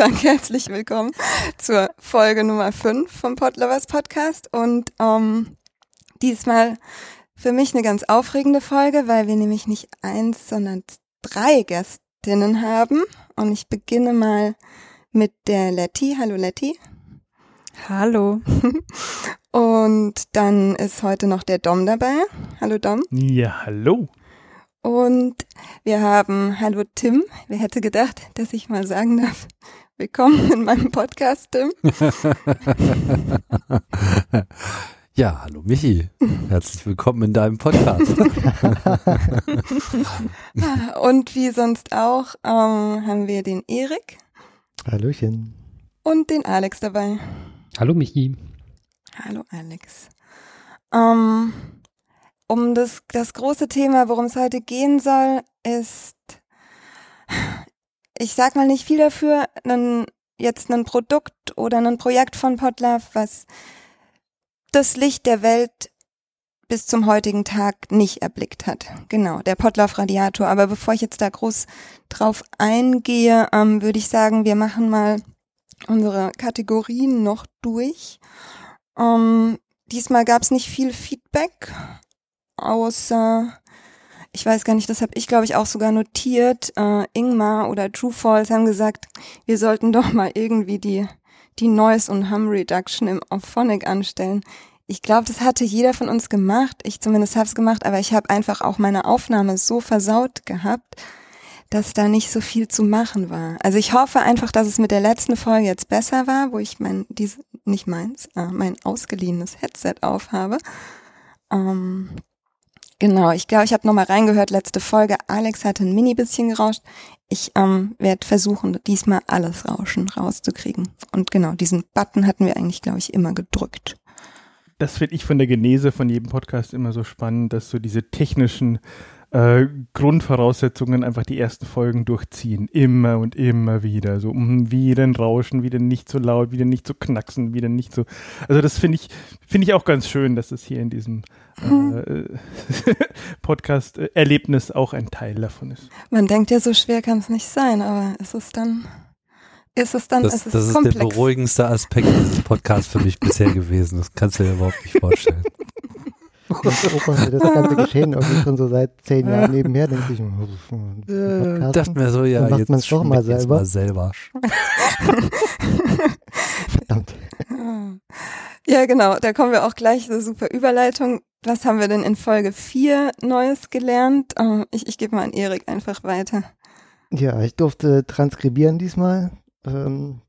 sage herzlich willkommen zur Folge Nummer 5 vom Podlovers Podcast und ähm, diesmal für mich eine ganz aufregende Folge, weil wir nämlich nicht eins, sondern drei Gästinnen haben und ich beginne mal mit der Letty. Hallo Letty. Hallo. Und dann ist heute noch der Dom dabei. Hallo Dom. Ja, hallo. Und wir haben Hallo Tim. Wer hätte gedacht, dass ich mal sagen darf, willkommen in meinem Podcast, Tim. Ja, hallo Michi. Herzlich willkommen in deinem Podcast. Und wie sonst auch ähm, haben wir den Erik Hallöchen. und den Alex dabei. Hallo Michi. Hallo Alex. Ähm, um das, das große Thema, worum es heute gehen soll, ist, ich sag mal nicht viel dafür, ein, jetzt ein Produkt oder ein Projekt von Potlove, was das Licht der Welt bis zum heutigen Tag nicht erblickt hat. Genau, der Potlove Radiator. Aber bevor ich jetzt da groß drauf eingehe, ähm, würde ich sagen, wir machen mal unsere Kategorien noch durch. Ähm, diesmal gab es nicht viel Feedback, außer, ich weiß gar nicht, das habe ich glaube ich auch sogar notiert, äh, Ingmar oder True Falls haben gesagt, wir sollten doch mal irgendwie die, die Noise und Hum Reduction im Auphonic anstellen. Ich glaube, das hatte jeder von uns gemacht. Ich zumindest habe es gemacht, aber ich habe einfach auch meine Aufnahme so versaut gehabt, dass da nicht so viel zu machen war. Also ich hoffe einfach, dass es mit der letzten Folge jetzt besser war, wo ich mein, diese, nicht meins, äh, mein ausgeliehenes Headset aufhabe. Ähm, genau, ich glaube, ich habe nochmal reingehört, letzte Folge. Alex hatte ein mini bisschen gerauscht. Ich ähm, werde versuchen, diesmal alles Rauschen rauszukriegen. Und genau, diesen Button hatten wir eigentlich, glaube ich, immer gedrückt. Das finde ich von der Genese von jedem Podcast immer so spannend, dass so diese technischen äh, Grundvoraussetzungen einfach die ersten Folgen durchziehen. Immer und immer wieder. So, mm, wieder ein Rauschen, wieder nicht so laut, wieder nicht so knacksen, wieder nicht so. Also das finde ich, finde ich auch ganz schön, dass es hier in diesem äh, Podcast-Erlebnis auch ein Teil davon ist. Man denkt ja, so schwer kann es nicht sein, aber es ist dann, ist es dann, Das, es ist das ist komplex. der beruhigendste Aspekt dieses Podcasts für mich bisher gewesen. Das kannst du dir überhaupt nicht vorstellen. Das ganze Geschehen irgendwie schon so seit zehn Jahren nebenher, denke ich. hm, Äh, Podcasten. dachte mir so, ja, jetzt man's doch mal selber. mal selber. Verdammt. Ja, genau, da kommen wir auch gleich, eine super Überleitung. Was haben wir denn in Folge 4 Neues gelernt? Ähm, ich ich gebe mal an Erik einfach weiter. Ja, ich durfte transkribieren diesmal. Ähm,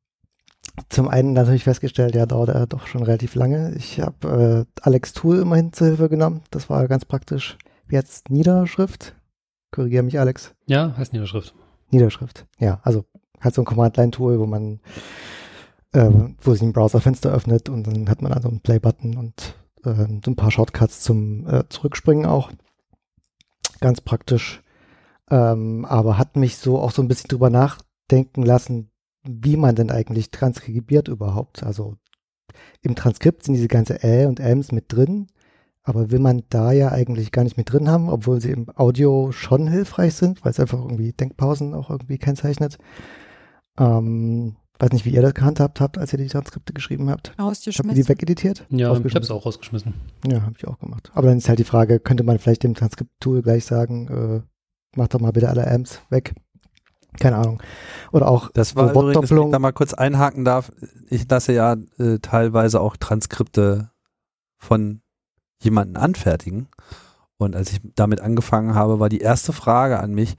zum einen natürlich festgestellt, ja, dauert er doch schon relativ lange. Ich habe äh, Alex Tool immerhin zur Hilfe genommen. Das war ganz praktisch. Wie jetzt Niederschrift? Korrigiere mich, Alex. Ja, heißt Niederschrift. Niederschrift. Ja, also halt so ein Command-Line-Tool, wo man, äh, wo sich ein Browserfenster öffnet und dann hat man also einen Play-Button und äh, so ein paar Shortcuts zum äh, Zurückspringen auch. Ganz praktisch. Ähm, aber hat mich so auch so ein bisschen drüber nachdenken lassen, wie man denn eigentlich transkribiert überhaupt. Also im Transkript sind diese ganze Ä und Ms mit drin, aber will man da ja eigentlich gar nicht mit drin haben, obwohl sie im Audio schon hilfreich sind, weil es einfach irgendwie Denkpausen auch irgendwie kennzeichnet. Ähm, weiß nicht, wie ihr das gehandhabt habt, als ihr die Transkripte geschrieben habt. Habt ihr die wegeditiert? Ja, ich habe Rausgeschmissen? es auch rausgeschmissen. Ja, habe ich auch gemacht. Aber dann ist halt die Frage, könnte man vielleicht dem Transkript-Tool gleich sagen, äh, mach doch mal bitte alle Amps weg. Keine Ahnung. Oder auch Das war übrigens, wenn ich da mal kurz einhaken darf, ich lasse ja äh, teilweise auch Transkripte von jemanden anfertigen. Und als ich damit angefangen habe, war die erste Frage an mich,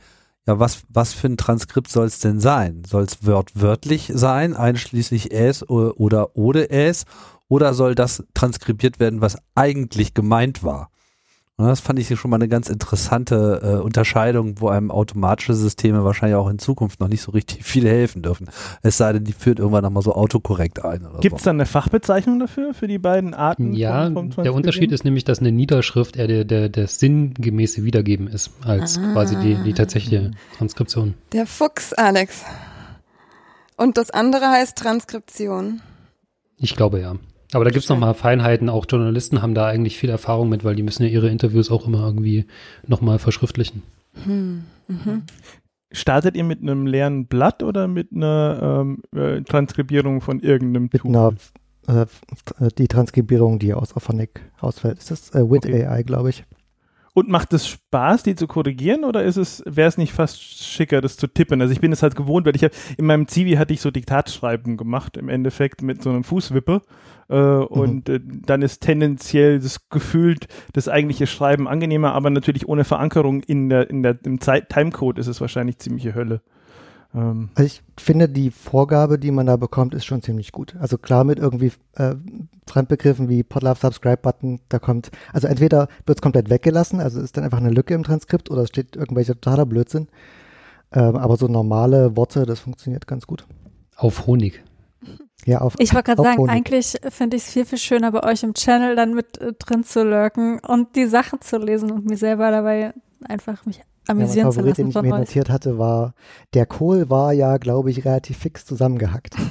ja, was, was für ein Transkript soll es denn sein? Soll es wörtwörtlich sein, einschließlich o- oder ohne Äs? Oder soll das transkribiert werden, was eigentlich gemeint war? Und das fand ich schon mal eine ganz interessante äh, Unterscheidung, wo einem automatische Systeme wahrscheinlich auch in Zukunft noch nicht so richtig viel helfen dürfen. Es sei denn, die führt irgendwann nochmal so autokorrekt ein. Gibt es so. da eine Fachbezeichnung dafür, für die beiden Arten? Ja, vom- vom der? Unterschied ist nämlich, dass eine Niederschrift eher der, der, der sinngemäße Wiedergeben ist, als Ah. quasi die, die tatsächliche Transkription. Der Fuchs, Alex. Und das andere heißt Transkription. Ich glaube ja. Aber da gibt's noch mal Feinheiten. Auch Journalisten haben da eigentlich viel Erfahrung mit, weil die müssen ja ihre Interviews auch immer irgendwie nochmal verschriftlichen. Hm. Mhm. startet ihr mit einem leeren Blatt oder mit einer ähm, äh, Transkribierung von irgendeinem Mit Tool? einer, äh, die Transkribierung, die aus Auphonic ausfällt. Ist das äh, Wit Okay. AI, glaube ich. Und macht es Spaß, die zu korrigieren oder ist es, wäre es nicht fast schicker, das zu tippen? Also ich bin es halt gewohnt, weil ich hab, in meinem Zivi hatte ich so Diktatschreiben gemacht, im Endeffekt mit so einem Fußwippe. Äh, Und äh, dann ist tendenziell das gefühlt das eigentliche Schreiben angenehmer, aber natürlich ohne Verankerung in der, in der, im Zeit Timecode ist es wahrscheinlich ziemliche Hölle. Ähm, Also ich finde, die Vorgabe, die man da bekommt, ist schon ziemlich gut. Also klar mit irgendwie äh, Fremdbegriffen wie Podlove Subscribe Button, da kommt, also entweder wird es komplett weggelassen, also ist dann einfach eine Lücke im Transkript oder es steht irgendwelcher totaler Blödsinn. Ähm, aber so normale Worte, das funktioniert ganz gut. Auf Honig. Ja, auf, Ich wollte gerade sagen, Honig. eigentlich finde ich es viel, viel schöner, bei euch im Channel dann mit äh, drin zu lurken und die Sachen zu lesen und mir selber dabei einfach mich ja, mein amüsieren zu Favorit, den lassen ich mir euch. notiert hatte, war, der Kohl war ja, glaube ich, relativ fix zusammengehackt.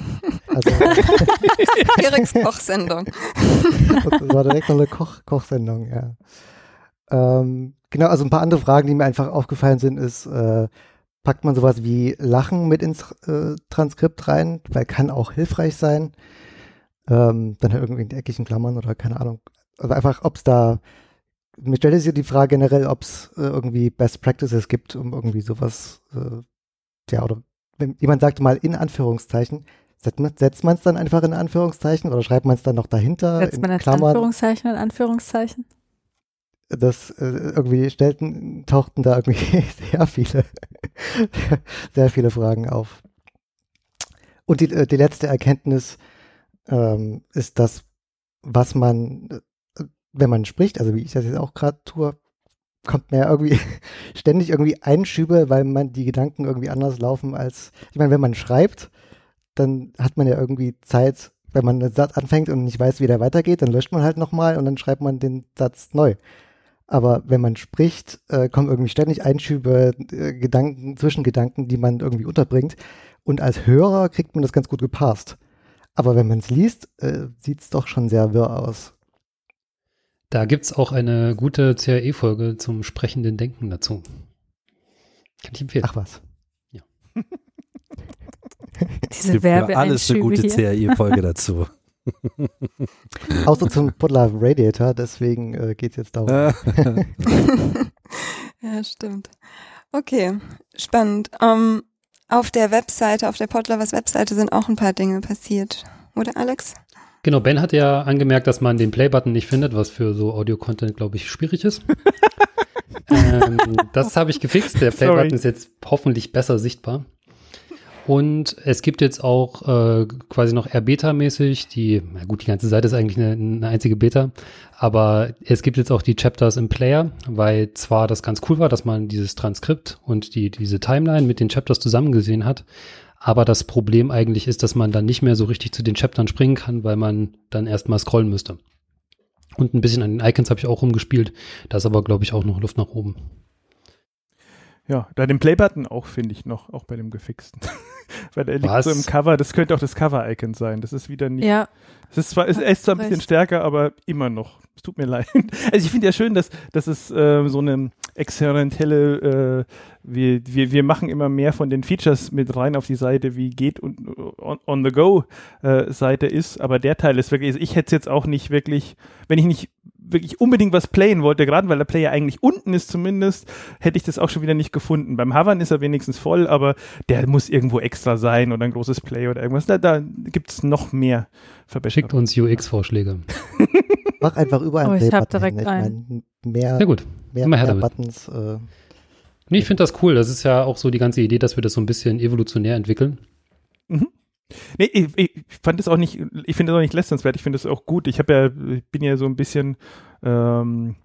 Also Eriks Kochsendung. Das war direkt noch eine Koch Kochsendung, ja. Ähm, genau, also ein paar andere Fragen, die mir einfach aufgefallen sind, ist, äh, packt man sowas wie Lachen mit ins äh, Transkript rein, weil kann auch hilfreich sein. Ähm, dann halt irgendwie in eckigen Klammern oder keine Ahnung. Also einfach, ob es da, mir stellt sich die Frage generell, ob es äh, irgendwie Best Practices gibt, um irgendwie sowas, äh, ja, oder wenn jemand sagte mal in Anführungszeichen, setzt man es dann einfach in Anführungszeichen oder schreibt man es dann noch dahinter Setzt man jetzt Klammern? Anführungszeichen in Anführungszeichen? das äh, irgendwie stellten, tauchten da irgendwie sehr viele, sehr viele Fragen auf. Und die, äh, die letzte Erkenntnis ähm, ist das, was man, wenn man spricht, also wie ich das jetzt auch gerade tue, kommt mir ja irgendwie ständig irgendwie Einschübe, weil man die Gedanken irgendwie anders laufen als, ich meine, wenn man schreibt, dann hat man ja irgendwie Zeit, wenn man einen Satz anfängt und nicht weiß, wie der weitergeht, dann löscht man halt nochmal und dann schreibt man den Satz neu. Aber wenn man spricht, äh, kommen irgendwie ständig Einschübe, äh, Gedanken, Zwischengedanken, die man irgendwie unterbringt. Und als Hörer kriegt man das ganz gut gepasst. Aber wenn man es liest, äh, sieht es doch schon sehr wirr aus. Da gibt's auch eine gute CAE-Folge zum sprechenden Denken dazu. Kann ich empfehlen. Ach was. Diese Gibt für alles eine gute hier. CAI-Folge dazu. Außer zum Podlove Radiator, deswegen äh, geht es jetzt darum. Ja, stimmt. Okay, spannend. Ähm, auf der Webseite, auf der Podlovers Webseite sind auch ein paar Dinge passiert. Oder Alex? Genau, Ben hat ja angemerkt, dass man den Play-Button nicht findet, was für so Audio-Content, glaube ich, schwierig ist. ähm, das habe ich gefixt. Der Play-Button ist jetzt hoffentlich besser sichtbar. Und es gibt jetzt auch äh, quasi noch R-Beta-mäßig die, na gut, die ganze Seite ist eigentlich eine, eine einzige Beta, aber es gibt jetzt auch die Chapters im Player, weil zwar das ganz cool war, dass man dieses Transkript und die, diese Timeline mit den Chapters zusammengesehen hat, aber das Problem eigentlich ist, dass man dann nicht mehr so richtig zu den Chaptern springen kann, weil man dann erstmal scrollen müsste. Und ein bisschen an den Icons habe ich auch rumgespielt. Da ist aber, glaube ich, auch noch Luft nach oben. Ja, da den Playbutton auch finde ich noch, auch bei dem gefixten. Weil der liegt Was? so im Cover, das könnte auch das Cover-Icon sein. Das ist wieder nicht. Ja, Es ist zwar, es ist zwar ein bisschen stärker, aber immer noch. Es tut mir leid. Also ich finde ja schön, dass, dass es äh, so eine experimentelle, äh, wir, wir, wir machen immer mehr von den Features mit rein auf die Seite, wie geht und on, on the go äh, Seite ist. Aber der Teil ist wirklich, also ich hätte es jetzt auch nicht wirklich, wenn ich nicht wirklich unbedingt was playen wollte, gerade weil der Player eigentlich unten ist zumindest, hätte ich das auch schon wieder nicht gefunden. Beim Havern ist er wenigstens voll, aber der muss irgendwo extra sein oder ein großes Play oder irgendwas. Da, da gibt es noch mehr Verbesserungen. Schickt uns UX-Vorschläge. Mach einfach überall Oh, einen ich hab direkt hin. Ich meine, mehr, Na gut. mehr, immer her mehr damit. Buttons. Äh, Nee, ich finde das cool. Das ist ja auch so die ganze Idee, dass wir das so ein bisschen evolutionär entwickeln. Nee, ich, ich fand es auch nicht, ich finde es auch nicht lästernswert, ich finde es auch gut. Ich habe ja, ich bin ja so ein bisschen ähm,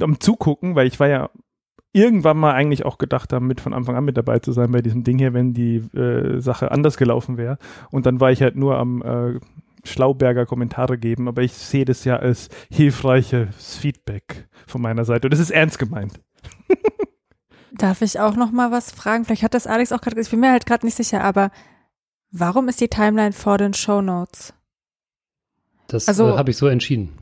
am Zugucken, weil ich war ja irgendwann mal eigentlich auch gedacht haben, mit von Anfang an mit dabei zu sein bei diesem Ding hier, wenn die äh, Sache anders gelaufen wäre. Und dann war ich halt nur am äh, Schlauberger Kommentare geben, aber ich sehe das ja als hilfreiches Feedback von meiner Seite. Und das ist ernst gemeint. darf ich auch noch mal was fragen? Vielleicht hat das Alex auch gerade, ich bin mir halt gerade nicht sicher, aber warum ist die Timeline vor den Shownotes? Das Also- äh, habe ich so entschieden.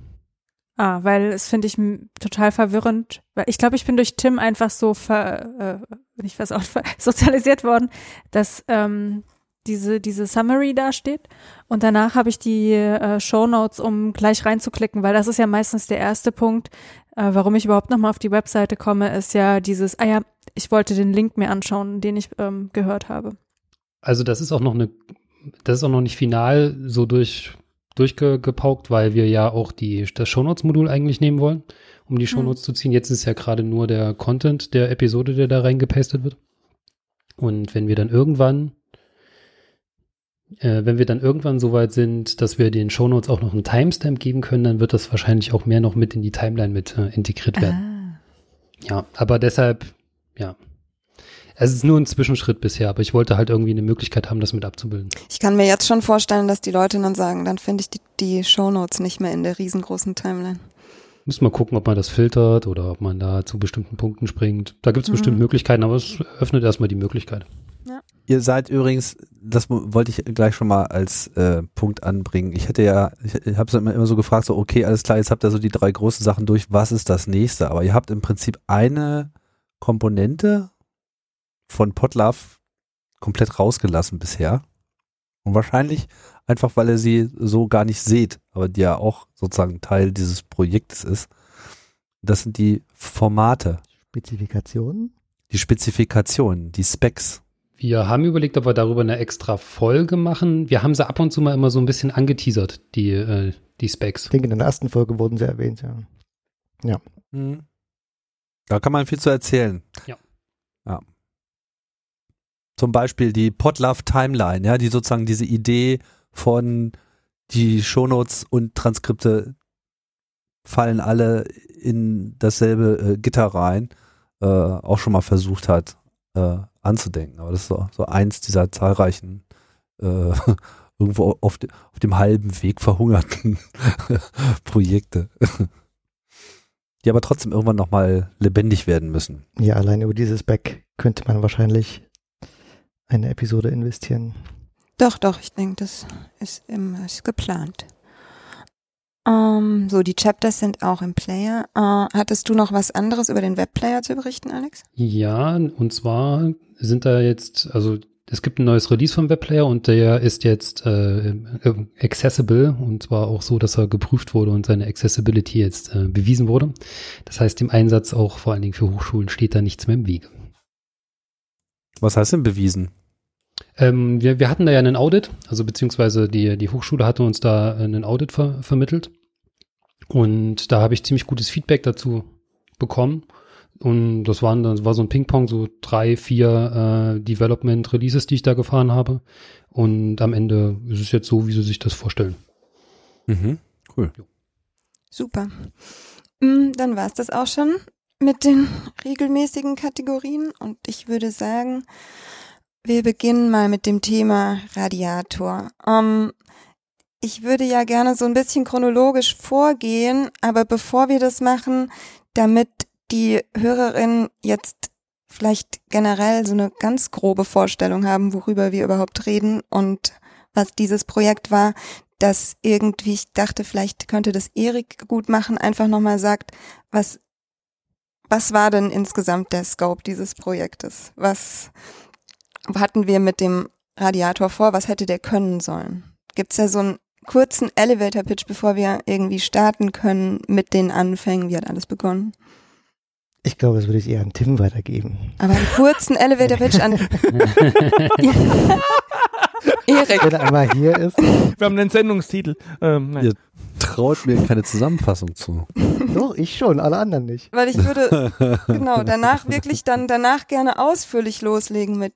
Ah, weil es finde ich m- total verwirrend. Weil ich glaube, ich bin durch Tim einfach so ver, äh, nicht was auch ver sozialisiert worden, dass ähm, diese diese Summary da steht und danach habe ich die äh, Show Notes, um gleich reinzuklicken, weil das ist ja meistens der erste Punkt, äh, warum ich überhaupt nochmal auf die Webseite komme, ist ja dieses, ah ja, ich wollte den Link mir anschauen, den ich ähm, gehört habe. Also das ist auch noch eine, das ist auch noch nicht final so durch, durchgepaukt, weil wir ja auch die, das Shownotes-Modul eigentlich nehmen wollen, um die Shownotes zu ziehen. Jetzt ist ja gerade nur der Content der Episode, der da reingepastet wird. Und wenn wir dann irgendwann, äh, wenn wir dann irgendwann so weit sind, dass wir den Shownotes auch noch einen Timestamp geben können, dann wird das wahrscheinlich auch mehr noch mit in die Timeline mit äh, integriert werden. Ah. Ja, aber deshalb, ja. Es ist nur ein Zwischenschritt bisher, aber ich wollte halt irgendwie eine Möglichkeit haben, das mit abzubilden. Ich kann mir jetzt schon vorstellen, dass die Leute dann sagen, dann finde ich die, die Shownotes nicht mehr in der riesengroßen Timeline. Muss mal gucken, ob man das filtert oder ob man da zu bestimmten Punkten springt. Da gibt es Mhm. bestimmt Möglichkeiten, aber es öffnet erstmal die Möglichkeit. Ihr seid übrigens, das wollte ich gleich schon mal als äh, Punkt anbringen. Ich hätte ja, ich, habe immer, immer so gefragt, so okay, alles klar, jetzt habt ihr so die drei großen Sachen durch, was ist das nächste? Aber ihr habt im Prinzip eine Komponente von Potlove komplett rausgelassen bisher. Und wahrscheinlich einfach, weil ihr sie so gar nicht seht, aber die ja auch sozusagen Teil dieses Projektes ist. Das sind die Formate, Spezifikationen. die Spezifikationen, die Specs. Wir haben überlegt, ob wir darüber eine extra Folge machen. Wir haben sie ab und zu mal immer so ein bisschen angeteasert, die, äh, die Specs. Ich denke, in der ersten Folge wurden sie erwähnt, ja. Mhm. Da kann man viel zu erzählen. Ja. Ja. Zum Beispiel die Podlove Timeline, ja, die sozusagen diese Idee von die Shownotes und Transkripte fallen alle in dasselbe äh, Gitter rein, äh, auch schon mal versucht hat äh, anzudenken. Aber das ist so, so eins dieser zahlreichen äh, irgendwo auf, de, auf dem halben Weg verhungerten Projekte die aber trotzdem irgendwann nochmal lebendig werden müssen. Ja, allein über dieses Back könnte man wahrscheinlich eine Episode investieren. Doch, doch, ich denke, das ist, im, ist geplant. Ähm, so, die Chapters sind auch im Player. Äh, hattest du noch was anderes über den Webplayer zu berichten, Alex? Ja, und zwar sind da jetzt, also es gibt ein neues Release vom Webplayer und der ist jetzt äh, äh, accessible und zwar auch so, dass er geprüft wurde und seine Accessibility jetzt äh, bewiesen wurde. Das heißt, im Einsatz auch vor allen Dingen für Hochschulen steht da nichts mehr im Wege. Was heißt denn bewiesen? Ähm, wir, wir hatten da ja einen Audit, also beziehungsweise die, die Hochschule hatte uns da einen Audit ver vermittelt. Und da habe ich ziemlich gutes Feedback dazu bekommen. Und das waren das war so ein Ping-Pong, so drei, vier äh, Development-Releases, die ich da gefahren habe. Und am Ende ist es jetzt so, wie sie sich das vorstellen. Mhm. Cool. Super. Mm, Dann war es das auch schon mit den regelmäßigen Kategorien und ich würde sagen, wir beginnen mal mit dem Thema Radiator. Ähm, ich würde ja gerne so ein bisschen chronologisch vorgehen, aber bevor wir das machen, damit die Hörerinnen jetzt vielleicht generell so eine ganz grobe Vorstellung haben, worüber wir überhaupt reden und was dieses Projekt war, dass irgendwie, ich dachte, vielleicht könnte das Erik gut machen, einfach nochmal sagt, was, was war denn insgesamt der Scope dieses Projektes? Was hatten wir mit dem Radiator vor? Was hätte der können sollen? Gibt's da so einen kurzen Elevator-Pitch, bevor wir irgendwie starten können mit den Anfängen? Wie hat alles begonnen? Ich glaube, das würde ich eher an Tim weitergeben. Aber einen kurzen Elevator-Pitch an Erik. Wenn er einmal hier ist. Wir haben einen Sendungstitel. Ähm. Ja. Traut mir keine Zusammenfassung zu. Doch, ich schon, alle anderen nicht. Weil ich würde, genau, danach wirklich dann danach gerne ausführlich loslegen mit,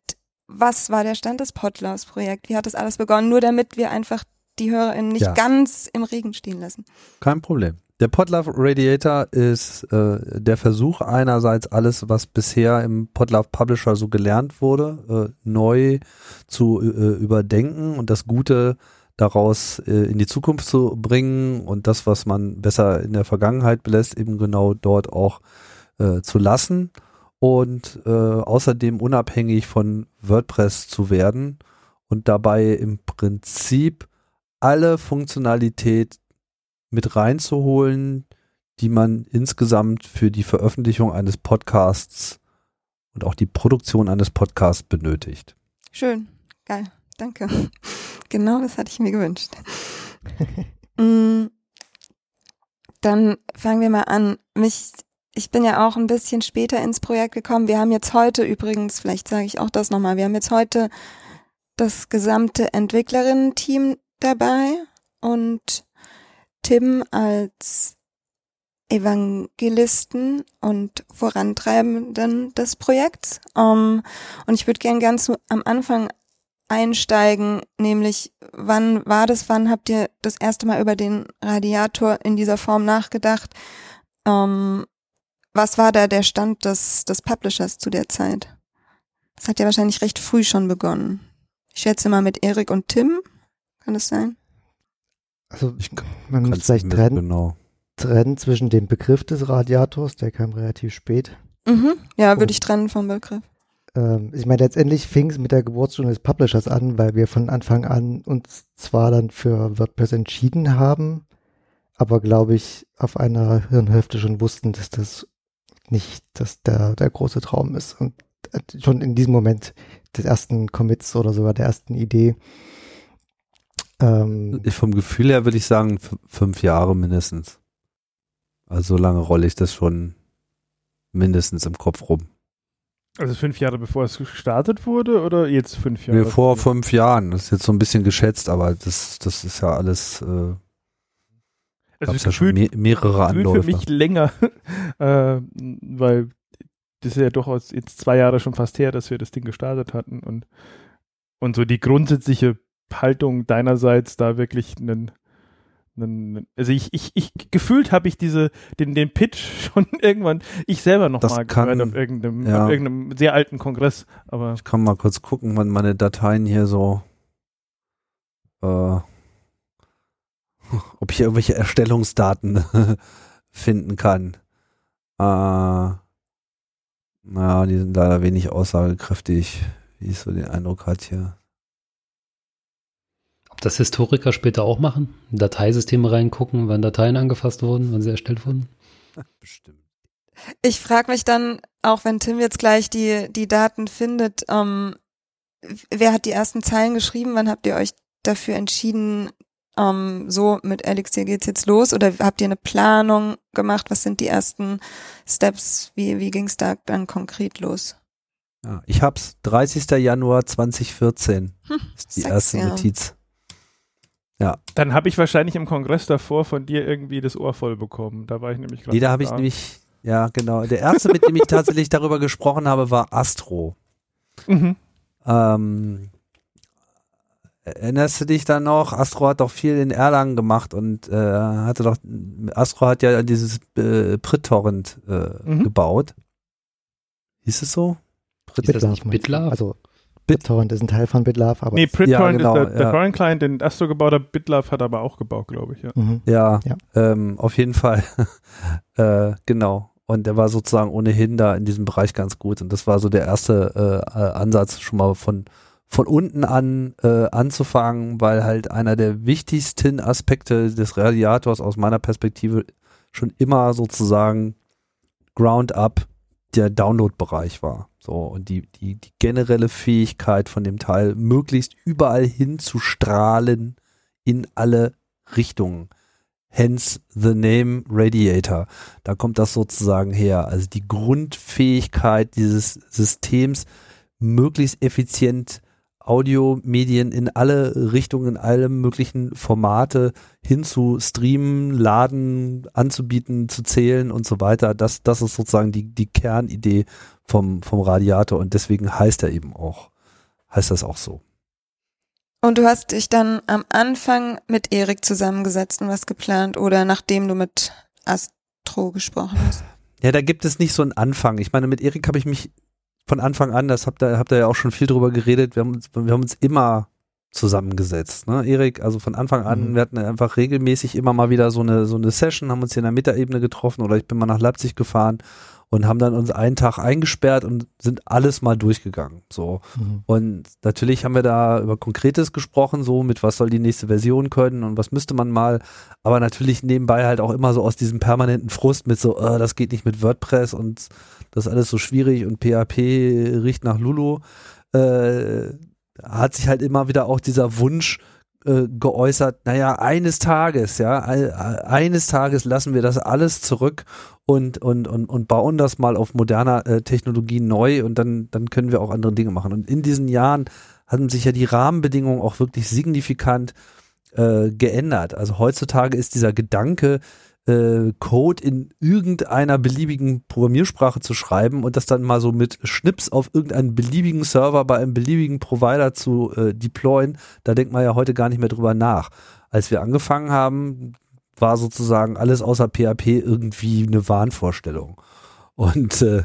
was war der Stand des Potlaus-Projekt? Wie hat das alles begonnen? Nur damit wir einfach die HörerInnen nicht Ja. ganz im Regen stehen lassen. Kein Problem. Der Podlove Radiator ist äh, der Versuch einerseits alles, was bisher im Podlove Publisher so gelernt wurde, äh, neu zu äh, überdenken und das Gute daraus äh, in die Zukunft zu bringen und das, was man besser in der Vergangenheit belässt, eben genau dort auch äh, zu lassen und äh, außerdem unabhängig von WordPress zu werden und dabei im Prinzip alle Funktionalität mit reinzuholen, die man insgesamt für die Veröffentlichung eines Podcasts und auch die Produktion eines Podcasts benötigt. Schön, geil, danke. Genau das hatte ich mir gewünscht. Mm, Dann fangen wir mal an. Mich, ich bin ja auch ein bisschen später ins Projekt gekommen. Wir haben jetzt heute übrigens, vielleicht sage ich auch das nochmal, wir haben jetzt heute das gesamte Entwicklerinnen-Team dabei und Tim als Evangelisten und Vorantreibenden des Projekts. Um, und ich würde gern ganz am Anfang einsteigen, nämlich wann war das, wann habt ihr das erste Mal über den Radiator in dieser Form nachgedacht? Um, was war da der Stand des, des Publishers zu der Zeit? Das hat ja wahrscheinlich recht früh schon begonnen. Ich schätze mal mit Erik und Tim. Kann das sein? Also Ich man muss vielleicht trennen, Genau. trennen zwischen dem Begriff des Radiators, der kam relativ spät. Mhm. Ja, würde ich trennen vom Begriff. Ähm, ich meine, letztendlich fing es mit der Geburtsstunde des Publishers an, weil wir von Anfang an uns zwar dann für WordPress entschieden haben, aber glaube ich auf einer Hirnhälfte schon wussten, dass das nicht dass der, der große Traum ist. Und äh, schon in diesem Moment des ersten Commits oder sogar der ersten Idee. Ähm, vom Gefühl her würde ich sagen fünf Jahre mindestens. Also so lange rolle ich das schon mindestens im Kopf rum. Also fünf Jahre bevor es gestartet wurde oder jetzt fünf Jahre? Nee, vor fünf Jahren. Das ist jetzt so ein bisschen geschätzt, aber das, das ist ja alles, äh, Also gab's es ja schon me mehrere gefühlt für Anläufe. mich länger, äh, weil das ist ja durchaus jetzt zwei Jahre schon fast her, dass wir das Ding gestartet hatten und, und so die grundsätzliche Haltung deinerseits da wirklich einen, einen also ich, ich, ich gefühlt habe ich diese, den, den Pitch schon irgendwann, ich selber noch Das mal kann- gehört auf irgendeinem, ja. auf irgendeinem sehr alten Kongress, aber Ich kann mal kurz gucken, wann meine Dateien hier so, äh, ob ich irgendwelche Erstellungsdaten finden kann. Äh, naja, die sind leider wenig aussagekräftig, wie ich so den Eindruck hat hier. Ob das Historiker später auch machen? In Dateisysteme reingucken, wann Dateien angefasst wurden, wann sie erstellt wurden? Bestimmt. Ich frage mich dann, auch wenn Tim jetzt gleich die, die Daten findet, ähm, wer hat die ersten Zeilen geschrieben? Wann habt ihr euch dafür entschieden, ähm, so mit Elixir geht's jetzt los? Oder habt ihr eine Planung gemacht? Was sind die ersten Steps? Wie, wie ging's da dann konkret los? Ja, ich hab's. 30. Januar 2014 Hm, ist die sechs erste Jahre. Notiz. dann habe ich wahrscheinlich im Kongress davor von dir irgendwie das Ohr voll bekommen. Da war ich nämlich gerade. Nee, da habe ich nämlich, ja genau. Der erste, mit dem ich tatsächlich darüber gesprochen habe, war Astro. Mhm. Ähm, erinnerst du dich da noch? Astro hat doch viel in Erlangen gemacht und äh, hatte doch, Astro hat ja dieses äh, BitTorrent äh, Mhm. gebaut. Hieß es so? Ist das nicht meinst du? BitLove? Also Bit- BitTorrent ist ein Teil von BitLove, aber Nee, BitTorrent Ja, genau, ist der, der ja. Torrent Client, den Astro gebaut hat. BitLove hat aber auch gebaut, glaube ich. Ja. mhm. Ja, Ja. Ähm, auf jeden Fall. äh, genau. Und der war sozusagen ohnehin da in diesem Bereich ganz gut. Und das war so der erste äh, äh, Ansatz, schon mal von, von unten an äh, anzufangen, weil halt einer der wichtigsten Aspekte des Radiators aus meiner Perspektive schon immer sozusagen Ground Up der Download-Bereich war. So, und die, die, die generelle Fähigkeit von dem Teil, möglichst überall hin zu strahlen in alle Richtungen. Hence the name Radiator. Da kommt das sozusagen her. Also die Grundfähigkeit dieses Systems, möglichst effizient Audiomedien in alle Richtungen, in alle möglichen Formate hin zu streamen, laden, anzubieten, zu zählen und so weiter. Das, das ist sozusagen die, die Kernidee vom, vom Radiator und deswegen heißt er eben auch, heißt das auch so. Und du hast dich dann am Anfang mit Erik zusammengesetzt und was geplant oder nachdem du mit Astro gesprochen hast? Ja, da gibt es nicht so einen Anfang. Ich meine, mit Erik habe ich mich von Anfang an, das habt ihr, habt ihr ja auch schon viel drüber geredet, wir haben uns, wir haben uns immer zusammengesetzt. Ne? Erik, also von Anfang an, Mhm. wir hatten einfach regelmäßig immer mal wieder so eine, so eine Session, haben uns hier in der Metaebene getroffen oder ich bin mal nach Leipzig gefahren und haben dann uns einen Tag eingesperrt und sind alles mal durchgegangen. So. Mhm. Und natürlich haben wir da über Konkretes gesprochen, so mit was soll die nächste Version können und was müsste man mal, aber natürlich nebenbei halt auch immer so aus diesem permanenten Frust mit so, äh, das geht nicht mit WordPress und das ist alles so schwierig und PHP riecht nach Lulu, äh, hat sich halt immer wieder auch dieser Wunsch äh, geäußert, naja, eines Tages, ja, ein- eines Tages lassen wir das alles zurück und, und, und, und bauen das mal auf moderner äh, Technologie neu und dann, dann können wir auch andere Dinge machen. Und in diesen Jahren haben sich ja die Rahmenbedingungen auch wirklich signifikant äh, geändert. Also heutzutage ist dieser Gedanke, äh, Code in irgendeiner beliebigen Programmiersprache zu schreiben und das dann mal so mit Schnips auf irgendeinen beliebigen Server bei einem beliebigen Provider zu äh, deployen, da denkt man ja heute gar nicht mehr drüber nach. Als wir angefangen haben, war sozusagen alles außer PHP irgendwie eine Wahnvorstellung. Und äh,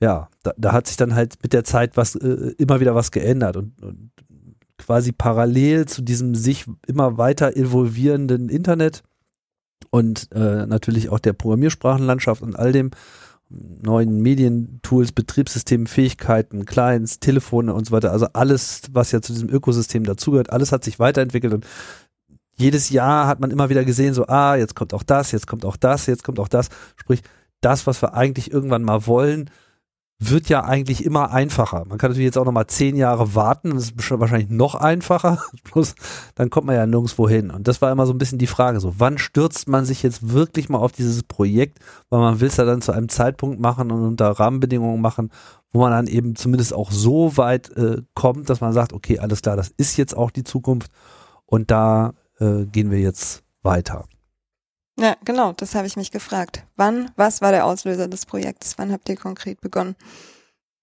ja, da, da hat sich dann halt mit der Zeit was äh, immer wieder was geändert und, und quasi parallel zu diesem sich immer weiter evolvierenden Internet und äh, natürlich auch der Programmiersprachenlandschaft und all dem neuen Medientools, Betriebssystemen, Fähigkeiten, Clients, Telefone und so weiter. Also alles, was ja zu diesem Ökosystem dazugehört, alles hat sich weiterentwickelt und jedes Jahr hat man immer wieder gesehen, so, ah, jetzt kommt auch das, jetzt kommt auch das, jetzt kommt auch das. Sprich, das, was wir eigentlich irgendwann mal wollen, wird ja eigentlich immer einfacher. Man kann natürlich jetzt auch noch mal zehn Jahre warten, das ist wahrscheinlich noch einfacher. Plus, dann kommt man ja nirgendwo hin. Und das war immer so ein bisschen die Frage, so, wann stürzt man sich jetzt wirklich mal auf dieses Projekt, weil man will es ja dann zu einem Zeitpunkt machen und unter Rahmenbedingungen machen, wo man dann eben zumindest auch so weit äh, kommt, dass man sagt, okay, alles klar, das ist jetzt auch die Zukunft und da äh, gehen wir jetzt weiter. Ja, genau, das habe ich mich gefragt. Wann, was war der Auslöser des Projekts? Wann habt ihr konkret begonnen?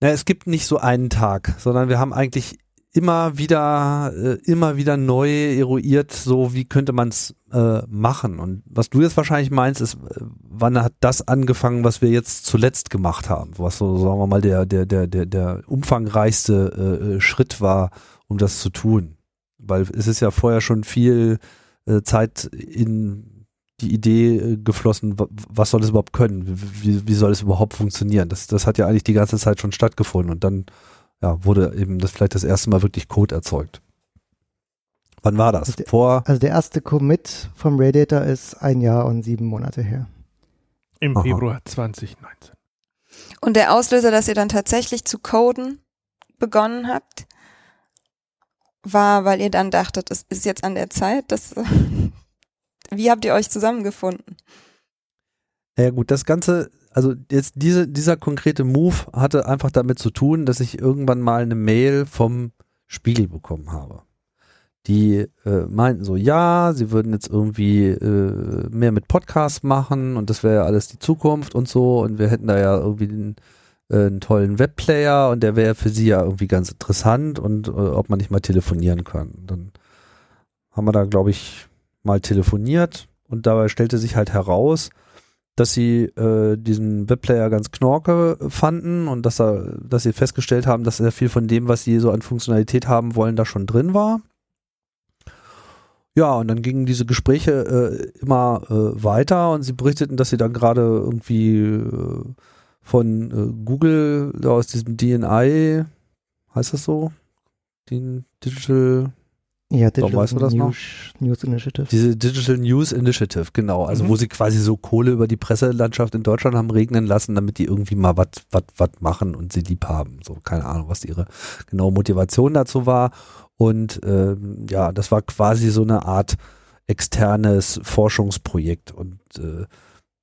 Ja, es gibt nicht so einen Tag, sondern wir haben eigentlich immer wieder, äh, immer wieder neu eruiert, so wie könnte man es äh, machen. Und was du jetzt wahrscheinlich meinst, ist, äh, wann hat das angefangen, was wir jetzt zuletzt gemacht haben, was so, sagen wir mal, der, der, der, der, der umfangreichste äh, äh, Schritt war, um das zu tun. Weil es ist ja vorher schon viel Zeit in die Idee äh, geflossen, wa- was soll es überhaupt können? Wie, wie soll es überhaupt funktionieren? Das, das hat ja eigentlich die ganze Zeit schon stattgefunden und dann ja, wurde eben das vielleicht das erste Mal wirklich Code erzeugt. Wann war das? Also der- Vor, Also der erste Commit vom Radiator ist ein Jahr und sieben Monate her. Im Aha. Februar 2019. Und der Auslöser, dass ihr dann tatsächlich zu coden begonnen habt, war, weil ihr dann dachtet, es ist jetzt an der Zeit, dass, wie habt ihr euch zusammengefunden? ja gut, das Ganze, also jetzt diese, dieser konkrete Move hatte einfach damit zu tun, dass ich irgendwann mal eine Mail vom Spiegel bekommen habe. Die äh, meinten so, ja, sie würden jetzt irgendwie äh, mehr mit Podcasts machen und das wäre ja alles die Zukunft und so und wir hätten da ja irgendwie einen, äh, einen tollen Webplayer und der wäre für sie ja irgendwie ganz interessant und äh, ob man nicht mal telefonieren kann. Dann haben wir da, glaube ich, mal telefoniert und dabei stellte sich halt heraus, dass sie äh, diesen Webplayer ganz knorke fanden und dass, er, dass sie festgestellt haben, dass sehr viel von dem, was sie so an Funktionalität haben wollen, da schon drin war. Ja, und dann gingen diese Gespräche äh, immer äh, weiter und sie berichteten, dass sie dann gerade irgendwie äh, von äh, Google aus diesem DNI, heißt das so? Den Digital Ja, Warum weißt du das noch? News, News Initiative. Diese Digital News Initiative, genau. Also Mhm. wo sie quasi so Kohle über die Presselandschaft in Deutschland haben regnen lassen, damit die irgendwie mal was was was machen und sie lieb haben. So keine Ahnung, was ihre genaue Motivation dazu war. Und ähm, ja, das war quasi so eine Art externes Forschungsprojekt. Und äh,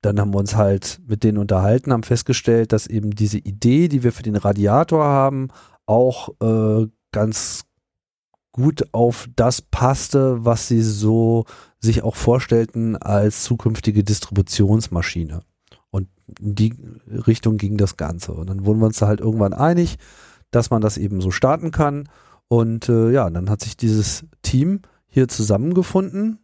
dann haben wir uns halt mit denen unterhalten, haben festgestellt, dass eben diese Idee, die wir für den Radiator haben, auch äh, ganz gut auf das passte, was sie so sich auch vorstellten als zukünftige Distributionsmaschine. Und in die Richtung ging das Ganze. Und dann wurden wir uns da halt irgendwann einig, dass man das eben so starten kann. Und äh, ja, dann hat sich dieses Team hier zusammengefunden,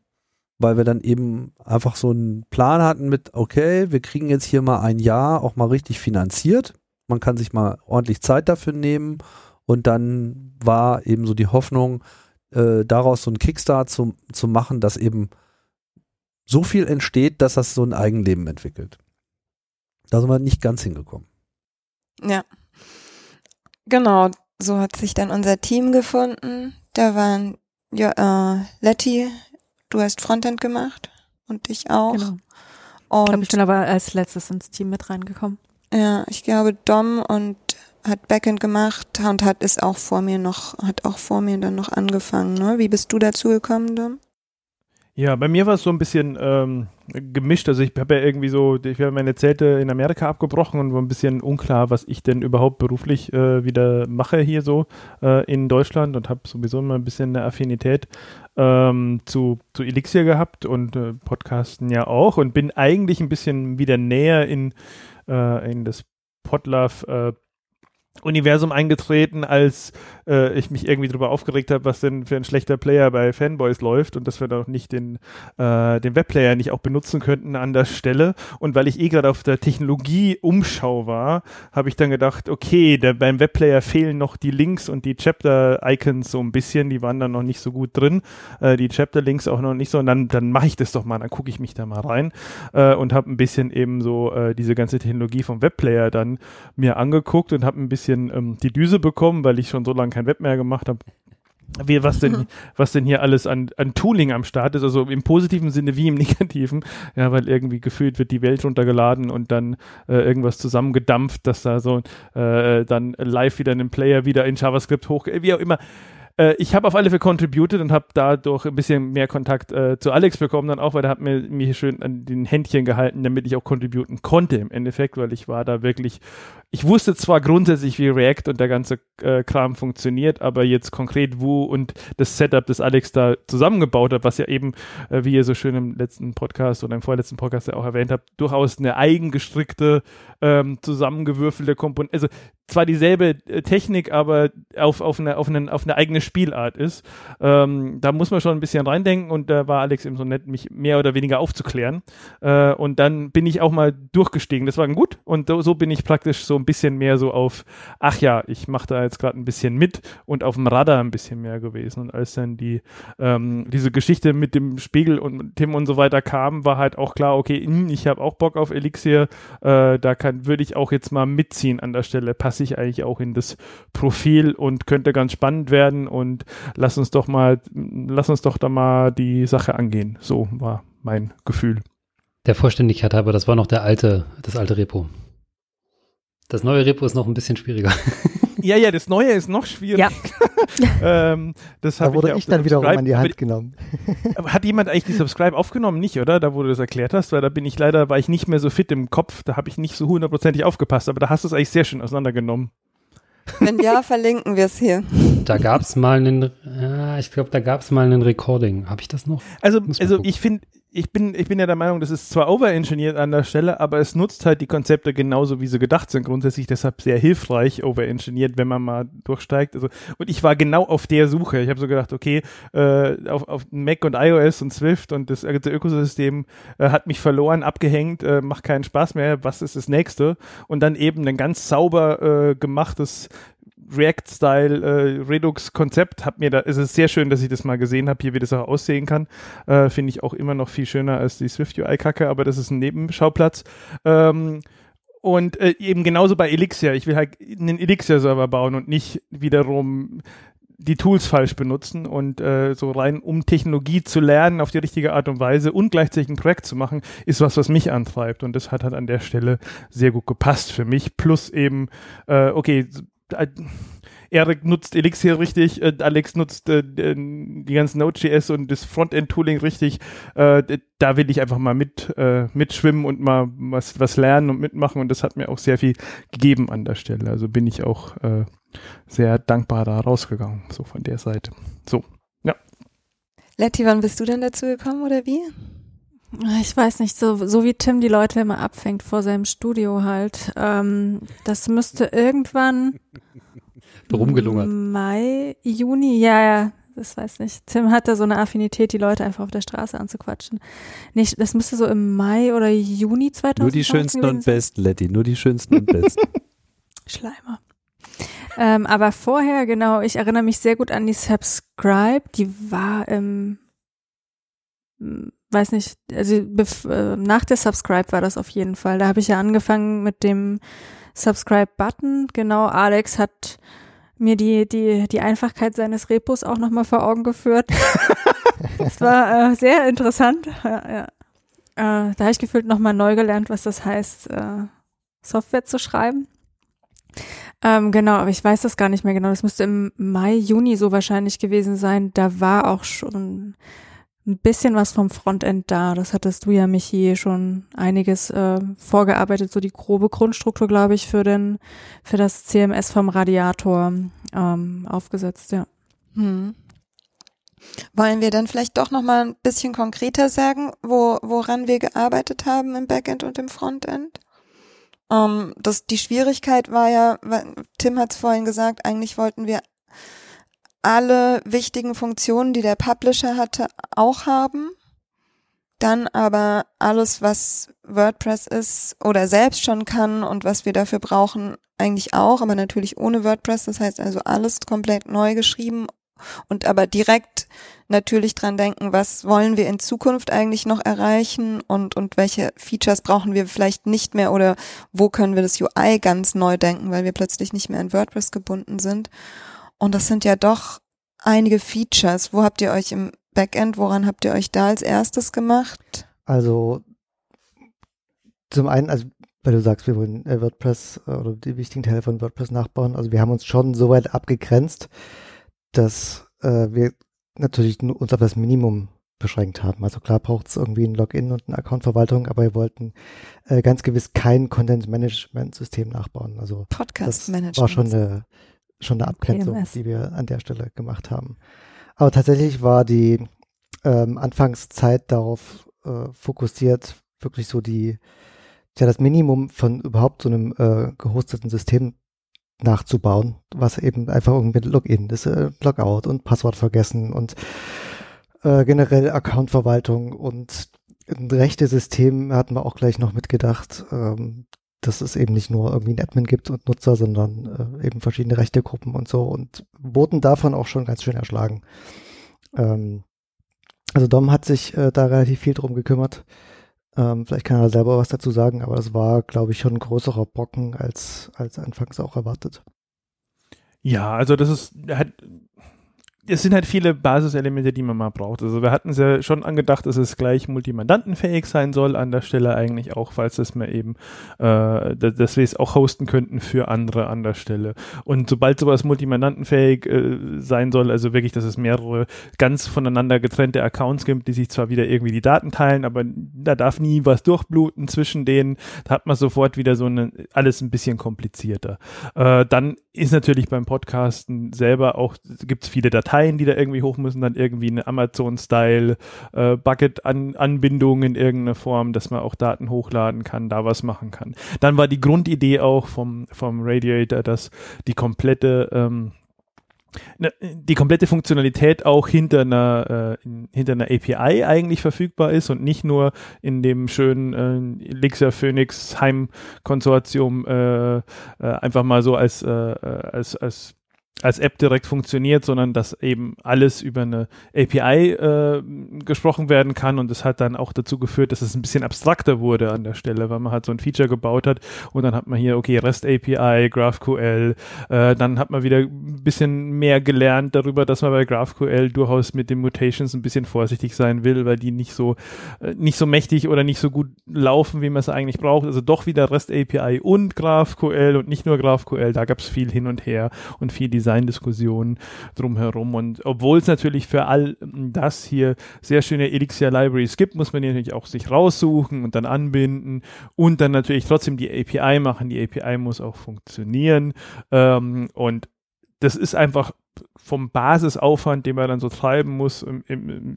weil wir dann eben einfach so einen Plan hatten mit, okay, wir kriegen jetzt hier mal ein Jahr auch mal richtig finanziert. Man kann sich mal ordentlich Zeit dafür nehmen. Und dann war eben so die Hoffnung, äh, daraus so einen Kickstart zu, zu machen, dass eben so viel entsteht, dass das so ein Eigenleben entwickelt. Da sind wir nicht ganz hingekommen. Ja. Genau, so hat sich dann unser Team gefunden. Da waren ja, äh, Letty, du hast Frontend gemacht und ich auch. Genau. Und Ich glaube, ich bin aber als letztes ins Team mit reingekommen. ja, ich glaube Dom und hat Backend gemacht und hat es auch vor mir noch, hat auch vor mir dann noch angefangen. Ne? Wie bist du dazu gekommen, Dom? Ja, bei mir war es so ein bisschen ähm, gemischt. Also ich habe ja irgendwie so, ich habe meine Zelte in Amerika abgebrochen und war ein bisschen unklar, was ich denn überhaupt beruflich äh, wieder mache hier so äh, in Deutschland und habe sowieso immer ein bisschen eine Affinität ähm, zu, zu Elixir gehabt und äh, Podcasten ja auch und bin eigentlich ein bisschen wieder näher in, äh, in das Podlove äh, Universum eingetreten, als äh, ich mich irgendwie darüber aufgeregt habe, was denn für ein schlechter Player bei Fanboys läuft und dass wir doch nicht den, äh, den Webplayer nicht auch benutzen könnten an der Stelle. Und weil ich eh gerade auf der Technologie-Umschau war, habe ich dann gedacht, okay, der, beim Webplayer fehlen noch die Links und die Chapter-Icons so ein bisschen, die waren dann noch nicht so gut drin, äh, die Chapter-Links auch noch nicht so und dann, dann mache ich das doch mal, dann gucke ich mich da mal rein äh, und habe ein bisschen eben so äh, diese ganze Technologie vom Webplayer dann mir angeguckt und habe ein bisschen ähm, die Düse bekommen, weil ich schon so lange kein Web mehr gemacht habe. Wie, was denn, was denn hier alles an, an Tooling am Start ist, also im positiven Sinne wie im negativen, ja, weil irgendwie gefühlt wird die Welt runtergeladen und dann äh, irgendwas zusammengedampft, dass da so äh, dann live wieder in einem Player wieder in JavaScript hoch, wie auch immer. Äh, ich habe auf alle Fälle contributed und habe dadurch ein bisschen mehr Kontakt äh, zu Alex bekommen, dann auch, weil er hat mir, mir schön an den Händchen gehalten, damit ich auch contributen konnte im Endeffekt, weil ich war da wirklich, ich wusste zwar grundsätzlich, wie React und der ganze äh, Kram funktioniert, aber jetzt konkret wo und das Setup, das Alex da zusammengebaut hat, was ja eben, äh, wie ihr so schön im letzten Podcast oder im vorletzten Podcast ja auch erwähnt habt, durchaus eine eigengestrickte, ähm, zusammengewürfelte Komponente, also zwar dieselbe äh, Technik, aber auf, auf, eine, auf, eine, auf eine eigene Spielart ist. Ähm, da muss man schon ein bisschen reindenken und da war Alex eben so nett, mich mehr oder weniger aufzuklären. Äh, und dann bin ich auch mal durchgestiegen. Das war gut und so, bin ich praktisch so ein bisschen mehr so auf, ach ja, ich mache da jetzt gerade ein bisschen mit und auf dem Radar ein bisschen mehr gewesen. Und als dann die ähm, diese Geschichte mit dem Spiegel und Tim und so weiter kam, war halt auch klar, okay, hm, ich habe auch Bock auf Elixir, äh, da kann würde ich auch jetzt mal mitziehen an der Stelle. Passe ich eigentlich auch in das Profil und könnte ganz spannend werden und lass uns doch mal, lass uns doch da mal die Sache angehen. So war mein Gefühl. Der Vollständigkeit halber, das war noch der alte, das alte Repo. Das neue Repo ist noch ein bisschen schwieriger. Ja, ja, das Neue ist noch schwieriger. Ja. ähm, das Da wurde ja auf ich dann wiederum Subscribe- an die aber Hand genommen. Aber Hat jemand eigentlich die Subscribe aufgenommen? Nicht, oder? Da, wo du das erklärt hast, weil da bin ich leider, war ich nicht mehr so fit im Kopf, da habe ich nicht so hundertprozentig aufgepasst, aber da hast du es eigentlich sehr schön auseinandergenommen. Wenn ja, verlinken wir es hier. Da gab es mal einen, ja, ich glaube, da gab es mal einen Recording. Habe ich das noch? Also, also gucken. ich finde, ich bin, ich bin ja der Meinung, das ist zwar overengineert an der Stelle, aber es nutzt halt die Konzepte genauso, wie sie gedacht sind. Grundsätzlich deshalb sehr hilfreich overengineert, wenn man mal durchsteigt. Also, und ich war genau auf der Suche. Ich habe so gedacht, okay, äh, auf, auf Mac und iOS und Swift und das ganze Ökosystem äh, hat mich verloren, abgehängt, äh, macht keinen Spaß mehr. Was ist das nächste? Und dann eben ein ganz sauber äh, gemachtes React-Style äh, Redux-Konzept. Hab mir da, es ist sehr schön, dass ich das mal gesehen habe, hier wie das auch aussehen kann. Äh, Finde ich auch immer noch viel schöner als die Swift UI-Kacke, aber das ist ein Nebenschauplatz. Ähm, und äh, eben genauso bei Elixir. Ich will halt einen Elixir-Server bauen und nicht wiederum die Tools falsch benutzen und äh, so rein, um Technologie zu lernen auf die richtige Art und Weise und gleichzeitig ein Projekt zu machen, ist was, was mich antreibt. Und das hat halt an der Stelle sehr gut gepasst für mich. Plus eben, äh, okay, Erik nutzt Elixir richtig, äh, Alex nutzt äh, die ganzen Node.js und das Frontend-Tooling richtig. Äh, da will ich einfach mal mit äh, mitschwimmen und mal was, was lernen und mitmachen und das hat mir auch sehr viel gegeben an der Stelle. Also bin ich auch äh, sehr dankbar da rausgegangen, so von der Seite. So. Letty, wann bist du denn dazu gekommen oder wie? Ich weiß nicht, so, so wie Tim die Leute immer abfängt vor seinem Studio halt. Ähm, das müsste irgendwann Rumgelungert. Mai, Juni, ja, ja, das weiß nicht. Tim hatte so eine Affinität, die Leute einfach auf der Straße anzuquatschen. Nicht, das müsste so im Mai oder Juni 2019 Nur die schönsten und besten, Letty, nur die schönsten und besten. Schleimer. Ähm, aber vorher, genau, ich erinnere mich sehr gut an die Subscribe, die war im, weiß nicht, also äh, nach der Subscribe war das auf jeden Fall. Da habe ich ja angefangen mit dem Subscribe-Button. Genau, Alex hat mir die, die, die Einfachkeit seines Repos auch nochmal vor Augen geführt. das war äh, sehr interessant. Ja, ja. Äh, da habe ich gefühlt nochmal neu gelernt, was das heißt, äh, Software zu schreiben. Ähm, genau, aber ich weiß das gar nicht mehr genau. Das müsste im Mai, Juni so wahrscheinlich gewesen sein. Da war auch schon ein bisschen was vom Frontend da. Das hattest du ja, Michi, schon einiges äh, vorgearbeitet, so die grobe Grundstruktur, glaube ich, für den, für das CMS vom Radiator ähm, aufgesetzt, ja. Hm. Wollen wir dann vielleicht doch noch mal ein bisschen konkreter sagen, wo, woran wir gearbeitet haben im Backend und im Frontend? Ähm, das, die Schwierigkeit war ja, Tim hat es vorhin gesagt, eigentlich wollten wir alle wichtigen Funktionen, die der Publisher hatte, auch haben. Dann aber alles, was WordPress ist oder selbst schon kann und was wir dafür brauchen, eigentlich auch, aber natürlich ohne WordPress. Das heißt also alles komplett neu geschrieben und aber direkt natürlich dran denken, was wollen wir in Zukunft eigentlich noch erreichen und, und welche Features brauchen wir vielleicht nicht mehr oder wo können wir das UI ganz neu denken, weil wir plötzlich nicht mehr in WordPress gebunden sind. Und das sind ja doch einige Features. Wo habt ihr euch im Backend, woran habt ihr euch da als erstes gemacht? Also zum einen, also weil du sagst, wir wollen äh, WordPress äh, oder die wichtigen Teile von WordPress nachbauen. Also wir haben uns schon so weit abgegrenzt, dass äh, wir natürlich nur uns auf das Minimum beschränkt haben. Also klar braucht es irgendwie ein Login und eine Accountverwaltung, aber wir wollten äh, ganz gewiss kein Content-Management-System nachbauen. Also Podcast-Management. war schon eine schon eine Abgrenzung, PMS. die wir an der Stelle gemacht haben. Aber tatsächlich war die ähm, Anfangszeit darauf äh, fokussiert, wirklich so die, ja, das Minimum von überhaupt so einem äh, gehosteten System nachzubauen, was eben einfach irgendwie Login ist, äh, Logout und Passwort vergessen und äh, generell Accountverwaltung und ein rechte System hatten wir auch gleich noch mitgedacht, ähm, dass es eben nicht nur irgendwie ein Admin gibt und Nutzer, sondern äh, eben verschiedene Rechtegruppen und so und wurden davon auch schon ganz schön erschlagen. Ähm, also Dom hat sich äh, da relativ viel drum gekümmert. Ähm, vielleicht kann er selber was dazu sagen, aber das war, glaube ich, schon ein größerer Brocken als, als anfangs auch erwartet. Ja, also das ist, hat, es sind halt viele Basiselemente, die man mal braucht. Also wir hatten es ja schon angedacht, dass es gleich multimandantenfähig sein soll an der Stelle eigentlich auch, falls es mir eben, äh, dass wir es auch hosten könnten für andere an der Stelle. Und sobald sowas multimandantenfähig äh, sein soll, also wirklich, dass es mehrere ganz voneinander getrennte Accounts gibt, die sich zwar wieder irgendwie die Daten teilen, aber da darf nie was durchbluten zwischen denen, da hat man sofort wieder so eine, alles ein bisschen komplizierter. Äh, dann ist natürlich beim Podcasten selber auch, gibt es viele Dateien, Dateien, die da irgendwie hoch müssen, dann irgendwie eine Amazon-Style äh, Bucket-Anbindung in irgendeiner Form, dass man auch Daten hochladen kann, da was machen kann. Dann war die Grundidee auch vom, vom Radiator, dass die komplette ähm, ne, die komplette Funktionalität auch hinter einer, äh, hinter einer API eigentlich verfügbar ist und nicht nur in dem schönen äh, Elixir Phoenix Heim Konsortium äh, äh, einfach mal so als, äh, äh als, als als App direkt funktioniert, sondern dass eben alles über eine API äh, gesprochen werden kann und das hat dann auch dazu geführt, dass es ein bisschen abstrakter wurde an der Stelle, weil man halt so ein Feature gebaut hat und dann hat man hier, okay, REST API, GraphQL, äh, dann hat man wieder ein bisschen mehr gelernt darüber, dass man bei GraphQL durchaus mit den Mutations ein bisschen vorsichtig sein will, weil die nicht so, äh, nicht so mächtig oder nicht so gut laufen, wie man es eigentlich braucht. Also doch wieder REST API und GraphQL und nicht nur GraphQL, da gab es viel hin und her und viel Design Design-Diskussionen drumherum. Und obwohl es natürlich für all das hier sehr schöne Elixir Libraries gibt, muss man die natürlich auch sich raussuchen und dann anbinden und dann natürlich trotzdem die API machen. Die API muss auch funktionieren. Ähm, und das ist einfach vom Basisaufwand, den man dann so treiben muss, im, im,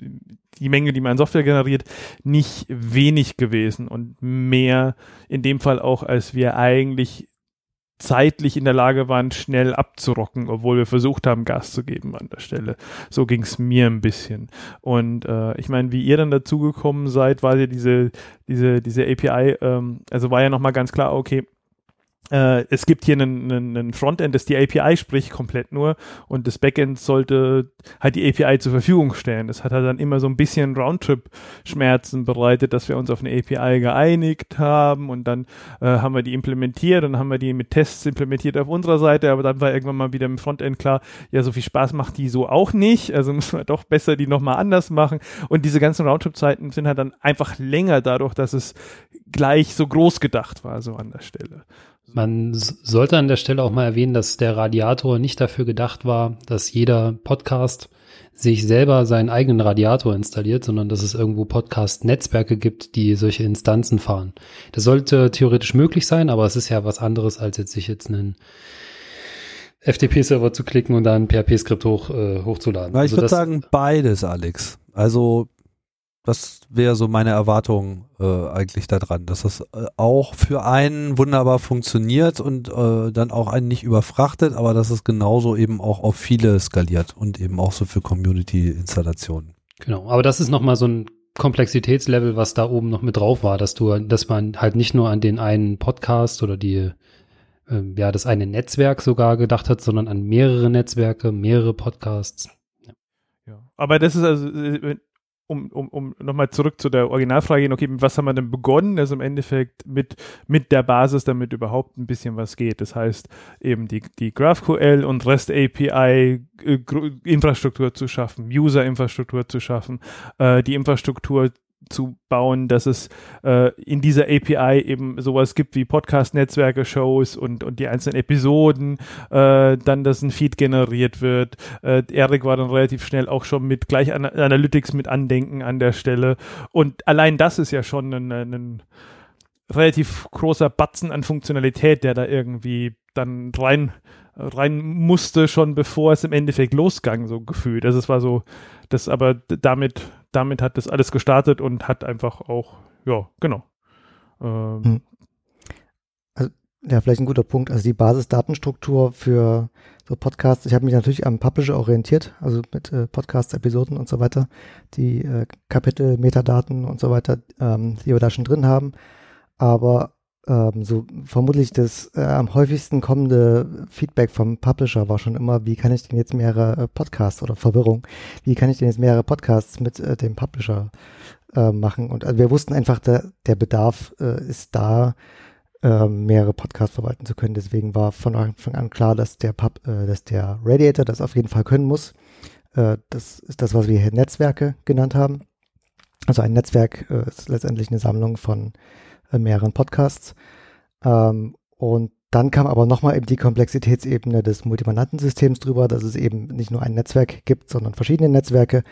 die Menge, die man an Software generiert, nicht wenig gewesen und mehr in dem Fall auch, als wir eigentlich zeitlich in der Lage waren, schnell abzurocken, obwohl wir versucht haben, Gas zu geben an der Stelle. So ging es mir ein bisschen. Und äh, ich meine, wie ihr dann dazugekommen seid, war ja diese, diese, diese API, ähm, also war ja nochmal ganz klar, okay, äh, es gibt hier einen, einen, einen Frontend, das die API spricht komplett nur und das Backend sollte halt die API zur Verfügung stellen. Das hat halt dann immer so ein bisschen Roundtrip-Schmerzen bereitet, dass wir uns auf eine API geeinigt haben und dann äh, haben wir die implementiert und haben wir die mit Tests implementiert auf unserer Seite, aber dann war irgendwann mal wieder im Frontend klar, ja, so viel Spaß macht die so auch nicht, also müssen wir doch besser die nochmal anders machen und diese ganzen Roundtrip-Zeiten sind halt dann einfach länger dadurch, dass es gleich so groß gedacht war, so an der Stelle. Man sollte an der Stelle auch mal erwähnen, dass der Radiator nicht dafür gedacht war, dass jeder Podcast sich selber seinen eigenen Radiator installiert, sondern dass es irgendwo Podcast-Netzwerke gibt, die solche Instanzen fahren. Das sollte theoretisch möglich sein, aber es ist ja was anderes, als jetzt sich jetzt einen FTP-Server zu klicken und dann ein PHP-Skript hoch, äh, hochzuladen. Na, ich also würde sagen beides, Alex. Also das wäre so meine Erwartung äh, eigentlich daran, dass das äh, auch für einen wunderbar funktioniert und äh, dann auch einen nicht überfrachtet, aber dass es genauso eben auch auf viele skaliert und eben auch so für Community-Installationen. Genau, aber das ist nochmal so ein Komplexitätslevel, was da oben noch mit drauf war, dass du, dass man halt nicht nur an den einen Podcast oder die äh, ja, das eine Netzwerk sogar gedacht hat, sondern an mehrere Netzwerke, mehrere Podcasts. Ja. ja. Aber das ist also, äh, um, um, um nochmal zurück zu der Originalfrage gehen, okay, mit was haben wir denn begonnen? Also im Endeffekt mit, mit der Basis, damit überhaupt ein bisschen was geht. Das heißt, eben die, die GraphQL und REST API äh, Infrastruktur zu schaffen, User-Infrastruktur zu schaffen, äh, die Infrastruktur zu bauen, dass es äh, in dieser API eben sowas gibt wie Podcast-Netzwerke, Shows und, und die einzelnen Episoden, äh, dann, dass ein Feed generiert wird. Äh, Erik war dann relativ schnell auch schon mit gleich An Analytics mit Andenken an der Stelle. Und allein das ist ja schon ein, ein relativ großer Batzen an Funktionalität, der da irgendwie dann rein rein musste, schon bevor es im Endeffekt losgang, so gefühlt. Also es war so, das aber damit damit hat das alles gestartet und hat einfach auch, ja, genau. Ähm, hm. also, ja, vielleicht ein guter Punkt. Also die Basisdatenstruktur für so Podcasts. Ich habe mich natürlich am Publisher orientiert, also mit äh, Podcast-Episoden und so weiter, die äh, Kapitel, Metadaten und so weiter, ähm, die wir da schon drin haben. Aber ähm, so vermutlich das äh, am häufigsten kommende Feedback vom Publisher war schon immer, wie kann ich denn jetzt mehrere äh, Podcasts oder Verwirrung, wie kann ich denn jetzt mehrere Podcasts mit äh, dem Publisher äh, machen? Und also wir wussten einfach, der, der Bedarf äh, ist da, ähm, mehrere Podcasts verwalten zu können. Deswegen war von Anfang an klar, dass der, Pub, dass der Radiator das auf jeden Fall können muss. das ist das, was wir hier Netzwerke genannt haben. Also ein Netzwerk ist letztendlich eine Sammlung von äh, mehreren Podcasts. Ähm, und dann kam aber nochmal eben die Komplexitätsebene des Multimandantensystems drüber, dass es eben nicht nur ein Netzwerk gibt, sondern verschiedene Netzwerke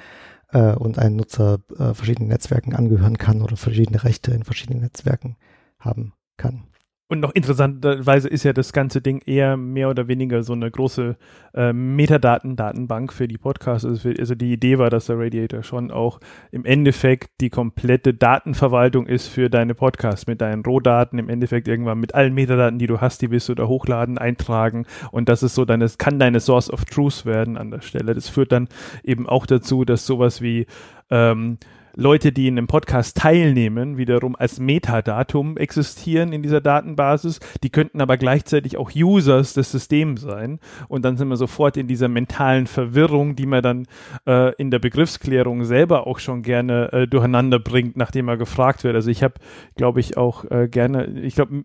äh, und ein Nutzer äh, verschiedenen Netzwerken angehören kann oder verschiedene Rechte in verschiedenen Netzwerken haben kann. Und noch interessanterweise ist ja das ganze Ding eher mehr oder weniger so eine große äh, Metadaten-Datenbank für die Podcasts. Also, also, die Idee war, dass der Radiator schon auch im Endeffekt die komplette Datenverwaltung ist für deine Podcasts mit deinen Rohdaten, im Endeffekt irgendwann mit allen Metadaten, die du hast, die willst du da hochladen, eintragen. Und das ist so deine, kann deine Source of Truth werden an der Stelle. Das führt dann eben auch dazu, dass sowas wie ähm, Leute, die in einem Podcast teilnehmen, wiederum als Metadatum existieren in dieser Datenbasis. Die könnten aber gleichzeitig auch Users des Systems sein. Und dann sind wir sofort in dieser mentalen Verwirrung, die man dann äh, in der Begriffsklärung selber auch schon gerne äh, durcheinander bringt, nachdem er gefragt wird. Also ich habe, glaube ich, auch äh, gerne, ich glaube,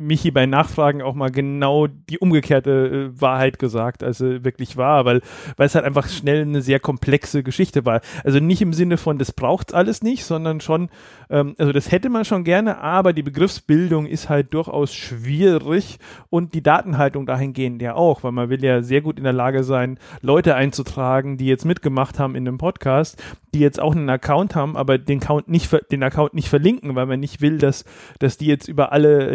Michi bei Nachfragen auch mal genau die umgekehrte äh, Wahrheit gesagt, als er wirklich war, weil, weil es halt einfach schnell eine sehr komplexe Geschichte war. Also nicht im Sinne von, das braucht alles nicht, sondern schon, ähm, also das hätte man schon gerne, aber die Begriffsbildung ist halt durchaus schwierig und die Datenhaltung dahingehend ja auch, weil man will ja sehr gut in der Lage sein, Leute einzutragen, die jetzt mitgemacht haben in einem Podcast, die jetzt auch einen Account haben, aber den Account nicht, den Account nicht verlinken, weil man nicht will, dass, dass die jetzt über alle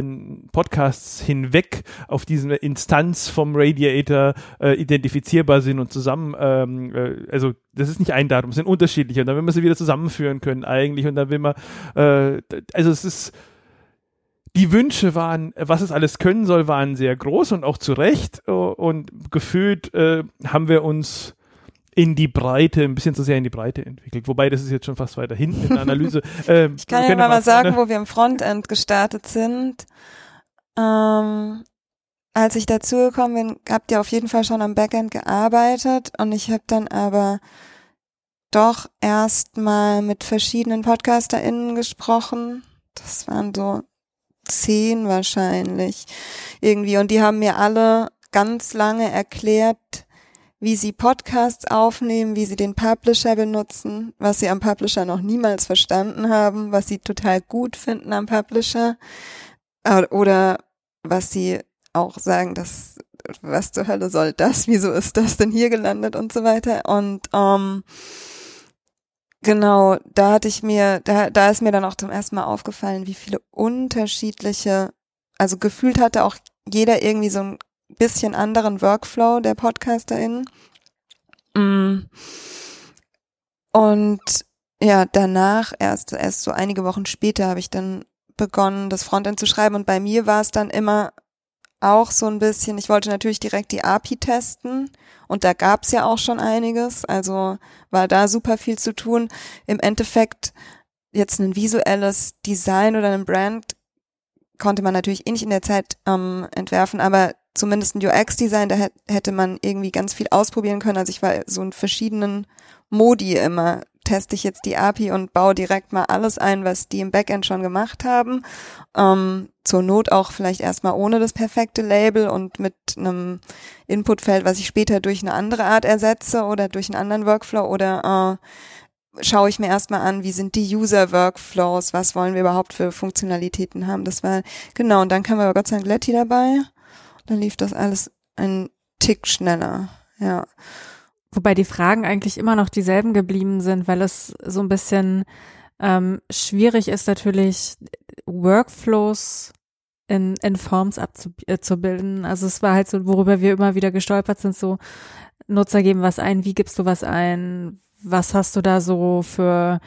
Podcasts hinweg auf diese Instanz vom Radiator äh, identifizierbar sind und zusammen, ähm, äh, also das ist nicht ein Datum, es sind unterschiedliche und dann will man sie wieder zusammenführen können eigentlich und dann will man, äh, also es ist, die Wünsche waren, was es alles können soll, waren sehr groß und auch zu Recht und gefühlt äh, haben wir uns in die Breite, ein bisschen zu sehr in die Breite entwickelt. Wobei, das ist jetzt schon fast weiter hinten in der Analyse. Ähm, ich kann ja mal, mal sagen, wo wir im Frontend gestartet sind. Ähm, als ich dazugekommen bin, habt ihr auf jeden Fall schon am Backend gearbeitet und ich habe dann aber doch erstmal mit verschiedenen PodcasterInnen gesprochen. Das waren so zehn wahrscheinlich irgendwie und die haben mir alle ganz lange erklärt, wie sie Podcasts aufnehmen, wie sie den Publisher benutzen, was sie am Publisher noch niemals verstanden haben, was sie total gut finden am Publisher oder was sie auch sagen, dass was zur Hölle soll das, wieso ist das denn hier gelandet und so weiter und ähm, Genau, da hatte ich mir, da, da ist mir dann auch zum ersten Mal aufgefallen, wie viele unterschiedliche, also gefühlt hatte auch jeder irgendwie so ein bisschen anderen Workflow der PodcasterInnen. Mm. Und ja, danach, erst, erst so einige Wochen später, habe ich dann begonnen, das Frontend zu schreiben. Und bei mir war es dann immer auch so ein bisschen, ich wollte natürlich direkt die API testen und da gab's ja auch schon einiges, also war da super viel zu tun. Im Endeffekt jetzt ein visuelles Design oder ein Brand konnte man natürlich eh nicht in der Zeit ähm, entwerfen, aber zumindest ein UX-Design, da hätte man irgendwie ganz viel ausprobieren können. Also ich war so in verschiedenen Modi immer teste ich jetzt die API und baue direkt mal alles ein, was die im Backend schon gemacht haben. Ähm, zur Not auch vielleicht erstmal ohne das perfekte Label und mit einem Inputfeld, was ich später durch eine andere Art ersetze oder durch einen anderen Workflow oder äh, schaue ich mir erstmal an, wie sind die User-Workflows, was wollen wir überhaupt für Funktionalitäten haben. Das war, genau, und dann kam aber Gott sei Dank Letty dabei. Dann lief das alles ein Tick schneller, ja. Wobei die Fragen eigentlich immer noch dieselben geblieben sind, weil es so ein bisschen ähm, schwierig ist natürlich Workflows in, in Forms abzubilden. Äh, also es war halt so, worüber wir immer wieder gestolpert sind, so Nutzer geben was ein, wie gibst du was ein, was hast du da so für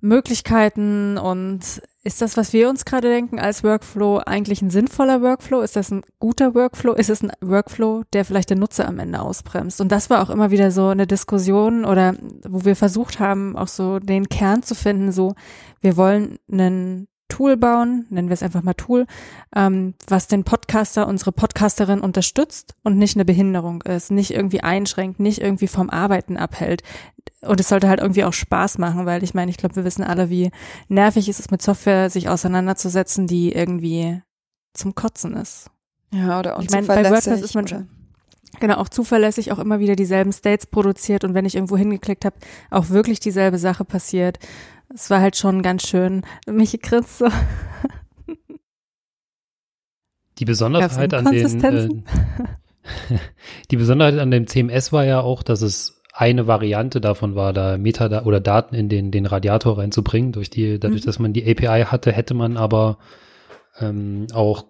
Möglichkeiten und ist das, was wir uns gerade denken als Workflow, eigentlich ein sinnvoller Workflow? Ist das ein guter Workflow? Ist es ein Workflow, der vielleicht den Nutzer am Ende ausbremst? Und das war auch immer wieder so eine Diskussion oder wo wir versucht haben, auch so den Kern zu finden, so wir wollen einen Tool bauen, nennen wir es einfach mal Tool, ähm, was den Podcaster, unsere Podcasterin unterstützt und nicht eine Behinderung ist, nicht irgendwie einschränkt, nicht irgendwie vom Arbeiten abhält. Und es sollte halt irgendwie auch Spaß machen, weil ich meine, ich glaube, wir wissen alle, wie nervig ist es mit Software, sich auseinanderzusetzen, die irgendwie zum Kotzen ist. Ja, oder auch ich meine, bei WordPress ist man schon genau auch zuverlässig auch immer wieder dieselben States produziert und wenn ich irgendwo hingeklickt habe, auch wirklich dieselbe Sache passiert. Es war halt schon ganz schön. Michi grinst so. Die Besonderheit an den äh, die Besonderheit an dem CMS war ja auch, dass es eine Variante davon war, da Metadaten oder Daten in den, den Radiator reinzubringen. Durch die, dadurch, mhm. dass man die API hatte, hätte man aber ähm, auch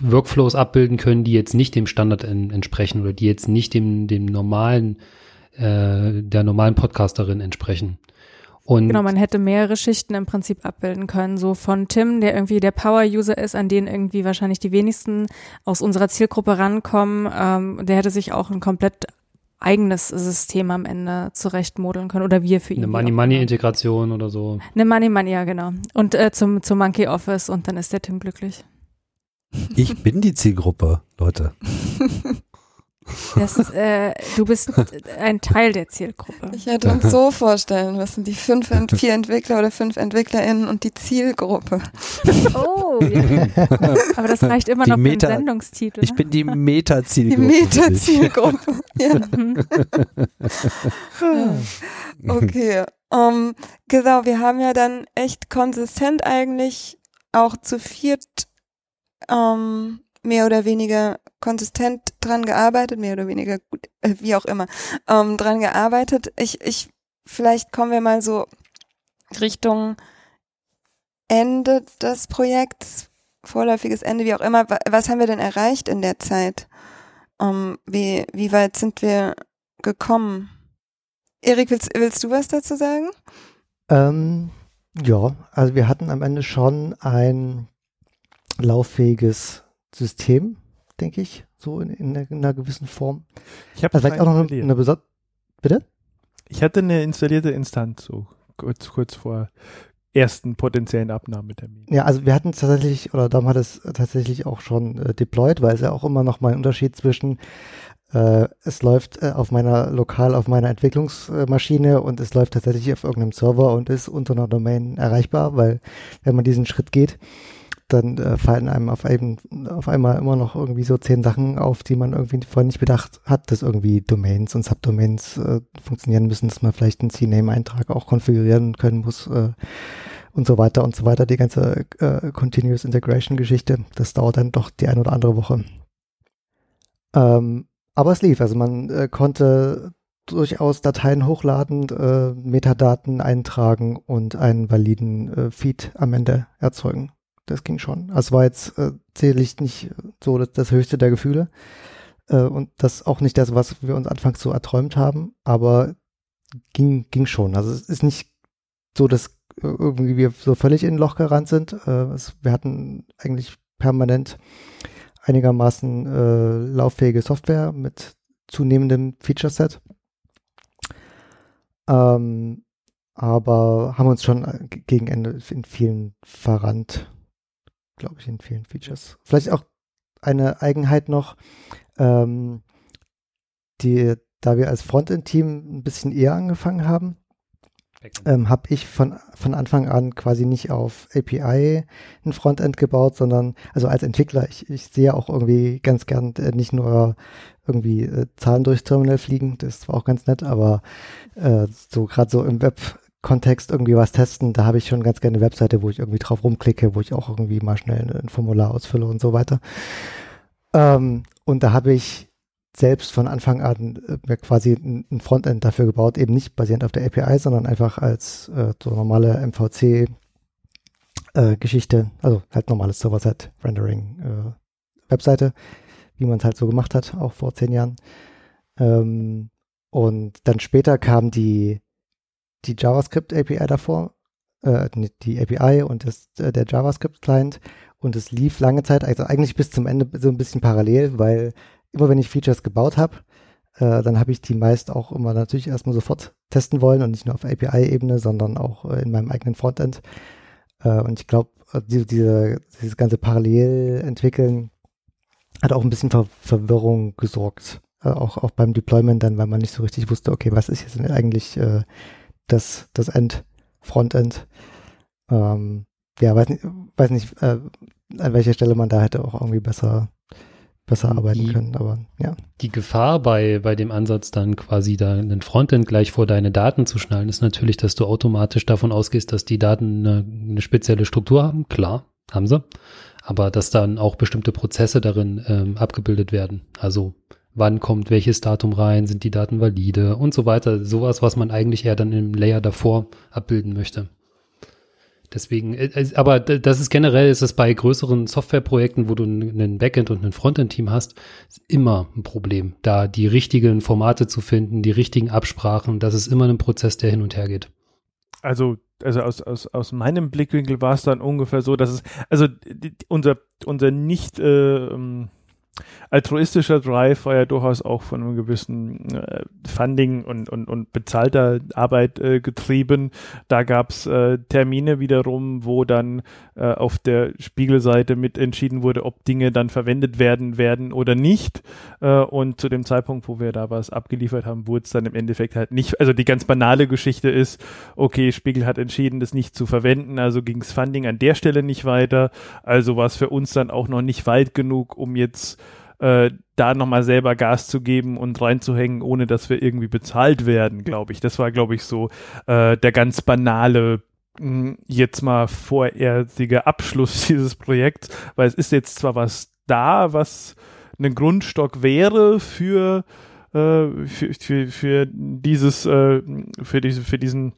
Workflows abbilden können, die jetzt nicht dem Standard en entsprechen oder die jetzt nicht dem, dem normalen, äh, der normalen Podcasterin entsprechen. Und genau, man hätte mehrere Schichten im Prinzip abbilden können. So von Tim, der irgendwie der Power-User ist, an den irgendwie wahrscheinlich die wenigsten aus unserer Zielgruppe rankommen. Ähm, der hätte sich auch ein komplett eigenes System am Ende zurechtmodeln können oder wir für ihn. Eine Money-Money-Integration oder so. Eine Money-Money, ja, genau. Und äh, zum, zum Monkey Office und dann ist der Tim glücklich. Ich bin die Zielgruppe, Leute. Das, äh, du bist ein Teil der Zielgruppe. Ich hätte uns so vorstellen müssen, die fünf, vier Entwickler oder fünf EntwicklerInnen und die Zielgruppe. Oh, ja. aber das reicht immer die noch Meta, für den Sendungstitel. Ich bin die Meta-Zielgruppe. Die Meta-Zielgruppe, ja. okay, um, genau, wir haben ja dann echt konsistent eigentlich auch zu viert um, mehr oder weniger konsistent dran gearbeitet, mehr oder weniger gut, äh, wie auch immer, ähm, dran gearbeitet. Ich, ich, vielleicht kommen wir mal so Richtung Ende des Projekts, vorläufiges Ende, wie auch immer. Was haben wir denn erreicht in der Zeit? Ähm, wie, wie weit sind wir gekommen? Erik, willst, willst du was dazu sagen? Ähm, ja, also wir hatten am Ende schon ein lauffähiges System, denke ich, so in, in, einer, in einer gewissen Form. Ich habe also vielleicht auch noch eine, eine Bitte? Ich hatte eine installierte Instanz so kurz, kurz vor. ersten potenziellen Abnahmetermin. Ja, also wir hatten es tatsächlich, oder Dom hat es tatsächlich auch schon äh, deployed, weil es ja auch immer noch mal ein Unterschied zwischen äh, es läuft äh, auf meiner lokal auf meiner Entwicklungsmaschine und es läuft tatsächlich auf irgendeinem Server und ist unter einer Domain erreichbar, weil wenn man diesen Schritt geht, dann äh, fallen einem auf, einem, auf einmal immer noch irgendwie so zehn Sachen auf, die man irgendwie vorher nicht bedacht hat, dass irgendwie Domains und Subdomains äh, funktionieren müssen, dass man vielleicht einen CNAME-Eintrag auch konfigurieren können muss äh, und so weiter und so weiter. Die ganze äh, Continuous Integration-Geschichte, das dauert dann doch die ein oder andere Woche. Ähm, aber es lief, also man äh, konnte durchaus Dateien hochladen, äh, Metadaten eintragen und einen validen äh, Feed am Ende erzeugen. Das ging schon. Also war jetzt äh, zählig nicht so das, das höchste der Gefühle äh, und das auch nicht das, was wir uns anfangs so erträumt haben, aber ging, ging schon. Also es ist nicht so, dass irgendwie wir so völlig in ein Loch gerannt sind. Äh, es, wir hatten eigentlich permanent einigermaßen äh, lauffähige Software mit zunehmendem Feature-Set. Ähm, aber haben uns schon äh, gegen Ende in vielen verrannt, glaube ich, in vielen Features. Vielleicht auch eine Eigenheit noch, ähm, die, da wir als Frontend-Team ein bisschen eher angefangen haben, ähm, habe ich von, von Anfang an quasi nicht auf API ein Frontend gebaut, sondern also als Entwickler, ich, ich sehe auch irgendwie ganz gern äh, nicht nur irgendwie äh, Zahlen durchs Terminal fliegen, das war auch ganz nett, aber äh, so gerade so im Web-Kontext irgendwie was testen, da habe ich schon ganz gerne eine Webseite, wo ich irgendwie drauf rumklicke, wo ich auch irgendwie mal schnell ein Formular ausfülle und so weiter. Ähm, und da habe ich selbst von Anfang an äh, quasi ein Frontend dafür gebaut, eben nicht basierend auf der API, sondern einfach als äh, so normale MVC äh, Geschichte, also halt normales Server-Side Rendering äh, Webseite, wie man es halt so gemacht hat, auch vor zehn Jahren. Ähm, und dann später kam die, die JavaScript API davor, äh, die API und das, äh, der JavaScript Client und es lief lange Zeit, also eigentlich bis zum Ende so ein bisschen parallel, weil immer wenn ich Features gebaut habe, äh, dann habe ich die meist auch immer natürlich erstmal sofort testen wollen und nicht nur auf API-Ebene, sondern auch äh, in meinem eigenen Frontend. Äh, und ich glaube, äh, die, diese, dieses ganze Parallel-Entwickeln hat auch ein bisschen Ver Verwirrung gesorgt. Auch, auch beim Deployment dann, weil man nicht so richtig wusste, okay, was ist jetzt eigentlich äh, das, das End, Frontend? Ähm, ja, weiß nicht, weiß nicht an welcher Stelle man da hätte auch irgendwie besser besser arbeiten die, können, aber ja. Die Gefahr bei, bei dem Ansatz dann quasi da einen Frontend gleich vor deine Daten zu schnallen, ist natürlich, dass du automatisch davon ausgehst, dass die Daten eine, eine spezielle Struktur haben. Klar, haben sie. Aber dass dann auch bestimmte Prozesse darin ähm, abgebildet werden. Also wann kommt welches Datum rein, sind die Daten valide und so weiter. Sowas, was man eigentlich eher dann im Layer davor abbilden möchte. Deswegen, äh, aber das ist generell, ist es bei größeren Softwareprojekten, wo du einen Backend und ein Frontend-Team hast, immer ein Problem, da die richtigen Formate zu finden, die richtigen Absprachen, das ist immer ein Prozess, der hin und her geht. Also, also aus, aus, aus meinem Blickwinkel war es dann ungefähr so, dass es, also unser, unser nicht äh, ähm, altruistischer Drive war ja durchaus auch von einem gewissen äh, Funding und, und, und bezahlter Arbeit äh, getrieben. Da gab's äh, Termine wiederum, wo dann äh, auf der Spiegelseite mit entschieden wurde, ob Dinge dann verwendet werden werden oder nicht. Äh, und zu dem Zeitpunkt, wo wir da was abgeliefert haben, wurde es dann im Endeffekt halt nicht. Also die ganz banale Geschichte ist, okay, Spiegel hat entschieden, das nicht zu verwenden, also ging's Funding an der Stelle nicht weiter. Also war es für uns dann auch noch nicht weit genug, um jetzt äh, da nochmal selber Gas zu geben und reinzuhängen, ohne dass wir irgendwie bezahlt werden, glaube ich. Das war, glaube ich, so äh, der ganz banale hm, jetzt mal vorerige Abschluss dieses Projekts, weil es ist jetzt zwar was da, was ein Grundstock wäre für äh, für, für, für dieses äh, für diese für diesen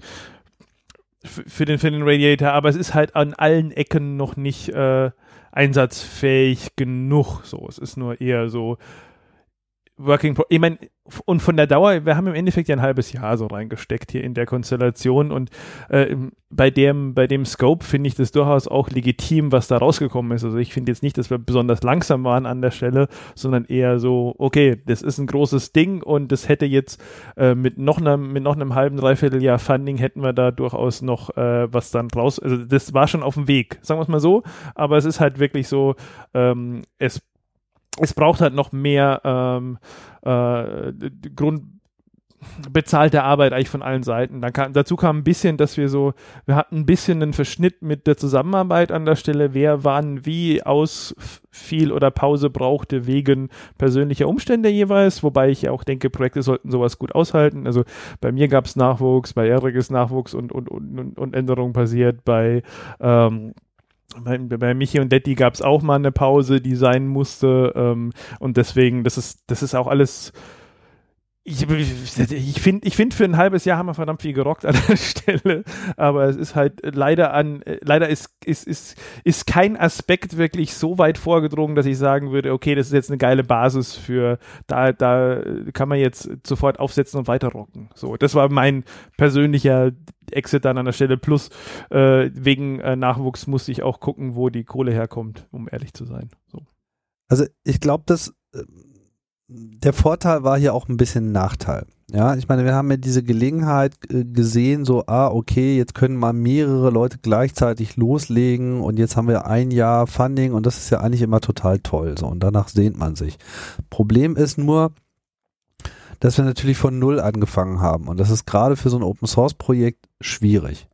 für den für den Radiator, aber es ist halt an allen Ecken noch nicht äh, einsatzfähig genug. So, es ist nur eher so, Working Pro ich meine, und von der Dauer, wir haben im Endeffekt ja ein halbes Jahr so reingesteckt hier in der Konstellation und äh, bei dem, bei dem Scope finde ich das durchaus auch legitim, was da rausgekommen ist. Also ich finde jetzt nicht, dass wir besonders langsam waren an der Stelle, sondern eher so, okay, das ist ein großes Ding und das hätte jetzt äh, mit noch einem, mit noch einem halben, dreiviertel Jahr Funding hätten wir da durchaus noch äh, was dann raus, also das war schon auf dem Weg, sagen wir es mal so, aber es ist halt wirklich so, ähm, es es braucht halt noch mehr ähm, äh, Grund bezahlte Arbeit eigentlich von allen Seiten. Dann kam, dazu kam ein bisschen, dass wir so, wir hatten ein bisschen einen Verschnitt mit der Zusammenarbeit an der Stelle, wer wann wie aus viel oder Pause brauchte wegen persönlicher Umstände jeweils, wobei ich auch denke, Projekte sollten sowas gut aushalten. Also bei mir gab es Nachwuchs, bei Erik ist Nachwuchs und, und, und, und Änderungen passiert, bei ähm, bei, bei Michi und Detti gab es auch mal eine Pause, die sein musste. Ähm, und deswegen, das ist, das ist auch alles. Ich, ich finde, ich find, für ein halbes Jahr haben wir verdammt viel gerockt an der Stelle, aber es ist halt leider an, leider ist, ist, ist, ist kein Aspekt wirklich so weit vorgedrungen, dass ich sagen würde, okay, das ist jetzt eine geile Basis für, da, da kann man jetzt sofort aufsetzen und weiter rocken. So, das war mein persönlicher Exit dann an der Stelle. Plus äh, wegen äh, Nachwuchs musste ich auch gucken, wo die Kohle herkommt, um ehrlich zu sein. So. Also ich glaube, dass äh, der Vorteil war hier auch ein bisschen Nachteil. Ja, ich meine, wir haben ja diese Gelegenheit äh, gesehen, so, ah, okay, jetzt können mal mehrere Leute gleichzeitig loslegen und jetzt haben wir ein Jahr Funding und das ist ja eigentlich immer total toll, so, und danach sehnt man sich. Problem ist nur, dass wir natürlich von Null angefangen haben. Und das ist gerade für so ein Open Source Projekt schwierig.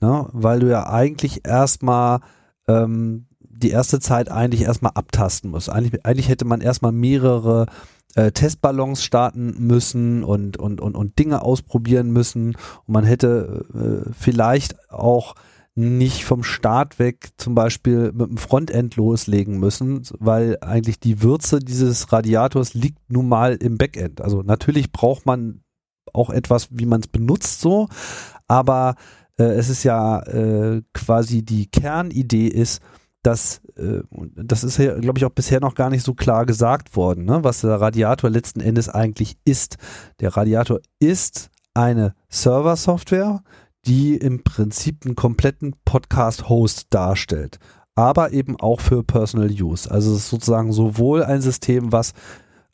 Ne? Weil du ja eigentlich erstmal ähm, die erste Zeit eigentlich erstmal abtasten musst. Eigentlich, eigentlich hätte man erstmal mehrere äh, Testballons starten müssen und, und, und, und Dinge ausprobieren müssen. Und man hätte äh, vielleicht auch nicht vom Start weg zum Beispiel mit dem Frontend loslegen müssen, weil eigentlich die Würze dieses Radiators liegt nun mal im Backend. Also natürlich braucht man auch etwas, wie man es benutzt so, aber äh, es ist ja äh, quasi die Kernidee ist, dass äh, das ist glaube ich, auch bisher noch gar nicht so klar gesagt worden, ne, was der Radiator letzten Endes eigentlich ist. Der Radiator ist eine Server-Software, die im Prinzip einen kompletten Podcast-Host darstellt, aber eben auch für Personal Use. Also es ist sozusagen sowohl ein System, was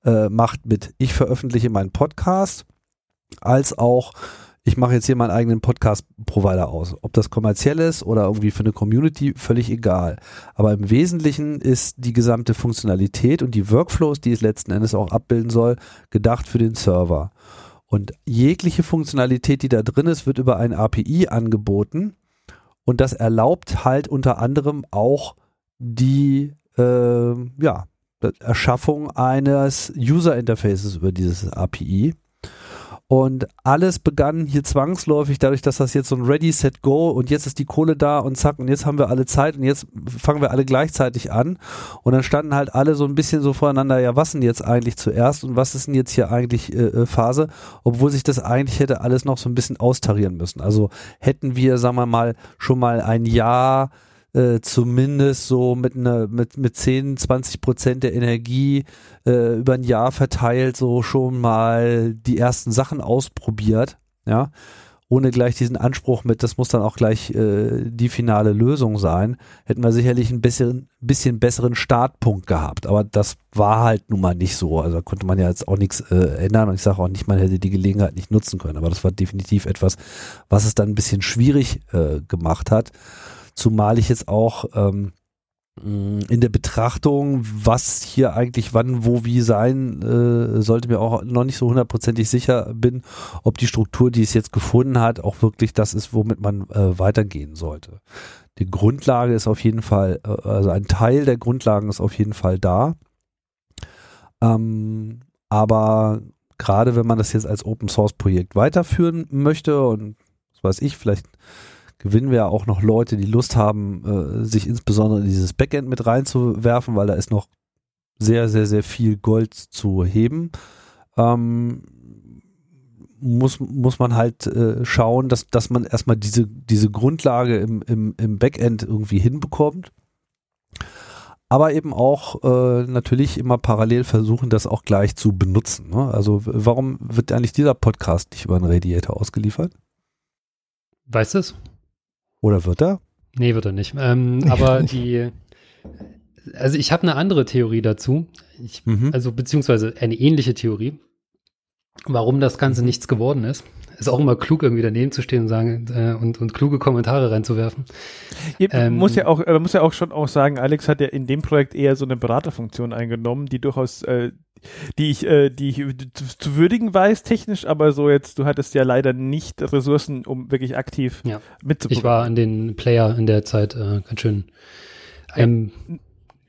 äh, macht mit, ich veröffentliche meinen Podcast, als auch ich mache jetzt hier meinen eigenen Podcast-Provider aus. Ob das kommerziell ist oder irgendwie für eine Community, völlig egal. Aber im Wesentlichen ist die gesamte Funktionalität und die Workflows, die es letzten Endes auch abbilden soll, gedacht für den Server. Und jegliche Funktionalität, die da drin ist, wird über ein API angeboten. Und das erlaubt halt unter anderem auch die äh, ja, Erschaffung eines User Interfaces über dieses API. Und alles begann hier zwangsläufig dadurch, dass das jetzt so ein Ready, Set, Go und jetzt ist die Kohle da und zack und jetzt haben wir alle Zeit und jetzt fangen wir alle gleichzeitig an. Und dann standen halt alle so ein bisschen so voreinander, ja, was denn jetzt eigentlich zuerst und was ist denn jetzt hier eigentlich äh, äh Phase, obwohl sich das eigentlich hätte alles noch so ein bisschen austarieren müssen. Also hätten wir, sagen wir mal, schon mal ein Jahr äh, zumindest so mit einer mit mit 10, 20 Prozent der Energie äh, über ein Jahr verteilt so schon mal die ersten Sachen ausprobiert, ja, ohne gleich diesen Anspruch mit, das muss dann auch gleich äh, die finale Lösung sein, hätten wir sicherlich ein bisschen bisschen besseren Startpunkt gehabt. Aber das war halt nun mal nicht so. Also da konnte man ja jetzt auch nichts äh, ändern und ich sage auch nicht, man hätte die Gelegenheit nicht nutzen können. Aber das war definitiv etwas, was es dann ein bisschen schwierig äh, gemacht hat. Zumal ich jetzt auch ähm, in der Betrachtung, was hier eigentlich wann, wo, wie sein äh, sollte, mir auch noch nicht so hundertprozentig sicher bin, ob die Struktur, die es jetzt gefunden hat, auch wirklich das ist, womit man äh, weitergehen sollte. Die Grundlage ist auf jeden Fall, äh, also ein Teil der Grundlagen ist auf jeden Fall da. Ähm, aber gerade wenn man das jetzt als Open Source Projekt weiterführen möchte und was weiß ich, vielleicht gewinnen wir ja auch noch Leute, die Lust haben, äh, sich insbesondere in dieses Backend mit reinzuwerfen, weil da ist noch sehr, sehr, sehr viel Gold zu heben. Ähm, muss, muss man halt äh, schauen, dass, dass man erstmal diese, diese Grundlage im, im, im Backend irgendwie hinbekommt. aber eben auch äh, natürlich immer parallel versuchen, das auch gleich zu benutzen. Ne? Also warum wird eigentlich dieser Podcast nicht über einen Radiator ausgeliefert? Weißt du es? Oder wird er? Nee, wird er nicht. Ähm, aber die, also ich habe eine andere Theorie dazu. Ich, mhm. Also beziehungsweise eine ähnliche Theorie, warum das Ganze mhm. nichts geworden ist ist auch immer klug, irgendwie daneben zu stehen und sagen äh, und, und kluge Kommentare reinzuwerfen. Ja, ähm, muss ja auch, äh, muss ja auch schon auch sagen, Alex hat ja in dem Projekt eher so eine Beraterfunktion eingenommen, die durchaus äh, die ich, äh, die ich zu, zu, würdigen weiß, technisch, aber so jetzt, du hattest ja leider nicht Ressourcen, um wirklich aktiv ja. mitzubekommen. Ich war an den Player in der Zeit äh, ganz schön ähm,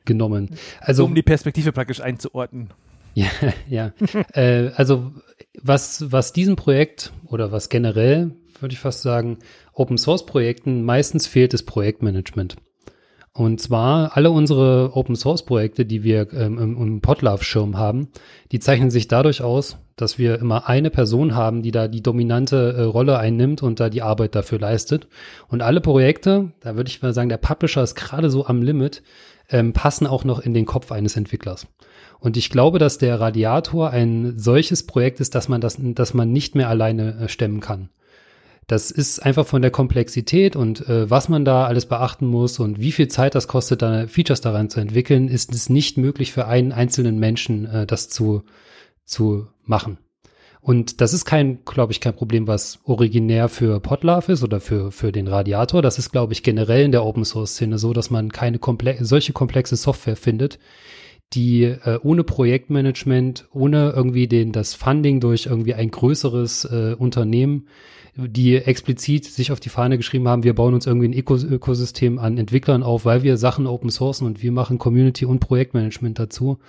genommen. Also, um die Perspektive praktisch einzuordnen. Ja, ja. äh, also was, was diesem Projekt oder was generell, würde ich fast sagen, Open Source Projekten meistens fehlt, ist Projektmanagement. Und zwar alle unsere Open Source Projekte, die wir ähm, im, im Podlove-Schirm haben, die zeichnen sich dadurch aus, dass wir immer eine Person haben, die da die dominante äh, Rolle einnimmt und da die Arbeit dafür leistet. Und alle Projekte, da würde ich mal sagen, der Publisher ist gerade so am Limit, ähm, passen auch noch in den Kopf eines Entwicklers. Und ich glaube, dass der Radiator ein solches Projekt ist, dass man das, dass man nicht mehr alleine äh, stemmen kann. Das ist einfach von der Komplexität und äh, was man da alles beachten muss und wie viel Zeit das kostet, da Features daran zu entwickeln, ist es nicht möglich für einen einzelnen Menschen, äh, das zu, zu machen. Und das ist kein, glaube ich, kein Problem, was originär für Podlove ist oder für, für den Radiator. Das ist, glaube ich, generell in der Open Source Szene so, dass man keine komple solche komplexe Software findet, die äh, ohne Projektmanagement, ohne irgendwie den, das Funding durch irgendwie ein größeres äh, Unternehmen, die explizit sich auf die Fahne geschrieben haben, wir bauen uns irgendwie ein Ökos Ökosystem an Entwicklern auf, weil wir Sachen open sourcen und wir machen Community und Projektmanagement dazu.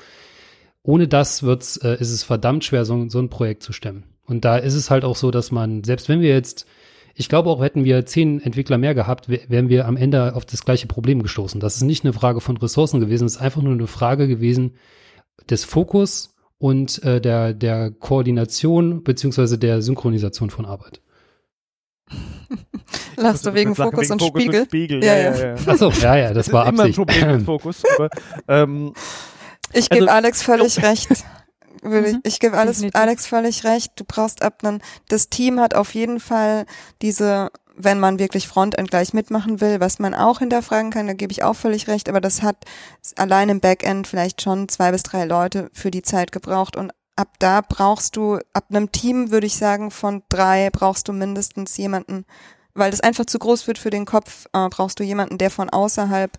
Ohne das wird's, äh, ist es verdammt schwer, so, so ein Projekt zu stemmen. Und da ist es halt auch so, dass man, selbst wenn wir jetzt ich glaube auch, hätten wir zehn Entwickler mehr gehabt, wären wir am Ende auf das gleiche Problem gestoßen. Das ist nicht eine Frage von Ressourcen gewesen, es ist einfach nur eine Frage gewesen des Fokus und äh, der, der Koordination beziehungsweise der Synchronisation von Arbeit. Lachst du wegen Fokus, wegen und, Fokus Spiegel? und Spiegel? Ja, ja, ja. Achso, ja, ja, das, das war Absicht. Immer ein Problem mit Fokus, aber, ähm, ich gebe also, Alex völlig recht würde mhm. ich, ich gebe alles Alex völlig recht. Du brauchst abnen. Das Team hat auf jeden Fall diese, wenn man wirklich Frontend gleich mitmachen will, was man auch hinterfragen kann, da gebe ich auch völlig recht, aber das hat allein im Backend vielleicht schon zwei bis drei Leute für die Zeit gebraucht und ab da brauchst du, ab einem Team würde ich sagen, von drei brauchst du mindestens jemanden, weil das einfach zu groß wird für den Kopf, äh, brauchst du jemanden, der von außerhalb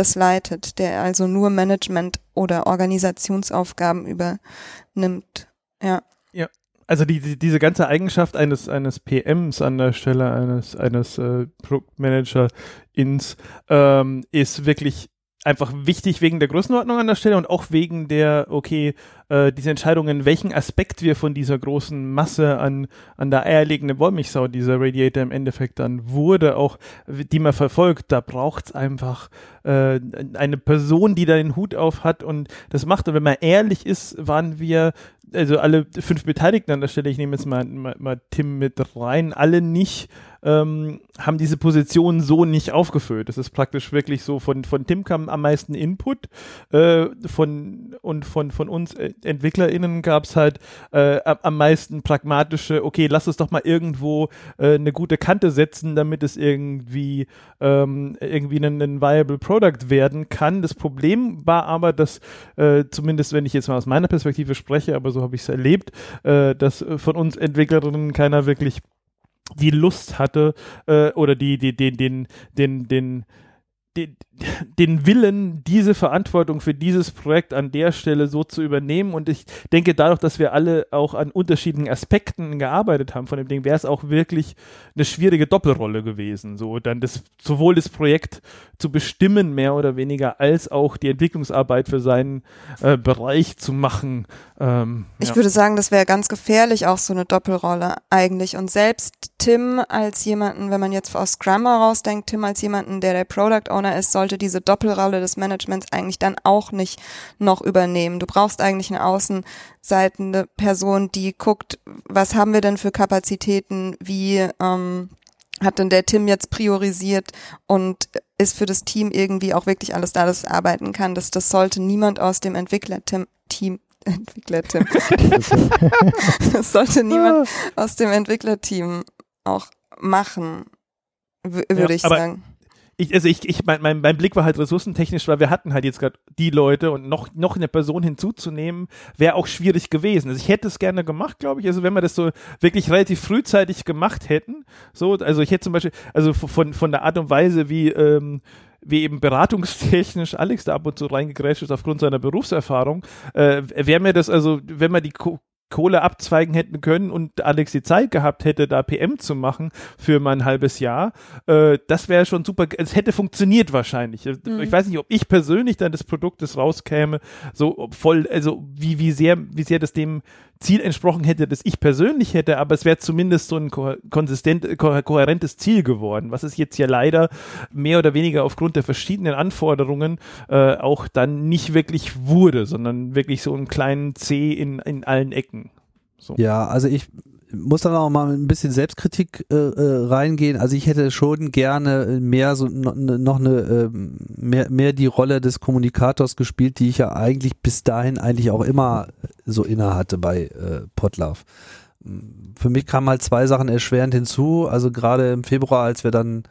das leitet, der also nur Management oder Organisationsaufgaben übernimmt. Ja. Ja. Also die, die, diese ganze Eigenschaft eines, eines PMs an der Stelle eines, eines äh, Produktmanager ins ähm, ist wirklich einfach wichtig wegen der Größenordnung an der Stelle und auch wegen der, okay, äh, diese Entscheidungen, welchen Aspekt wir von dieser großen Masse an, an der eierlegenden Wollmilchsau, dieser Radiator im Endeffekt dann wurde, auch die man verfolgt, da braucht's einfach äh, eine Person, die da den Hut auf hat und das macht. Und wenn man ehrlich ist, waren wir, also alle fünf Beteiligten an der Stelle, ich nehme jetzt mal, mal, mal Tim mit rein, alle nicht ähm, haben diese Position so nicht aufgefüllt. Das ist praktisch wirklich so, von, von Tim kam am meisten Input äh, von, und von, von uns EntwicklerInnen gab es halt äh, am meisten pragmatische, okay, lass es doch mal irgendwo äh, eine gute Kante setzen, damit es irgendwie, ähm, irgendwie ein, ein viable Product werden kann. Das Problem war aber, dass äh, zumindest, wenn ich jetzt mal aus meiner Perspektive spreche, aber so habe ich es erlebt, äh, dass von uns Entwicklerinnen keiner wirklich die Lust hatte äh, oder die, die, den, den, den, den, den, den Willen, diese Verantwortung für dieses Projekt an der Stelle so zu übernehmen. Und ich denke, dadurch, dass wir alle auch an unterschiedlichen Aspekten gearbeitet haben von dem Ding, wäre es auch wirklich eine schwierige Doppelrolle gewesen. So dann das sowohl das Projekt zu bestimmen, mehr oder weniger, als auch die Entwicklungsarbeit für seinen äh, Bereich zu machen. Ähm, ich ja. würde sagen, das wäre ganz gefährlich, auch so eine Doppelrolle eigentlich. Und selbst Tim als jemanden, wenn man jetzt aus Scrum herausdenkt, Tim als jemanden, der der Product Owner ist, sollte diese Doppelrolle des Managements eigentlich dann auch nicht noch übernehmen. Du brauchst eigentlich eine außenseitende Person, die guckt, was haben wir denn für Kapazitäten, wie ähm, hat denn der Tim jetzt priorisiert und ist für das Team irgendwie auch wirklich alles da, das arbeiten kann. Das, das sollte niemand aus dem Entwickler-Team Entwickler-Team. das sollte niemand aus dem Entwicklerteam auch machen, würde Ja, ich sagen. Ich, also ich, ich mein, mein, mein Blick war halt ressourcentechnisch, weil wir hatten halt jetzt gerade die Leute und noch, noch eine Person hinzuzunehmen, wäre auch schwierig gewesen. Also ich hätte es gerne gemacht, glaube ich. Also wenn wir das so wirklich relativ frühzeitig gemacht hätten, so, also ich hätte zum Beispiel, also von, von der Art und Weise, wie, ähm, wie eben beratungstechnisch Alex da ab und zu reingegrätscht ist aufgrund seiner Berufserfahrung, äh, wäre mir das also, wenn wir die Kohle abzweigen hätten können und Alex die Zeit gehabt hätte, da PM zu machen für mal ein halbes Jahr, äh, das wäre schon super, es hätte funktioniert wahrscheinlich. Mhm. Ich weiß nicht, ob ich persönlich dann des Produktes rauskäme, so voll, also wie, wie sehr, wie sehr das dem Ziel entsprochen hätte, das ich persönlich hätte, aber es wäre zumindest so ein ko konsistent, ko kohärentes Ziel geworden, was es jetzt ja leider mehr oder weniger aufgrund der verschiedenen Anforderungen äh, auch dann nicht wirklich wurde, sondern wirklich so einen kleinen C in, in allen Ecken. So. Ja, also ich muss dann auch mal ein bisschen Selbstkritik äh, äh, reingehen. Also ich hätte schon gerne mehr so ne- noch eine ähm, mehr mehr die Rolle des Kommunikators gespielt, die ich ja eigentlich bis dahin eigentlich auch immer so inne hatte bei äh, Potlove. Für mich kamen halt zwei Sachen erschwerend hinzu. Also gerade im Februar, als wir dann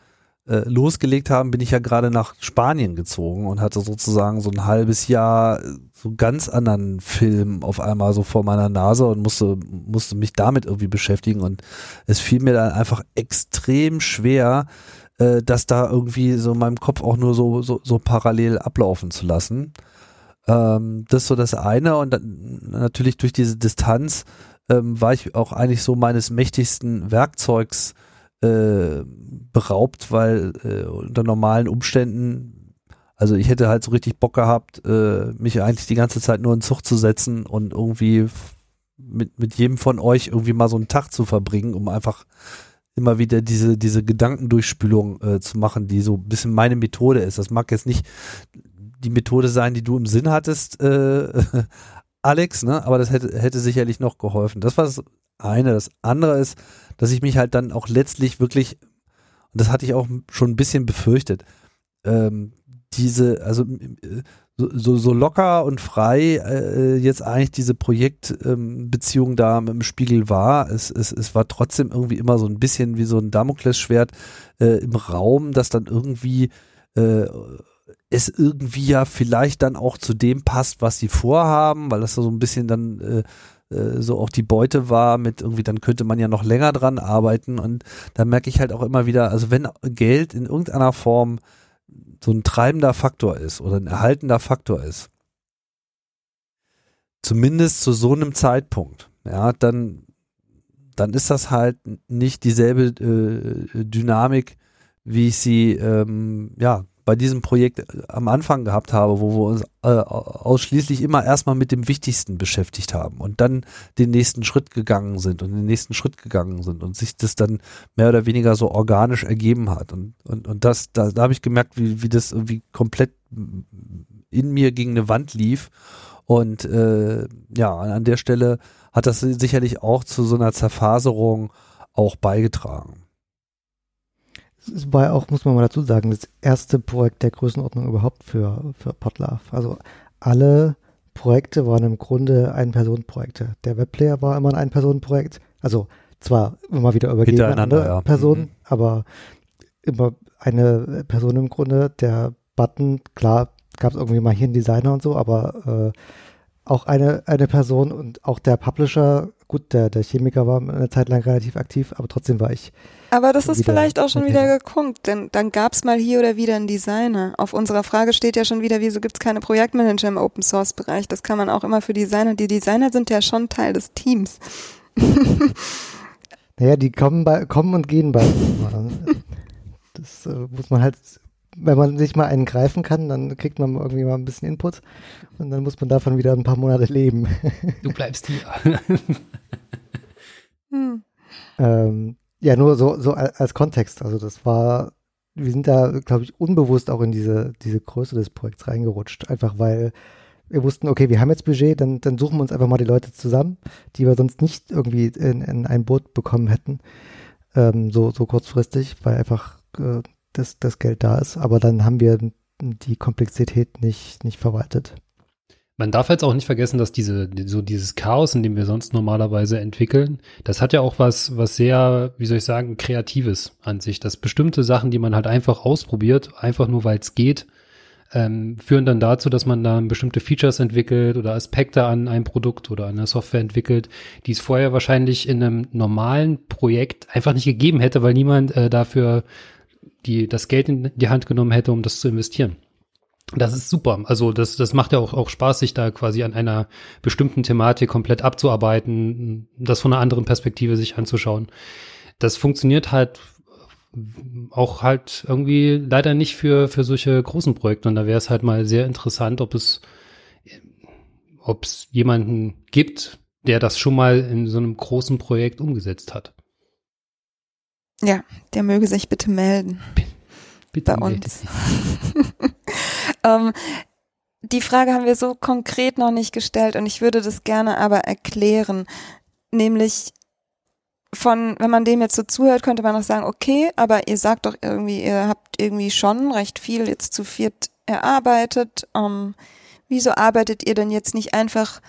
äh, losgelegt haben, bin ich ja gerade nach Spanien gezogen und hatte sozusagen so ein halbes Jahr äh, so ganz anderen Film auf einmal so vor meiner Nase und musste, musste mich damit irgendwie beschäftigen und es fiel mir dann einfach extrem schwer, äh, das da irgendwie so in meinem Kopf auch nur so, so, so parallel ablaufen zu lassen. Ähm, das ist so das eine und dann natürlich durch diese Distanz ähm, war ich auch eigentlich so meines mächtigsten Werkzeugs äh, beraubt, weil äh, unter normalen Umständen, also ich hätte halt so richtig Bock gehabt, äh, mich eigentlich die ganze Zeit nur in Zug zu setzen und irgendwie mit, mit jedem von euch irgendwie mal so einen Tag zu verbringen, um einfach immer wieder diese, diese Gedankendurchspülung äh, zu machen, die so ein bisschen meine Methode ist. Das mag jetzt nicht die Methode sein, die du im Sinn hattest, äh, Alex, ne? aber das hätte, hätte sicherlich noch geholfen. Das war das eine. Das andere ist, dass ich mich halt dann auch letztlich wirklich, und das hatte ich auch schon ein bisschen befürchtet, ähm, diese, also äh, so, so, locker und frei äh, jetzt eigentlich diese Projektbeziehung ähm, da mit dem Spiegel war, es, es, es war trotzdem irgendwie immer so ein bisschen wie so ein Damoklesschwert äh, im Raum, das dann irgendwie äh, es irgendwie ja vielleicht dann auch zu dem passt, was sie vorhaben, weil das so ein bisschen dann äh, so auch die Beute war mit irgendwie, dann könnte man ja noch länger dran arbeiten. Und da merke ich halt auch immer wieder, also wenn Geld in irgendeiner Form so ein treibender Faktor ist oder ein erhaltender Faktor ist, zumindest zu so einem Zeitpunkt, ja, dann, dann ist das halt nicht dieselbe äh, Dynamik, wie ich sie, ähm, ja, bei diesem Projekt am Anfang gehabt habe, wo wir uns äh, ausschließlich immer erstmal mit dem Wichtigsten beschäftigt haben und dann den nächsten Schritt gegangen sind und den nächsten Schritt gegangen sind und sich das dann mehr oder weniger so organisch ergeben hat. Und, und, und das, da, da habe ich gemerkt, wie, wie das irgendwie komplett in mir gegen eine Wand lief. Und äh, ja, an der Stelle hat das sicherlich auch zu so einer Zerfaserung auch beigetragen. Es war auch, muss man mal dazu sagen, das erste Projekt der Größenordnung überhaupt für, für Potlove. Also alle Projekte waren im Grunde Ein-Personen-Projekte. Der Webplayer war immer ein Ein-Personen-Projekt. Also zwar immer wieder übergeben an andere ja. Personen, Mhm. aber immer eine Person im Grunde. Der Button, klar, gab es irgendwie mal hier einen Designer und so, aber äh, auch eine, eine Person und auch der Publisher, gut, der, der Chemiker war eine Zeit lang relativ aktiv, aber trotzdem war ich Aber das ist wieder vielleicht auch schon wieder geguckt, denn dann gab's mal hier oder wieder einen Designer. Auf unserer Frage steht ja schon wieder, wieso gibt's keine Projektmanager im Open Source Bereich? Das kann man auch immer für Designer. Die Designer sind ja schon Teil des Teams. Naja, die kommen, bei, kommen und gehen bei. Das äh, muss man halt, wenn man sich mal einen greifen kann, dann kriegt man irgendwie mal ein bisschen Input und dann muss man davon wieder ein paar Monate leben. Du bleibst hier. Hm. ähm, ja, nur so, so al- als Kontext. Also das war, wir sind da, glaube ich, unbewusst auch in diese, diese Größe des Projekts reingerutscht. Einfach weil wir wussten, okay, wir haben jetzt Budget, dann, dann suchen wir uns einfach mal die Leute zusammen, die wir sonst nicht irgendwie in, in ein Boot bekommen hätten. ähm, so, so kurzfristig, weil einfach äh, das, das Geld da ist. Aber dann haben wir die Komplexität nicht, nicht verwaltet. Man darf jetzt auch nicht vergessen, dass diese, so dieses Chaos, in dem wir sonst normalerweise entwickeln, das hat ja auch was, was sehr, wie soll ich sagen, Kreatives an sich. Dass bestimmte Sachen, die man halt einfach ausprobiert, einfach nur weil es geht, ähm, führen dann dazu, dass man dann bestimmte Features entwickelt oder Aspekte an einem Produkt oder an einer Software entwickelt, die es vorher wahrscheinlich in einem normalen Projekt einfach nicht gegeben hätte, weil niemand äh, dafür die, das Geld in die Hand genommen hätte, um das zu investieren. Das ist super. Also das, das macht ja auch, auch Spaß, sich da quasi an einer bestimmten Thematik komplett abzuarbeiten, das von einer anderen Perspektive sich anzuschauen. Das funktioniert halt auch halt irgendwie leider nicht für, für solche großen Projekte. Und da wäre es halt mal sehr interessant, ob es, ob es jemanden gibt, der das schon mal in so einem großen Projekt umgesetzt hat. Ja, der möge sich bitte melden. Bitte bei uns. ähm, die Frage haben wir so konkret noch nicht gestellt und ich würde das gerne aber erklären. Nämlich von, wenn man dem jetzt so zuhört, könnte man auch sagen, okay, aber ihr sagt doch irgendwie, ihr habt irgendwie schon recht viel jetzt zu viert erarbeitet. Ähm, wieso arbeitet ihr denn jetzt nicht einfach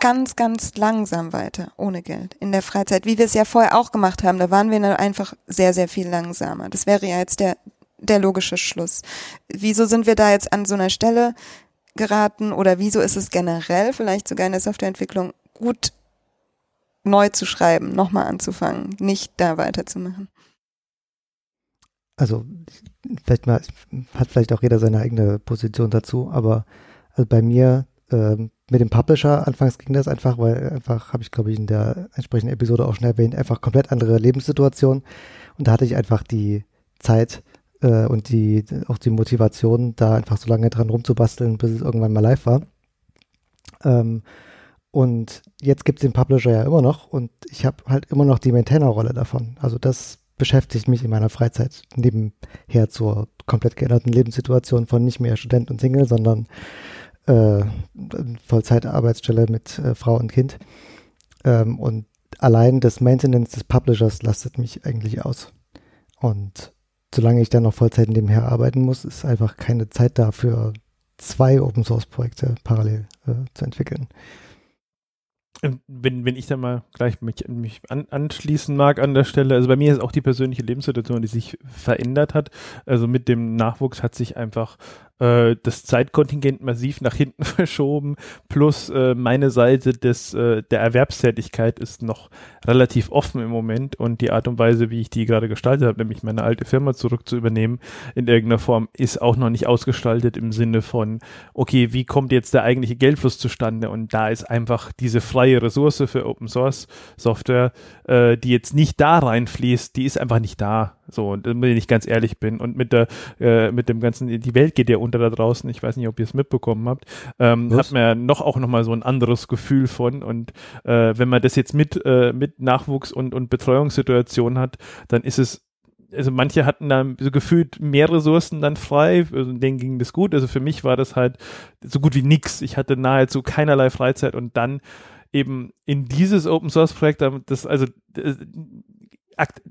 ganz, ganz langsam weiter, ohne Geld, in der Freizeit, wie wir es ja vorher auch gemacht haben. Da waren wir dann einfach sehr, sehr viel langsamer. Das wäre ja jetzt der, der logische Schluss. Wieso sind wir da jetzt an so einer Stelle geraten oder wieso ist es generell vielleicht sogar in der Softwareentwicklung gut, neu zu schreiben, nochmal anzufangen, nicht da weiterzumachen? Also, vielleicht mal, hat vielleicht auch jeder seine eigene Position dazu, aber also bei mir ähm, mit dem Publisher, anfangs ging das einfach, weil einfach, habe ich glaube ich in der entsprechenden Episode auch schon erwähnt, einfach komplett andere Lebenssituation. Und da hatte ich einfach die Zeit äh, und die auch die Motivation, da einfach so lange dran rumzubasteln, bis es irgendwann mal live war. Ähm, und jetzt gibt es den Publisher ja immer noch und ich habe halt immer noch die Maintainer-Rolle davon. Also das beschäftigt mich in meiner Freizeit nebenher zur komplett geänderten Lebenssituation von nicht mehr Student und Single, sondern äh, Vollzeitarbeitsstelle mit äh, Frau und Kind. Ähm, und allein das Maintenance des Publishers lastet mich eigentlich aus. Und solange ich dann noch Vollzeit nebenher arbeiten muss, ist einfach keine Zeit dafür, zwei Open Source Projekte parallel äh, zu entwickeln. Ähm, wenn, wenn ich da mal gleich mich, mich an, anschließen mag an der Stelle, also bei mir ist auch die persönliche Lebenssituation, die sich verändert hat. Also mit dem Nachwuchs hat sich einfach das Zeitkontingent massiv nach hinten verschoben, plus äh, meine Seite des, äh, der Erwerbstätigkeit ist noch relativ offen im Moment und die Art und Weise, wie ich die gerade gestaltet habe, nämlich meine alte Firma zurück zu übernehmen, in irgendeiner Form, ist auch noch nicht ausgestaltet im Sinne von, okay, wie kommt jetzt der eigentliche Geldfluss zustande? Und da ist einfach diese freie Ressource für Open Source Software, äh, die jetzt nicht da reinfließt, die ist einfach nicht da. So, wenn ich ganz ehrlich bin. Und mit der, äh, mit dem ganzen, die Welt geht ja unter da draußen. Ich weiß nicht, ob ihr es mitbekommen habt. Ähm, hat man ja noch auch nochmal so ein anderes Gefühl von. Und äh, wenn man das jetzt mit, äh, mit Nachwuchs und, und Betreuungssituation hat, dann ist es also manche hatten da so gefühlt mehr Ressourcen dann frei, also denen ging das gut. Also für mich war das halt so gut wie nix. Ich hatte nahezu keinerlei Freizeit und dann eben in dieses Open Source Projekt, das also das,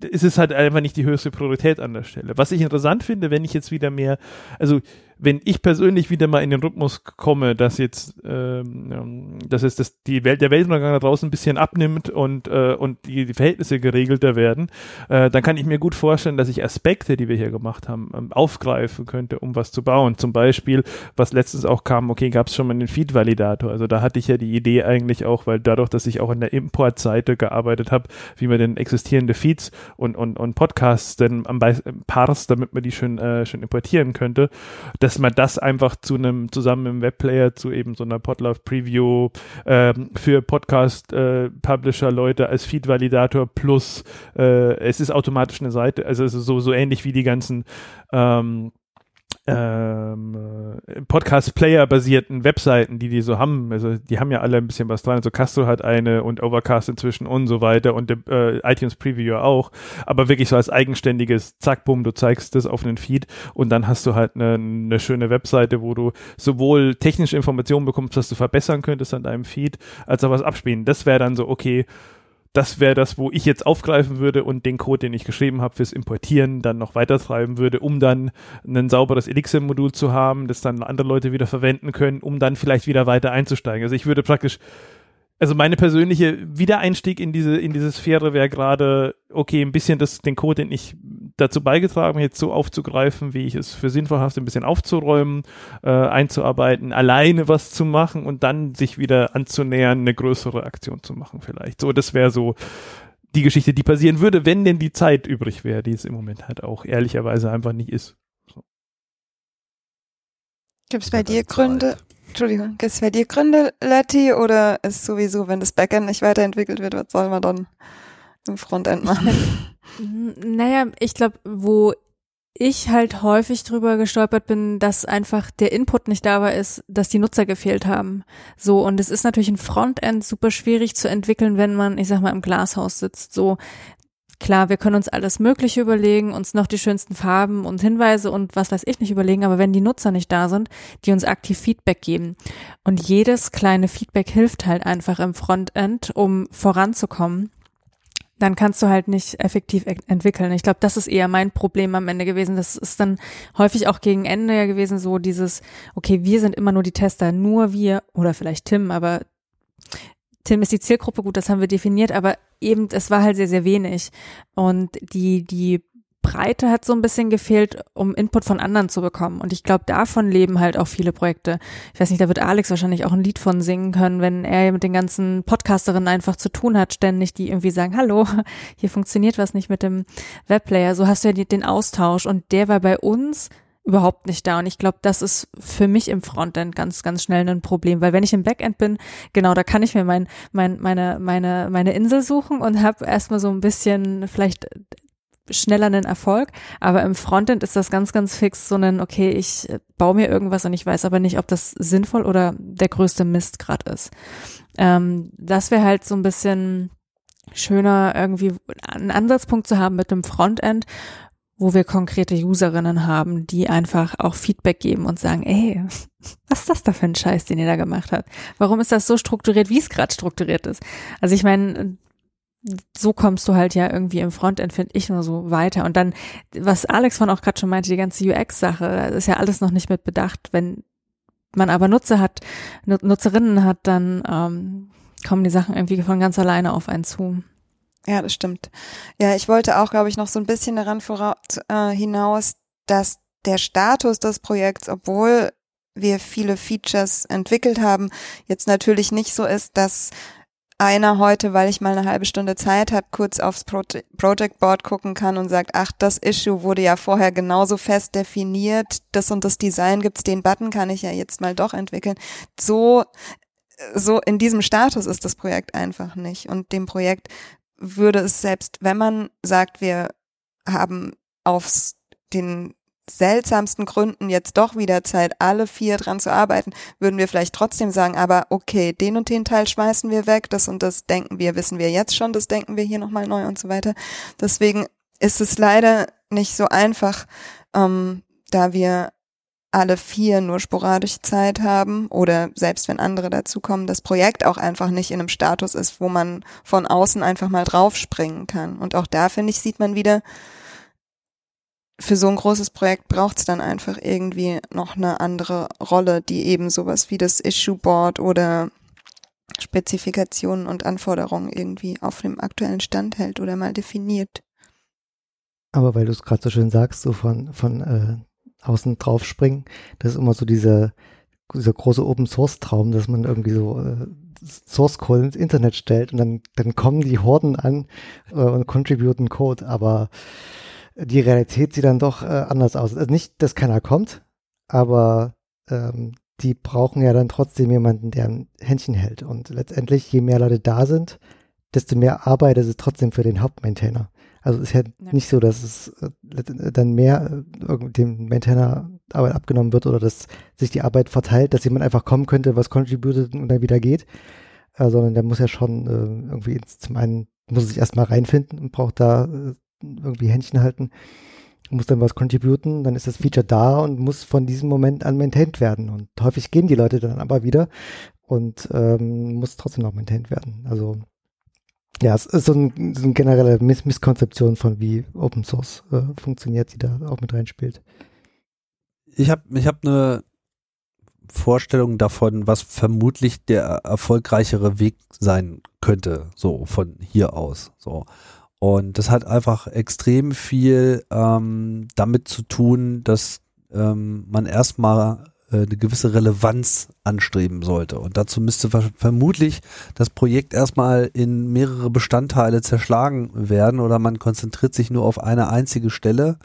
ist es halt einfach nicht die höchste Priorität an der Stelle. Was ich interessant finde, wenn ich jetzt wieder mehr, also wenn ich persönlich wieder mal in den Rhythmus komme, dass jetzt, ähm, dass es das, die Welt, der Weltuntergang da draußen ein bisschen abnimmt und, äh, und die, die Verhältnisse geregelter werden, äh, dann kann ich mir gut vorstellen, dass ich Aspekte, die wir hier gemacht haben, ähm, aufgreifen könnte, um was zu bauen. Zum Beispiel, was letztens auch kam, okay, gab es schon mal einen Feed-Validator. Also da hatte ich ja die Idee eigentlich auch, weil dadurch, dass ich auch an der Importseite gearbeitet habe, wie man denn existierende Feeds und, und, und Podcasts denn am Be parst, damit man die schön, äh, schön importieren könnte, dass man das einfach zu einem zusammen im Webplayer zu eben so einer Podlove Preview ähm, für Podcast äh, Publisher Leute als Feed Validator plus äh, es ist automatisch eine Seite, also es ist so so ähnlich wie die ganzen ähm, ähm, Podcast-Player-basierten Webseiten, die die so haben. Also die haben ja alle ein bisschen was dran. Also Castro hat eine und Overcast inzwischen und so weiter und äh, iTunes Preview auch. Aber wirklich so als eigenständiges Zack, bumm, du zeigst das auf einen Feed und dann hast du halt eine, eine schöne Webseite, wo du sowohl technische Informationen bekommst, was du verbessern könntest an deinem Feed, als auch was abspielen. Das wäre dann so, okay, das wäre das, wo ich jetzt aufgreifen würde und den Code, den ich geschrieben habe fürs Importieren, dann noch weitertreiben würde, um dann ein sauberes Elixir-Modul zu haben, das dann andere Leute wieder verwenden können, um dann vielleicht wieder weiter einzusteigen. Also ich würde praktisch also meine persönliche Wiedereinstieg in diese, in diese Sphäre wäre gerade, okay, ein bisschen das, den Code, den ich dazu beigetragen habe, jetzt so aufzugreifen, wie ich es für sinnvoll halte, ein bisschen aufzuräumen, äh, einzuarbeiten, alleine was zu machen und dann sich wieder anzunähern, eine größere Aktion zu machen vielleicht. So, das wäre so die Geschichte, die passieren würde, wenn denn die Zeit übrig wäre, die es im Moment halt auch ehrlicherweise einfach nicht ist. So. Gibt es bei dir Gründe? Entschuldigung, gibt es bei dir Gründe, Letty, oder ist sowieso, wenn das Backend nicht weiterentwickelt wird, was soll man dann im Frontend machen? Naja, ich glaube, wo ich halt häufig drüber gestolpert bin, dass einfach der Input nicht da war, ist, dass die Nutzer gefehlt haben. So, und es ist natürlich ein Frontend super schwierig zu entwickeln, wenn man, ich sag mal, im Glashaus sitzt. So, Klar, wir können uns alles Mögliche überlegen, uns noch die schönsten Farben und Hinweise und was weiß ich nicht überlegen, aber wenn die Nutzer nicht da sind, die uns aktiv Feedback geben und jedes kleine Feedback hilft halt einfach im Frontend, um voranzukommen, dann kannst du halt nicht effektiv entwickeln. Ich glaube, das ist eher mein Problem am Ende gewesen. Das ist dann häufig auch gegen Ende ja gewesen, so dieses, okay, wir sind immer nur die Tester, nur wir oder vielleicht Tim, aber Tim ist die Zielgruppe, gut, das haben wir definiert, aber eben, es war halt sehr, sehr wenig. Und die, die Breite hat so ein bisschen gefehlt, um Input von anderen zu bekommen. Und ich glaube, davon leben halt auch viele Projekte. Ich weiß nicht, da wird Alex wahrscheinlich auch ein Lied von singen können, wenn er mit den ganzen Podcasterinnen einfach zu tun hat, ständig, die irgendwie sagen, hallo, hier funktioniert was nicht mit dem Webplayer. So hast du ja den Austausch. Und der war bei uns überhaupt nicht da. Und ich glaube, das ist für mich im Frontend ganz, ganz schnell ein Problem, weil wenn ich im Backend bin, genau, da kann ich mir mein, mein, meine, meine, meine Insel suchen und habe erstmal so ein bisschen vielleicht schneller einen Erfolg, aber im Frontend ist das ganz, ganz fix so ein, okay, ich baue mir irgendwas und ich weiß aber nicht, ob das sinnvoll oder der größte Mist gerade ist. Ähm, das wäre halt so ein bisschen schöner, irgendwie einen Ansatzpunkt zu haben mit dem Frontend, wo wir konkrete Userinnen haben, die einfach auch Feedback geben und sagen, ey, was ist das da für ein Scheiß, den ihr da gemacht habt? Warum ist das so strukturiert, wie es gerade strukturiert ist? Also ich meine, so kommst du halt ja irgendwie im Frontend, finde ich, nur so weiter. Und dann, was Alex von auch gerade schon meinte, die ganze UX-Sache, ist ja alles noch nicht mit bedacht. Wenn man aber Nutzer hat, Nutzerinnen hat, dann ähm, kommen die Sachen irgendwie von ganz alleine auf einen zu. Ja, das stimmt. Ja, ich wollte auch, glaube ich, noch so ein bisschen daran voraus, äh, hinaus, dass der Status des Projekts, obwohl wir viele Features entwickelt haben, jetzt natürlich nicht so ist, dass einer heute, weil ich mal eine halbe Stunde Zeit habe, kurz aufs Pro Project Board gucken kann und sagt, ach, das Issue wurde ja vorher genauso fest definiert, das und das Design gibt's, den Button kann ich ja jetzt mal doch entwickeln. So so in diesem Status ist das Projekt einfach nicht. Und dem Projekt würde es selbst, wenn man sagt, wir haben aus den seltsamsten Gründen jetzt doch wieder Zeit, alle vier dran zu arbeiten, würden wir vielleicht trotzdem sagen, aber okay, den und den Teil schmeißen wir weg, das und das denken wir, wissen wir jetzt schon, das denken wir hier nochmal neu und so weiter. Deswegen ist es leider nicht so einfach, ähm, da wir alle vier nur sporadisch Zeit haben oder selbst wenn andere dazukommen, das Projekt auch einfach nicht in einem Status ist, wo man von außen einfach mal draufspringen kann. Und auch da, finde ich, sieht man wieder, für so ein großes Projekt braucht es dann einfach irgendwie noch eine andere Rolle, die eben sowas wie das Issue Board oder Spezifikationen und Anforderungen irgendwie auf dem aktuellen Stand hält oder mal definiert. Aber weil du es gerade so schön sagst, so von, von äh, außen drauf springen. Das ist immer so dieser, dieser große Open Source Traum, dass man irgendwie so äh, Source Code ins Internet stellt und dann, dann kommen die Horden an äh, und contributen Code, aber die Realität sieht dann doch äh, anders aus. Also nicht, dass keiner kommt, aber ähm, die brauchen ja dann trotzdem jemanden, der ein Händchen hält. Und letztendlich, je mehr Leute da sind, desto mehr Arbeit ist es trotzdem für den Hauptmaintainer. Also es ist ja, ja, nicht so, dass es äh, dann mehr äh, dem Maintainer Arbeit abgenommen wird oder dass sich die Arbeit verteilt, dass jemand einfach kommen könnte, was contributed und dann wieder geht, äh, sondern der muss ja schon äh, irgendwie ins, zum einen muss sich erstmal reinfinden und braucht da äh, irgendwie Händchen halten, muss dann was contributen, dann ist das Feature da und muss von diesem Moment an maintained werden. Und häufig gehen die Leute dann aber wieder und ähm, muss trotzdem noch maintained werden. Also Ja, es ist so, ein, so eine generelle Miss Misskonzeption von wie Open Source äh, funktioniert, die da auch mit reinspielt. Ich habe ich hab eine Vorstellung davon, was vermutlich der erfolgreichere Weg sein könnte, so von hier aus. So. Und das hat einfach extrem viel ähm, damit zu tun, dass ähm, man erstmal äh, eine gewisse Relevanz anstreben sollte. Und dazu müsste vermutlich das Projekt erstmal in mehrere Bestandteile zerschlagen werden oder man konzentriert sich nur auf eine einzige Stelle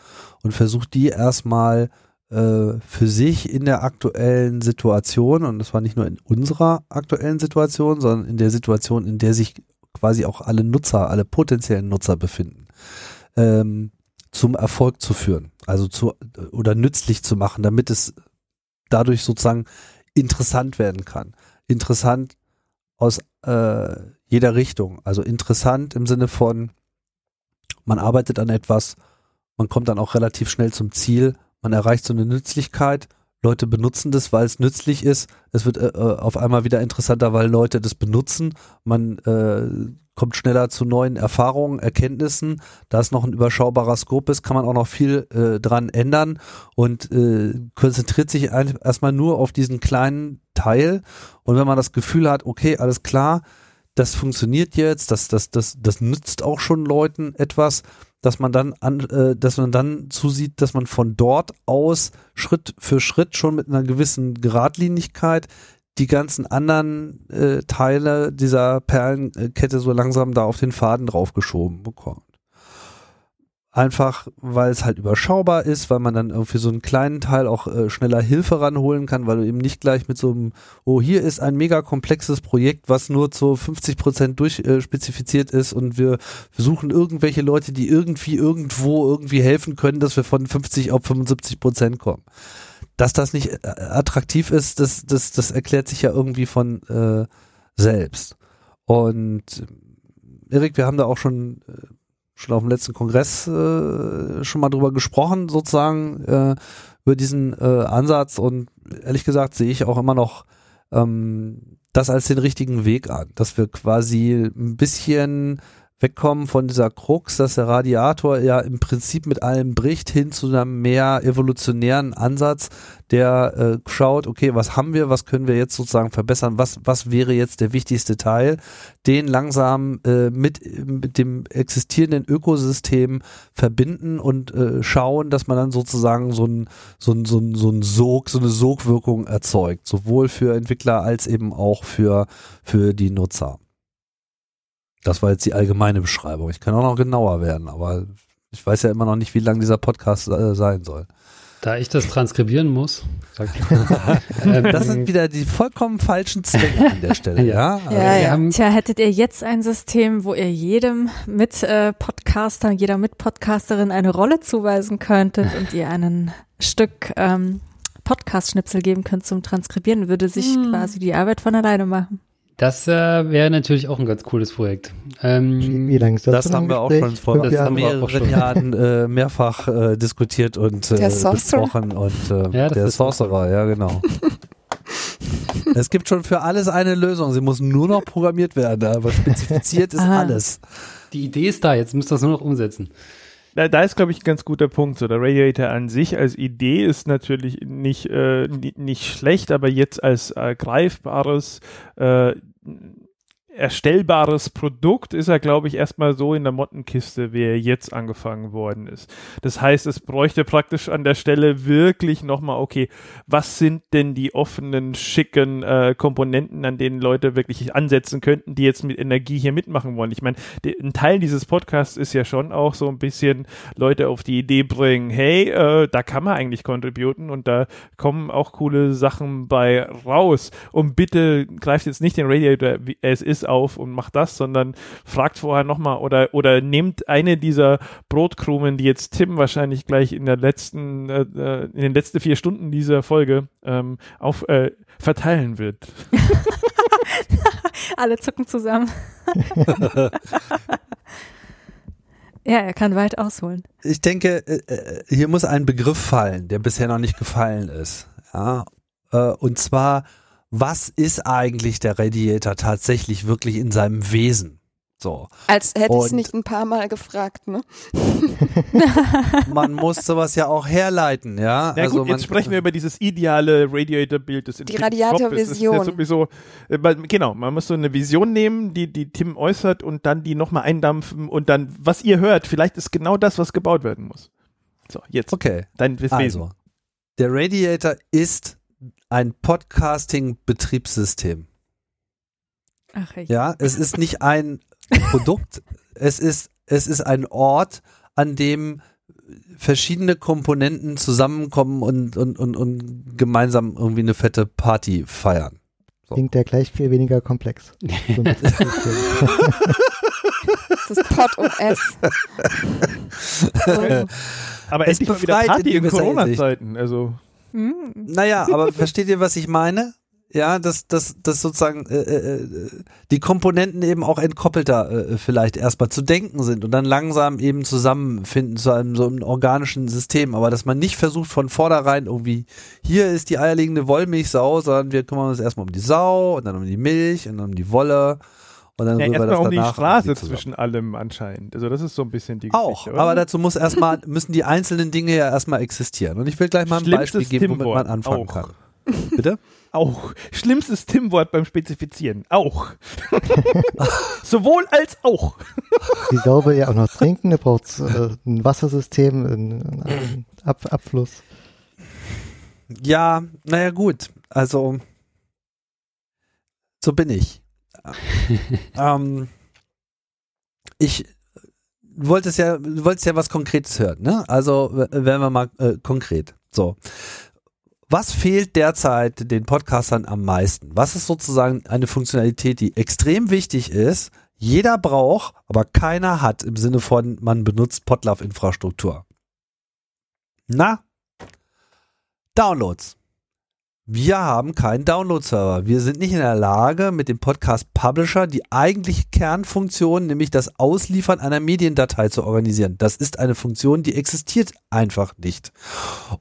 und versucht die erstmal äh, für sich in der aktuellen Situation, und das war nicht nur in unserer aktuellen Situation, sondern in der Situation, in der sich quasi auch alle Nutzer, alle potenziellen Nutzer befinden, ähm, zum Erfolg zu führen, also zu oder nützlich zu machen, damit es dadurch sozusagen interessant werden kann. Interessant aus äh, jeder Richtung. Also interessant im Sinne von, man arbeitet an etwas, man kommt dann auch relativ schnell zum Ziel, man erreicht so eine Nützlichkeit, Leute benutzen das, weil es nützlich ist. Es wird äh, äh, auf einmal wieder interessanter, weil Leute das benutzen. Man äh, kommt schneller zu neuen Erfahrungen, Erkenntnissen. Da es noch ein überschaubarer Scope ist, kann man auch noch viel äh, dran ändern und äh, konzentriert sich erstmal nur auf diesen kleinen Teil. Und wenn man das Gefühl hat, okay, alles klar, das funktioniert jetzt, das, das, das, das nützt auch schon Leuten etwas, dass man dann an, äh, dass man dann zusieht, dass man von dort aus Schritt für Schritt schon mit einer gewissen Geradlinigkeit die ganzen anderen äh, Teile dieser Perlenkette so langsam da auf den Faden draufgeschoben bekommt. Einfach, weil es halt überschaubar ist, weil man dann irgendwie so einen kleinen Teil auch äh, schneller Hilfe ranholen kann, weil du eben nicht gleich mit so einem, oh, hier ist ein mega komplexes Projekt, was nur zu 50 Prozent durchspezifiziert äh, ist und wir suchen irgendwelche Leute, die irgendwie irgendwo irgendwie helfen können, dass wir von 50 auf 75 Prozent kommen dass das nicht äh, attraktiv ist, das, das, das erklärt sich ja irgendwie von äh, selbst. Und Erik, wir haben da auch schon, äh, schon auf dem letzten Kongress äh, schon mal drüber gesprochen, sozusagen, äh, über diesen äh, Ansatz. Und ehrlich gesagt sehe ich auch immer noch ähm, das als den richtigen Weg an, dass wir quasi ein bisschen wegkommen von dieser Krux, dass der Radiator ja im Prinzip mit allem bricht, hin zu einem mehr evolutionären Ansatz, der äh, schaut, okay, was haben wir, was können wir jetzt sozusagen verbessern, was, was wäre jetzt der wichtigste Teil, den langsam äh, mit, mit dem existierenden Ökosystem verbinden und äh, schauen, dass man dann sozusagen so ein, so ein, so ein, so ein Sog, so eine Sogwirkung erzeugt, sowohl für Entwickler als eben auch für, für die Nutzer. Das war jetzt die allgemeine Beschreibung. Ich kann auch noch genauer werden, aber ich weiß ja immer noch nicht, wie lang dieser Podcast äh, sein soll. Da ich das transkribieren muss. Ähm, das sind wieder die vollkommen falschen Zwänge an der Stelle, ja? Ja, ja. ja. Tja, hättet ihr jetzt ein System, wo ihr jedem mit äh, Podcaster, jeder mit Podcasterin eine Rolle zuweisen könntet und ihr einen Stück ähm, Podcast-Schnipsel geben könnt zum Transkribieren, würde sich hm. quasi die Arbeit von alleine machen. Das äh, wäre natürlich auch ein ganz cooles Projekt. Ähm, Wie lange ist das? Das haben wir auch schon vor das haben mehreren Jahren äh, mehrfach äh, diskutiert und äh, besprochen. Und äh, ja, der Sorcerer, ja genau. es gibt schon für alles eine Lösung. Sie muss nur noch programmiert werden, aber spezifiziert ist ah. alles. Die Idee ist da, jetzt müsst ihr das nur noch umsetzen. Da, da ist, glaube ich, ein ganz guter Punkt. So, der Radiator an sich als Idee ist natürlich nicht, äh, nicht schlecht, aber jetzt als äh, greifbares äh, erstellbares Produkt ist er, glaube ich, erstmal so in der Mottenkiste, wie er jetzt angefangen worden ist. Das heißt, es bräuchte praktisch an der Stelle wirklich nochmal, okay, was sind denn die offenen, schicken äh, Komponenten, an denen Leute wirklich ansetzen könnten, die jetzt mit Energie hier mitmachen wollen? Ich meine, ein Teil dieses Podcasts ist ja schon auch so ein bisschen Leute auf die Idee bringen, hey, äh, da kann man eigentlich contributen und da kommen auch coole Sachen bei raus. Und bitte greift jetzt nicht den Radiator, wie es ist, auf und macht das, sondern fragt vorher nochmal oder, oder nehmt eine dieser Brotkrumen, die jetzt Tim wahrscheinlich gleich in der letzten, äh, äh in den letzten vier Stunden dieser Folge ähm, auf, äh, verteilen wird. Alle zucken zusammen. Ja, er kann weit ausholen. Ich denke, äh, äh, hier muss ein Begriff fallen, der bisher noch nicht gefallen ist. Ja, und zwar was ist eigentlich der Radiator tatsächlich wirklich in seinem Wesen? So. Als hätte ich es nicht ein paar Mal gefragt, ne? Man muss sowas ja auch herleiten, ja. Na also gut, man, jetzt sprechen wir über dieses ideale Radiator-Bild. Das Die Radiator-Vision. Ja sowieso, äh, man- genau, man muss so eine Vision nehmen, die, die Tim äußert und dann die nochmal eindampfen und dann, was ihr hört, vielleicht ist genau das, was gebaut werden muss. So, jetzt, Okay, dein Wesen. also. Der Radiator ist ein Podcasting-Betriebssystem. Ach, ich. Ja, es ist nicht ein Produkt, es ist, es ist ein Ort, an dem verschiedene Komponenten zusammenkommen und, und, und, und gemeinsam irgendwie eine fette Party feiern. So. Klingt der gleich viel weniger komplex. So. Das ist Pot und S. Oh. Aber es endlich mal wieder Party in Corona-Zeiten. Also, Hm. Naja, aber versteht ihr, was ich meine? Ja, dass, dass, dass sozusagen äh, äh, die Komponenten eben auch entkoppelter äh, vielleicht erstmal zu denken sind und dann langsam eben zusammenfinden zu einem so einem organischen System, aber dass man nicht versucht von vornherein irgendwie, hier ist die eierlegende Wollmilchsau, sondern wir kümmern uns erstmal um die Sau und dann um die Milch und dann um die Wolle und dann ja, wir das um die danach Straße irgendwie zusammen. zwischen allem anscheinend. Also, das ist so ein bisschen die Auch, Geschichte, oder? aber dazu muss erstmal, müssen die einzelnen Dinge ja erstmal existieren. Und ich will gleich mal ein Schlimmstes Beispiel geben, womit man anfangen Auch. kann. Bitte? Auch. Schlimmstes Tim-Wort beim Spezifizieren. Auch. Sowohl als auch. Die Sau will ja auch noch trinken, da braucht äh, ein Wassersystem, ein, ein Ab Abfluss. Ja, naja gut. Also so bin ich. Ähm, ich du wolltest ja, wolltest ja was Konkretes hören, ne? Also werden wir mal äh, konkret. So. Was fehlt derzeit den Podcastern am meisten? Was ist sozusagen eine Funktionalität, die extrem wichtig ist, jeder braucht, aber keiner hat im Sinne von, man benutzt Podlove-Infrastruktur? Na? Downloads. Wir haben keinen Download-Server. Wir sind nicht in der Lage, mit dem Podcast-Publisher die eigentliche Kernfunktion, nämlich das Ausliefern einer Mediendatei zu organisieren. Das ist eine Funktion, die existiert einfach nicht.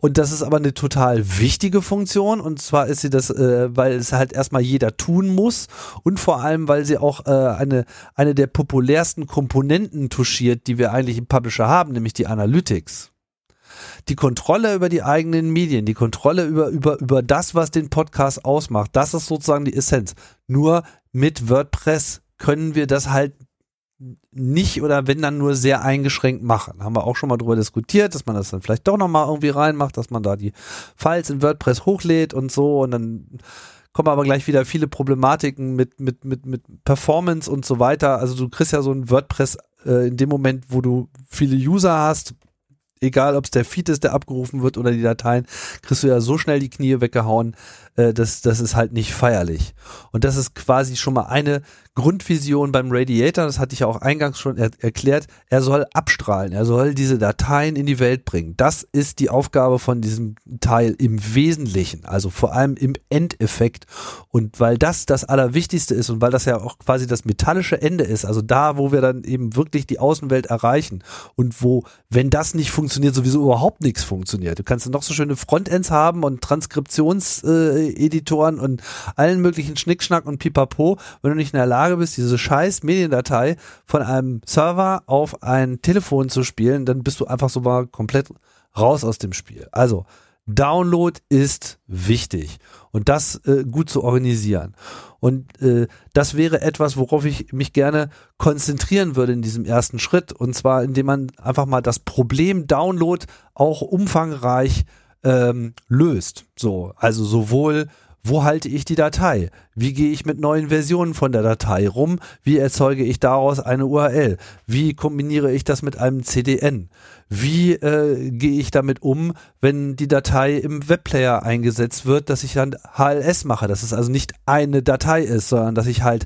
Und das ist aber eine total wichtige Funktion. Und zwar ist sie das, äh, weil es halt erstmal jeder tun muss und vor allem, weil sie auch äh, eine, eine der populärsten Komponenten touchiert, die wir eigentlich im Publisher haben, nämlich die Analytics die Kontrolle über die eigenen Medien, die Kontrolle über, über, über das, was den Podcast ausmacht, das ist sozusagen die Essenz. Nur mit WordPress können wir das halt nicht oder wenn dann nur sehr eingeschränkt machen. Haben wir auch schon mal drüber diskutiert, dass man das dann vielleicht doch nochmal irgendwie reinmacht, dass man da die Files in WordPress hochlädt und so und dann kommen aber gleich wieder viele Problematiken mit, mit, mit, mit Performance und so weiter. Also du kriegst ja so ein WordPress äh, in dem Moment, wo du viele User hast, egal ob es der Feed ist, der abgerufen wird oder die Dateien, kriegst du ja so schnell die Knie weggehauen, äh, das, das ist halt nicht feierlich. Und das ist quasi schon mal eine Grundvision beim Radiator, das hatte ich ja auch eingangs schon er erklärt, er soll abstrahlen, er soll diese Dateien in die Welt bringen. Das ist die Aufgabe von diesem Teil im Wesentlichen, also vor allem im Endeffekt. Und weil das das Allerwichtigste ist und weil das ja auch quasi das metallische Ende ist, also da, wo wir dann eben wirklich die Außenwelt erreichen und wo, wenn das nicht funktioniert, sowieso überhaupt nichts funktioniert. Du kannst noch so schöne Frontends haben und Transkriptionseditoren und allen möglichen Schnickschnack und Pipapo, wenn du nicht in der Lage bist, diese scheiß Mediendatei von einem Server auf ein Telefon zu spielen, dann bist du einfach so mal komplett raus aus dem Spiel. Also, Download ist wichtig und das äh, gut zu organisieren. Und äh, das wäre etwas, worauf ich mich gerne konzentrieren würde in diesem ersten Schritt. Und zwar, indem man einfach mal das Problem Download auch umfangreich ähm, löst. So, also sowohl wo halte ich die Datei? Wie gehe ich mit neuen Versionen von der Datei rum? Wie erzeuge ich daraus eine URL? Wie kombiniere ich das mit einem CDN? Wie äh, gehe ich damit um, wenn die Datei im Webplayer eingesetzt wird, dass ich dann HLS mache, dass es also nicht eine Datei ist, sondern dass ich halt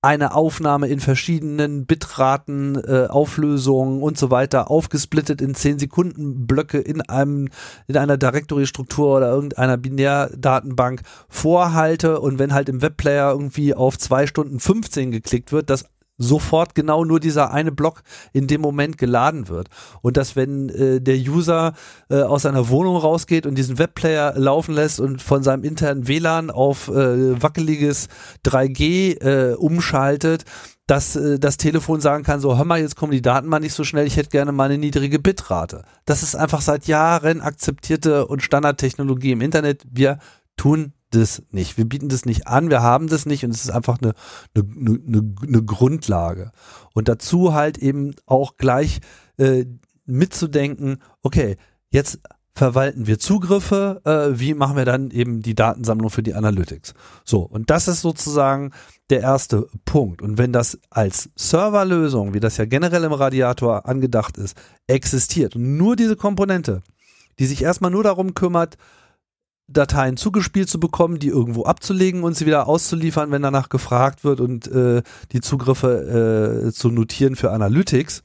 eine Aufnahme in verschiedenen Bitraten, äh, Auflösungen und so weiter aufgesplittet in 10 Sekunden Blöcke in einem in einer Directory-Struktur oder irgendeiner Binärdatenbank vorhalte. Und wenn halt im Webplayer irgendwie auf zwei Stunden 15 geklickt wird, das sofort genau nur dieser eine Block in dem Moment geladen wird. Und dass wenn äh, der User äh, aus seiner Wohnung rausgeht und diesen Webplayer laufen lässt und von seinem internen WLAN auf äh, wackeliges 3G äh, umschaltet, dass äh, das Telefon sagen kann, so hör mal, jetzt kommen die Daten mal nicht so schnell, ich hätte gerne mal eine niedrige Bitrate. Das ist einfach seit Jahren akzeptierte und Standardtechnologie im Internet. Wir tun das nicht. Wir bieten das nicht an, wir haben das nicht und es ist einfach eine, eine, eine, eine Grundlage. Und dazu halt eben auch gleich äh, mitzudenken, okay, jetzt verwalten wir Zugriffe, äh, wie machen wir dann eben die Datensammlung für die Analytics. So, und das ist sozusagen der erste Punkt. Und wenn das als Serverlösung, wie das ja generell im Radiator angedacht ist, existiert nur diese Komponente, die sich erstmal nur darum kümmert, Dateien zugespielt zu bekommen, die irgendwo abzulegen und sie wieder auszuliefern, wenn danach gefragt wird und äh, die Zugriffe äh, zu notieren für Analytics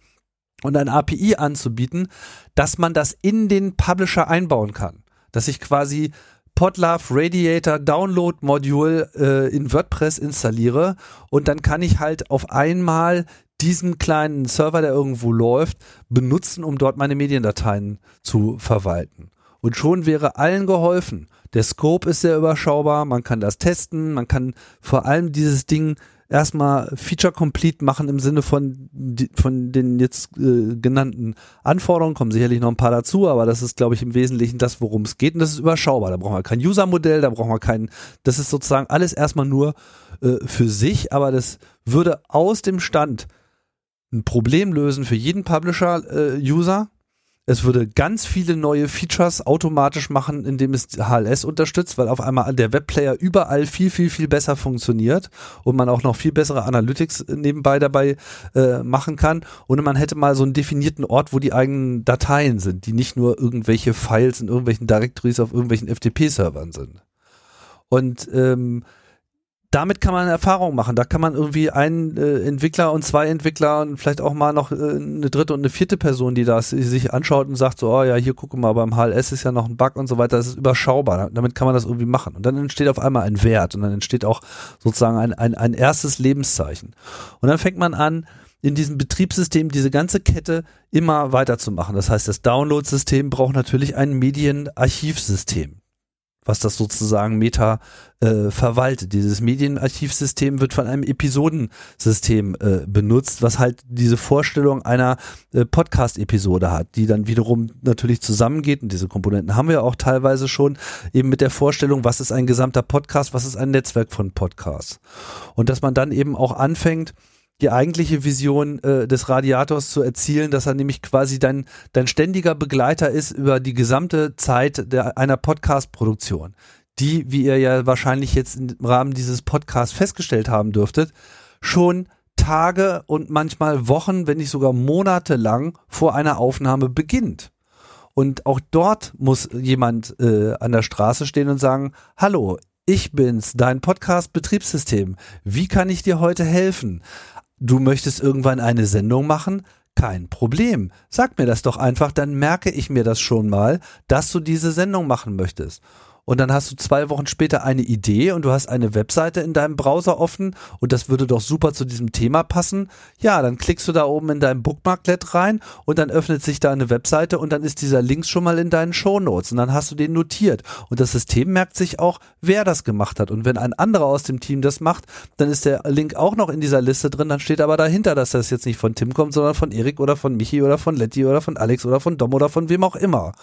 und ein API anzubieten, dass man das in den Publisher einbauen kann. Dass ich quasi Podlove Radiator Download Module äh, in WordPress installiere und dann kann ich halt auf einmal diesen kleinen Server, der irgendwo läuft, benutzen, um dort meine Mediendateien zu verwalten. Und schon wäre allen geholfen. Der Scope ist sehr überschaubar, man kann das testen, man kann vor allem dieses Ding erstmal Feature Complete machen im Sinne von, von den jetzt äh, genannten Anforderungen, kommen sicherlich noch ein paar dazu, aber das ist, glaube ich, im Wesentlichen das, worum es geht. Und das ist überschaubar. Da brauchen wir kein User-Modell, da brauchen wir kein, das ist sozusagen alles erstmal nur äh, für sich, aber das würde aus dem Stand ein Problem lösen für jeden Publisher-User, äh, es würde ganz viele neue Features automatisch machen, indem es HLS unterstützt, weil auf einmal der Webplayer überall viel, viel, viel besser funktioniert und man auch noch viel bessere Analytics nebenbei dabei äh, machen kann. Und man hätte mal so einen definierten Ort, wo die eigenen Dateien sind, die nicht nur irgendwelche Files in irgendwelchen Directories auf irgendwelchen FTP-Servern sind. Und ähm, damit kann man Erfahrung machen. Da kann man irgendwie einen äh, Entwickler und zwei Entwickler und vielleicht auch mal noch äh, eine dritte und eine vierte Person, die das sich anschaut und sagt so, oh ja, hier gucke mal, beim HLS ist ja noch ein Bug und so weiter. Das ist überschaubar. Damit kann man das irgendwie machen. Und dann entsteht auf einmal ein Wert und dann entsteht auch sozusagen ein, ein, ein erstes Lebenszeichen. Und dann fängt man an, in diesem Betriebssystem diese ganze Kette immer weiterzumachen. Das heißt, das Download-System braucht natürlich ein Medienarchivsystem was das sozusagen Meta äh, verwaltet. Dieses Medienarchivsystem wird von einem Episodensystem äh, benutzt, was halt diese Vorstellung einer äh, Podcast-Episode hat, die dann wiederum natürlich zusammengeht und diese Komponenten haben wir auch teilweise schon eben mit der Vorstellung, was ist ein gesamter Podcast, was ist ein Netzwerk von Podcasts. Und dass man dann eben auch anfängt, die eigentliche Vision äh, des Radiators zu erzielen, dass er nämlich quasi dein, dein ständiger Begleiter ist über die gesamte Zeit der, einer Podcast-Produktion, die, wie ihr ja wahrscheinlich jetzt im Rahmen dieses Podcasts festgestellt haben dürftet, schon Tage und manchmal Wochen, wenn nicht sogar Monate lang vor einer Aufnahme beginnt. Und auch dort muss jemand äh, an der Straße stehen und sagen, hallo, ich bin's, dein Podcast-Betriebssystem. Wie kann ich dir heute helfen? Du möchtest irgendwann eine Sendung machen? Kein Problem. Sag mir das doch einfach, dann merke ich mir das schon mal, dass du diese Sendung machen möchtest und dann hast du zwei Wochen später eine Idee und du hast eine Webseite in deinem Browser offen und das würde doch super zu diesem Thema passen. Ja, dann klickst du da oben in deinem Bookmarklet rein und dann öffnet sich da eine Webseite und dann ist dieser Link schon mal in deinen Shownotes und dann hast du den notiert und das System merkt sich auch, wer das gemacht hat und wenn ein anderer aus dem Team das macht, dann ist der Link auch noch in dieser Liste drin, dann steht aber dahinter, dass das jetzt nicht von Tim kommt, sondern von Erik oder von Michi oder von Letty oder von Alex oder von Dom oder von wem auch immer.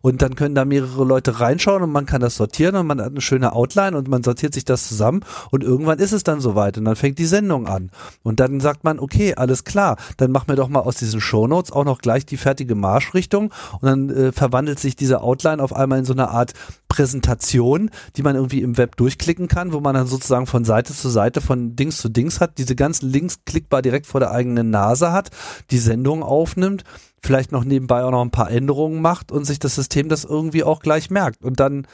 Und dann können da mehrere Leute reinschauen und man kann das das sortieren und man hat eine schöne Outline und man sortiert sich das zusammen und irgendwann ist es dann soweit und dann fängt die Sendung an. Und dann sagt man, okay, alles klar, dann machen wir doch mal aus diesen Shownotes auch noch gleich die fertige Marschrichtung und dann äh, verwandelt sich diese Outline auf einmal in so eine Art Präsentation, die man irgendwie im Web durchklicken kann, wo man dann sozusagen von Seite zu Seite, von Dings zu Dings hat, diese ganzen Links klickbar direkt vor der eigenen Nase hat, die Sendung aufnimmt vielleicht noch nebenbei auch noch ein paar Änderungen macht und sich das System das irgendwie auch gleich merkt und dann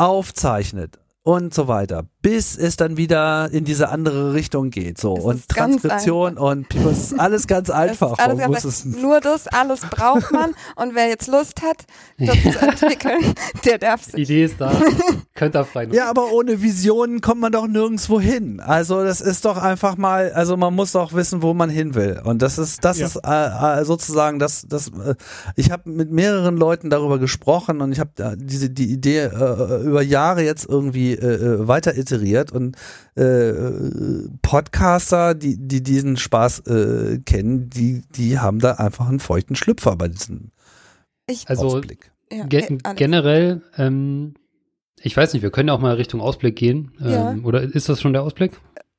aufzeichnet und so weiter. Bis es dann wieder in diese andere Richtung geht. So Es und ganz Transkription und People, es ist alles ganz einfach. ist alles muss einfach- es, Nur das alles braucht man und wer jetzt Lust hat, das zu entwickeln, der darf Die sich. Idee ist da. Könnt ihr frei nutzen. ja, aber ohne Visionen kommt man doch nirgendwo hin. Also das ist doch einfach mal, also man muss doch wissen, wo man hin will. Und das ist, das Ja. ist äh, äh, sozusagen das, das. Äh, ich habe mit mehreren Leuten darüber gesprochen und ich habe da diese die Idee äh, über Jahre jetzt irgendwie äh, äh, weiter iteriert und äh, Podcaster, die die diesen Spaß äh, kennen, die die haben da einfach einen feuchten Schlüpfer bei diesem Ich, Also Ausblick. ja, Ge generell, ähm, ich weiß nicht, wir können ja auch mal Richtung Ausblick gehen. Ähm, Ja. Oder ist das schon der Ausblick?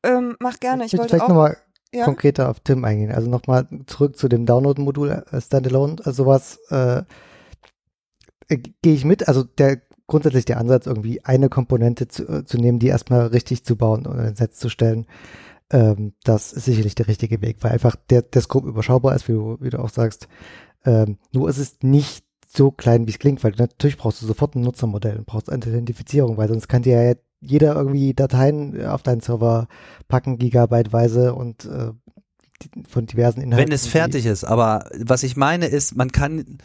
ähm, mach gerne. Ich will wollte vielleicht auch. nochmal Ja, konkreter auf Tim eingehen. Also nochmal zurück zu dem Download-Modul äh, Standalone. Also sowas äh, äh, gehe ich mit. Also der grundsätzlich der Ansatz, irgendwie eine Komponente zu, äh, zu nehmen, die erstmal richtig zu bauen und ins Netz zu stellen, ähm, das ist sicherlich der richtige Weg, weil einfach der, der Scope überschaubar ist, wie du, wie du auch sagst. Ähm, nur ist es nicht so klein, wie es klingt, weil natürlich brauchst du sofort ein Nutzermodell und brauchst eine Identifizierung, weil sonst kann dir ja jeder irgendwie Dateien auf deinen Server packen, gigabyteweise und äh, von diversen Inhalten. Wenn es fertig ist, aber was ich meine ist, man kann,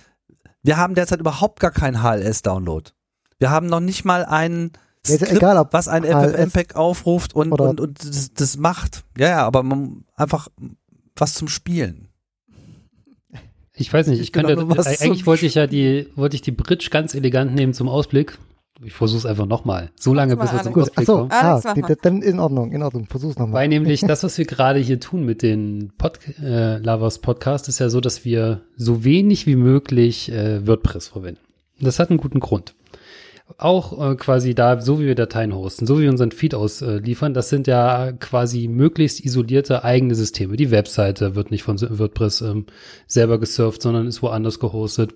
wir haben derzeit überhaupt gar keinen HLS-Download. Wir haben noch nicht mal einen ist ja Skript, egal, ob was ein FFmpeg aufruft und, oder- und, und das, das macht. Ja, ja, aber man, einfach was zum Spielen. Ich weiß nicht, ich Genau, könnte, äh, eigentlich wollte ich ja die, wollte ich die Bridge ganz elegant nehmen zum Ausblick. Ich versuche es einfach nochmal. So lange, bis wir zum. Gut, Ausblick achso, kommen. ah, dann in Ordnung, in Ordnung, versuch's nochmal. Weil nämlich das, was wir gerade hier tun mit den Pod, äh, Lavas Podcast, ist ja so, dass wir so wenig wie möglich äh, WordPress verwenden. Das hat einen guten Grund. Auch äh, quasi da, so wie wir Dateien hosten, so wie wir unseren Feed ausliefern, das sind ja quasi möglichst isolierte eigene Systeme. Die Webseite wird nicht von WordPress ähm, selber gesurft, sondern ist woanders gehostet.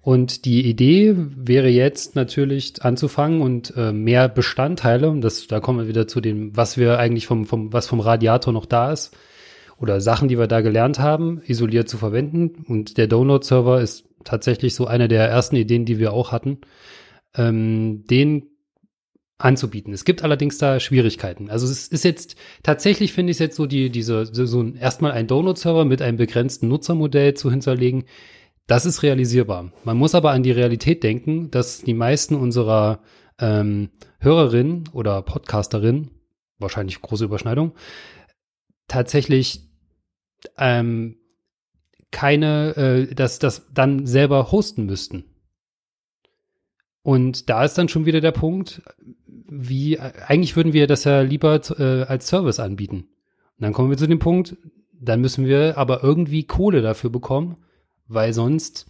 Und die Idee wäre jetzt natürlich anzufangen und äh, mehr Bestandteile, und das, da kommen wir wieder zu dem, was wir eigentlich vom, vom, was vom Radiator noch da ist, oder Sachen, die wir da gelernt haben, isoliert zu verwenden. Und der Download-Server ist tatsächlich so eine der ersten Ideen, die wir auch hatten, ähm, den anzubieten. Es gibt allerdings da Schwierigkeiten. Also es ist jetzt tatsächlich finde ich es jetzt so die diese so ein, erstmal ein Download-Server mit einem begrenzten Nutzermodell zu hinterlegen. Das ist realisierbar. Man muss aber an die Realität denken, dass die meisten unserer ähm, Hörerinnen oder Podcasterinnen, wahrscheinlich große Überschneidung, tatsächlich ähm, keine, äh, das, das dann selber hosten müssten. Und da ist dann schon wieder der Punkt, wie, eigentlich würden wir das ja lieber äh, als Service anbieten. Und dann kommen wir zu dem Punkt, dann müssen wir aber irgendwie Kohle dafür bekommen, weil sonst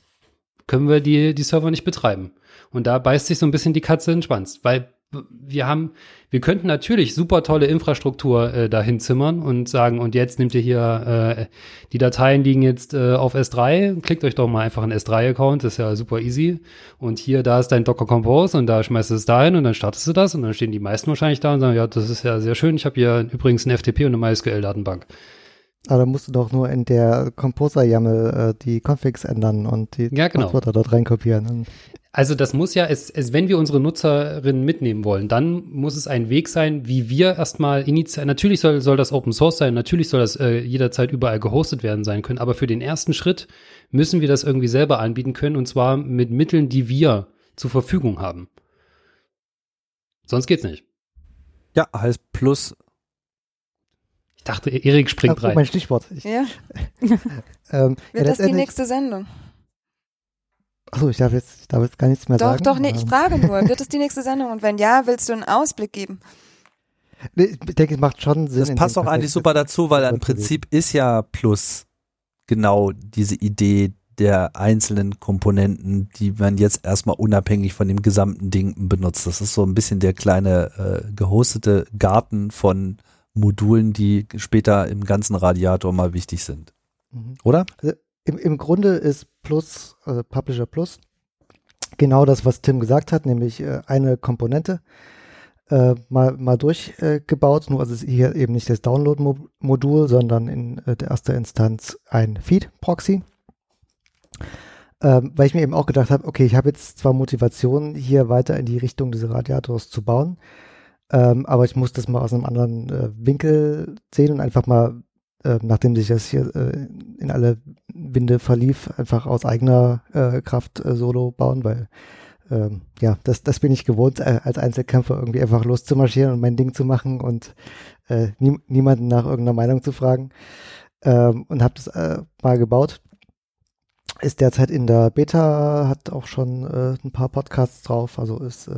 können wir die, die Server nicht betreiben. Und da beißt sich so ein bisschen die Katze in den Schwanz, weil wir haben, wir könnten natürlich super tolle Infrastruktur äh, dahin zimmern und sagen, und jetzt nehmt ihr hier, äh, die Dateien liegen jetzt äh, auf S3, klickt euch doch mal einfach einen S3-Account, das ist ja super easy. Und hier, da ist dein Docker Compose und da schmeißt du es dahin und dann startest du das und dann stehen die meisten wahrscheinlich da und sagen, ja, das ist ja sehr schön, ich habe hier übrigens eine FTP und eine MySQL-Datenbank. Aber da musst du doch nur in der Composer-YAML äh, die Configs ändern und die Ja, genau. Passwörter dort reinkopieren. Also das muss ja, es, es, wenn wir unsere Nutzerinnen mitnehmen wollen, dann muss es ein Weg sein, wie wir erstmal initial, natürlich soll, soll das Open Source sein, natürlich soll das äh, jederzeit überall gehostet werden sein können, aber für den ersten Schritt müssen wir das irgendwie selber anbieten können und zwar mit Mitteln, die wir zur Verfügung haben. Sonst geht's nicht. Ja, heißt plus. Ich dachte, Erik springt Ach, rein. mein Stichwort. Ich, Ja, ähm, ja, wird das die nächste Sendung? Achso, ich darf jetzt, ich darf jetzt gar nichts mehr Doch, sagen. doch, nee, ich Ähm, frage nur, wird es die nächste Sendung? Und wenn ja, willst du einen Ausblick geben? nee, ich denke, es macht schon Sinn. Das passt auch eigentlich super dazu, weil im. Prinzip ist ja plus genau diese Idee der einzelnen Komponenten, die man jetzt erstmal unabhängig von dem gesamten Ding benutzt. Das ist so ein bisschen der kleine äh, gehostete Garten von Modulen, die später im ganzen Radiator mal wichtig sind. Mhm. Oder? Im, Im Grunde ist Plus, also Publisher Plus, genau das, was Tim gesagt hat, nämlich äh, eine Komponente äh, mal, mal durchgebaut, nur ist es hier eben nicht das Download-Modul, sondern in äh, der ersten Instanz ein Feed-Proxy. Ähm, weil ich mir eben auch gedacht habe, okay, ich habe jetzt zwar Motivation, hier weiter in die Richtung des Radiators zu bauen, Ähm, aber ich muss das mal aus einem anderen äh, Winkel sehen und einfach mal, äh, nachdem sich das hier äh, in alle Winde verlief, einfach aus eigener äh, Kraft äh, Solo bauen, weil ähm, ja, das, das bin ich gewohnt, äh, als Einzelkämpfer irgendwie einfach loszumarschieren und mein Ding zu machen und nie, niemanden nach irgendeiner Meinung zu fragen. Ähm, und habe das mal gebaut. Ist derzeit in der Beta, hat auch schon ein paar Podcasts drauf, also es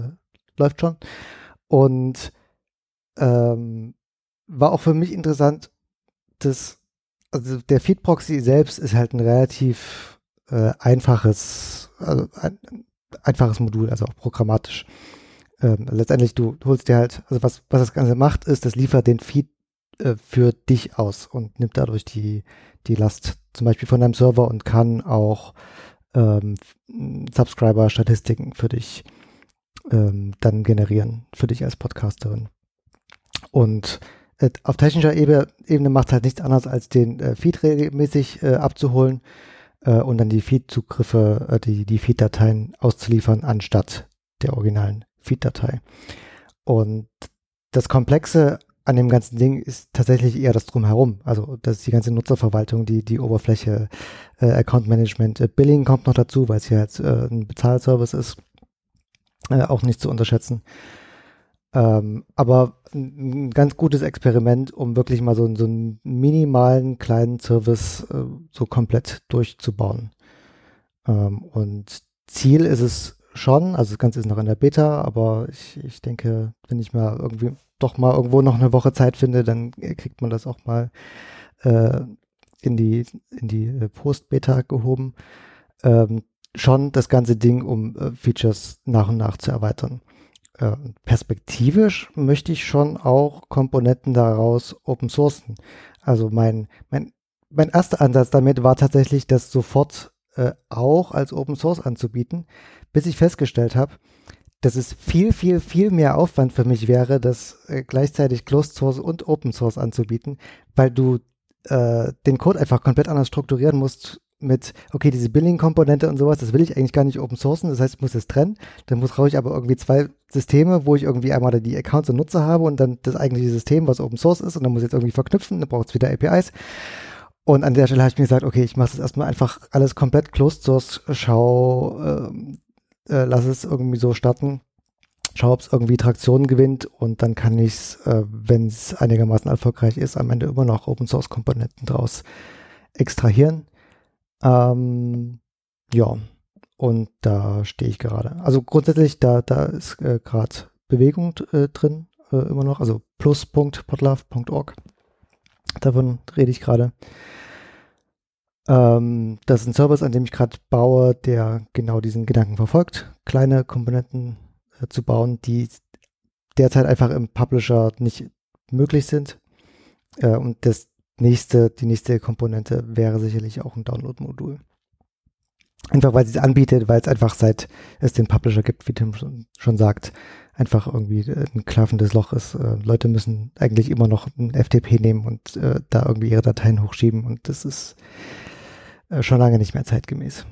läuft schon. Und ähm, war auch für mich interessant, dass also der Feed-Proxy selbst ist halt ein relativ äh, einfaches, also ein, einfaches Modul, also auch programmatisch. Ähm, letztendlich, du, holst dir halt, also was, was das Ganze macht, ist, das liefert den Feed äh, für dich aus und nimmt dadurch die, die Last zum Beispiel von deinem Server und kann auch ähm, Subscriber-Statistiken für dich ähm, dann generieren, für dich als Podcasterin. Und auf technischer Ebene, macht halt nichts anderes, als den äh, Feed regelmäßig äh, abzuholen äh, und dann die Feed-Zugriffe, äh, die, die Feed-Dateien auszuliefern, anstatt der originalen Feed-Datei. Und das Komplexe an dem ganzen Ding ist tatsächlich eher das Drumherum. Also das ist die ganze Nutzerverwaltung, die, die Oberfläche, äh, Account Management, äh, Billing kommt noch dazu, weil es ja jetzt äh, ein Bezahlservice ist. Äh, auch nicht zu unterschätzen. Ähm, aber ein ganz gutes Experiment, um wirklich mal so, so einen minimalen kleinen Service äh, so komplett durchzubauen. Ähm, und Ziel ist es schon, also das Ganze ist noch in der Beta, aber ich, ich denke, wenn ich mal irgendwie doch mal irgendwo noch eine Woche Zeit finde, dann kriegt man das auch mal äh, in die, in die äh, Post-Beta gehoben. Ähm, schon das ganze Ding, um äh, Features nach und nach zu erweitern. Äh, perspektivisch möchte ich schon auch Komponenten daraus open sourcen. Also mein, mein, mein erster Ansatz damit war tatsächlich, das sofort äh, auch als Open Source anzubieten, bis ich festgestellt habe, dass es viel, viel, viel mehr Aufwand für mich wäre, das äh, gleichzeitig Closed Source und Open Source anzubieten, weil du äh, den Code einfach komplett anders strukturieren musst mit, okay, diese Billing-Komponente und sowas, das will ich eigentlich gar nicht open sourcen, das heißt, ich muss es trennen. Dann brauche ich aber irgendwie zwei Systeme, wo ich irgendwie einmal die Accounts und Nutzer habe und dann das eigentliche System, was Open Source ist und dann muss ich jetzt irgendwie verknüpfen, dann braucht es wieder APIs. Und an der Stelle habe ich mir gesagt, okay, ich mache das erstmal einfach alles komplett Closed Source, schau, äh, äh, lass es irgendwie so starten, schau, ob es irgendwie Traktion gewinnt und dann kann ich es, äh, wenn es einigermaßen erfolgreich ist, am Ende immer noch Open Source Komponenten draus extrahieren. Ähm, ja, und da stehe ich gerade. Also grundsätzlich, da, da ist äh, gerade Bewegung äh, drin, äh, immer noch, also plus.podlove.org. Davon rede ich gerade. Ähm, das ist ein Service, an dem ich gerade baue, der genau diesen Gedanken verfolgt, kleine Komponenten äh, zu bauen, die derzeit einfach im Publisher nicht möglich sind. Äh, und das nächste, die nächste Komponente wäre sicherlich auch ein Download-Modul. Einfach weil sie es anbietet, weil es einfach seit es den Publisher gibt, wie Tim schon, schon sagt, einfach irgendwie ein klaffendes Loch ist. Äh, Leute müssen eigentlich immer noch ein FTP nehmen und äh, da irgendwie ihre Dateien hochschieben und das ist äh, schon lange nicht mehr zeitgemäß.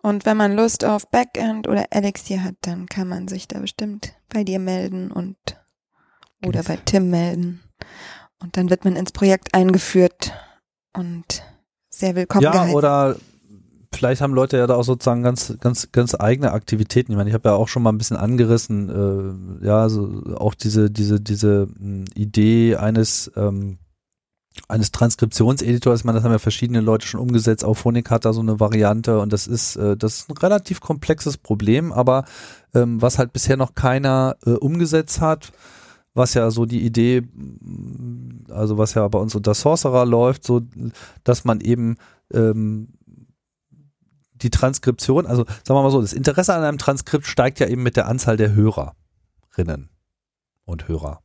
Und wenn man Lust auf Backend oder Elixir hat, dann kann man sich da bestimmt bei dir melden und oder bei Tim melden. Und dann wird man ins Projekt eingeführt und sehr willkommen Ja, geheißen. oder vielleicht haben Leute ja da auch sozusagen ganz, ganz, ganz eigene Aktivitäten. Ich meine, ich habe ja auch schon mal ein bisschen angerissen, äh, ja, so auch diese, diese, diese mh, Idee eines ähm, eines Transkriptionseditors, ich meine, das haben ja verschiedene Leute schon umgesetzt, auch Phonik hat da so eine Variante und das ist, äh, das ist ein relativ komplexes Problem, aber ähm, was halt bisher noch keiner äh, umgesetzt hat, was ja so die Idee, also was ja bei uns unter Sorcerer läuft, so, dass man eben ähm, die Transkription, also sagen wir mal so, das Interesse an einem Transkript steigt ja eben mit der Anzahl der Hörerinnen und Hörer.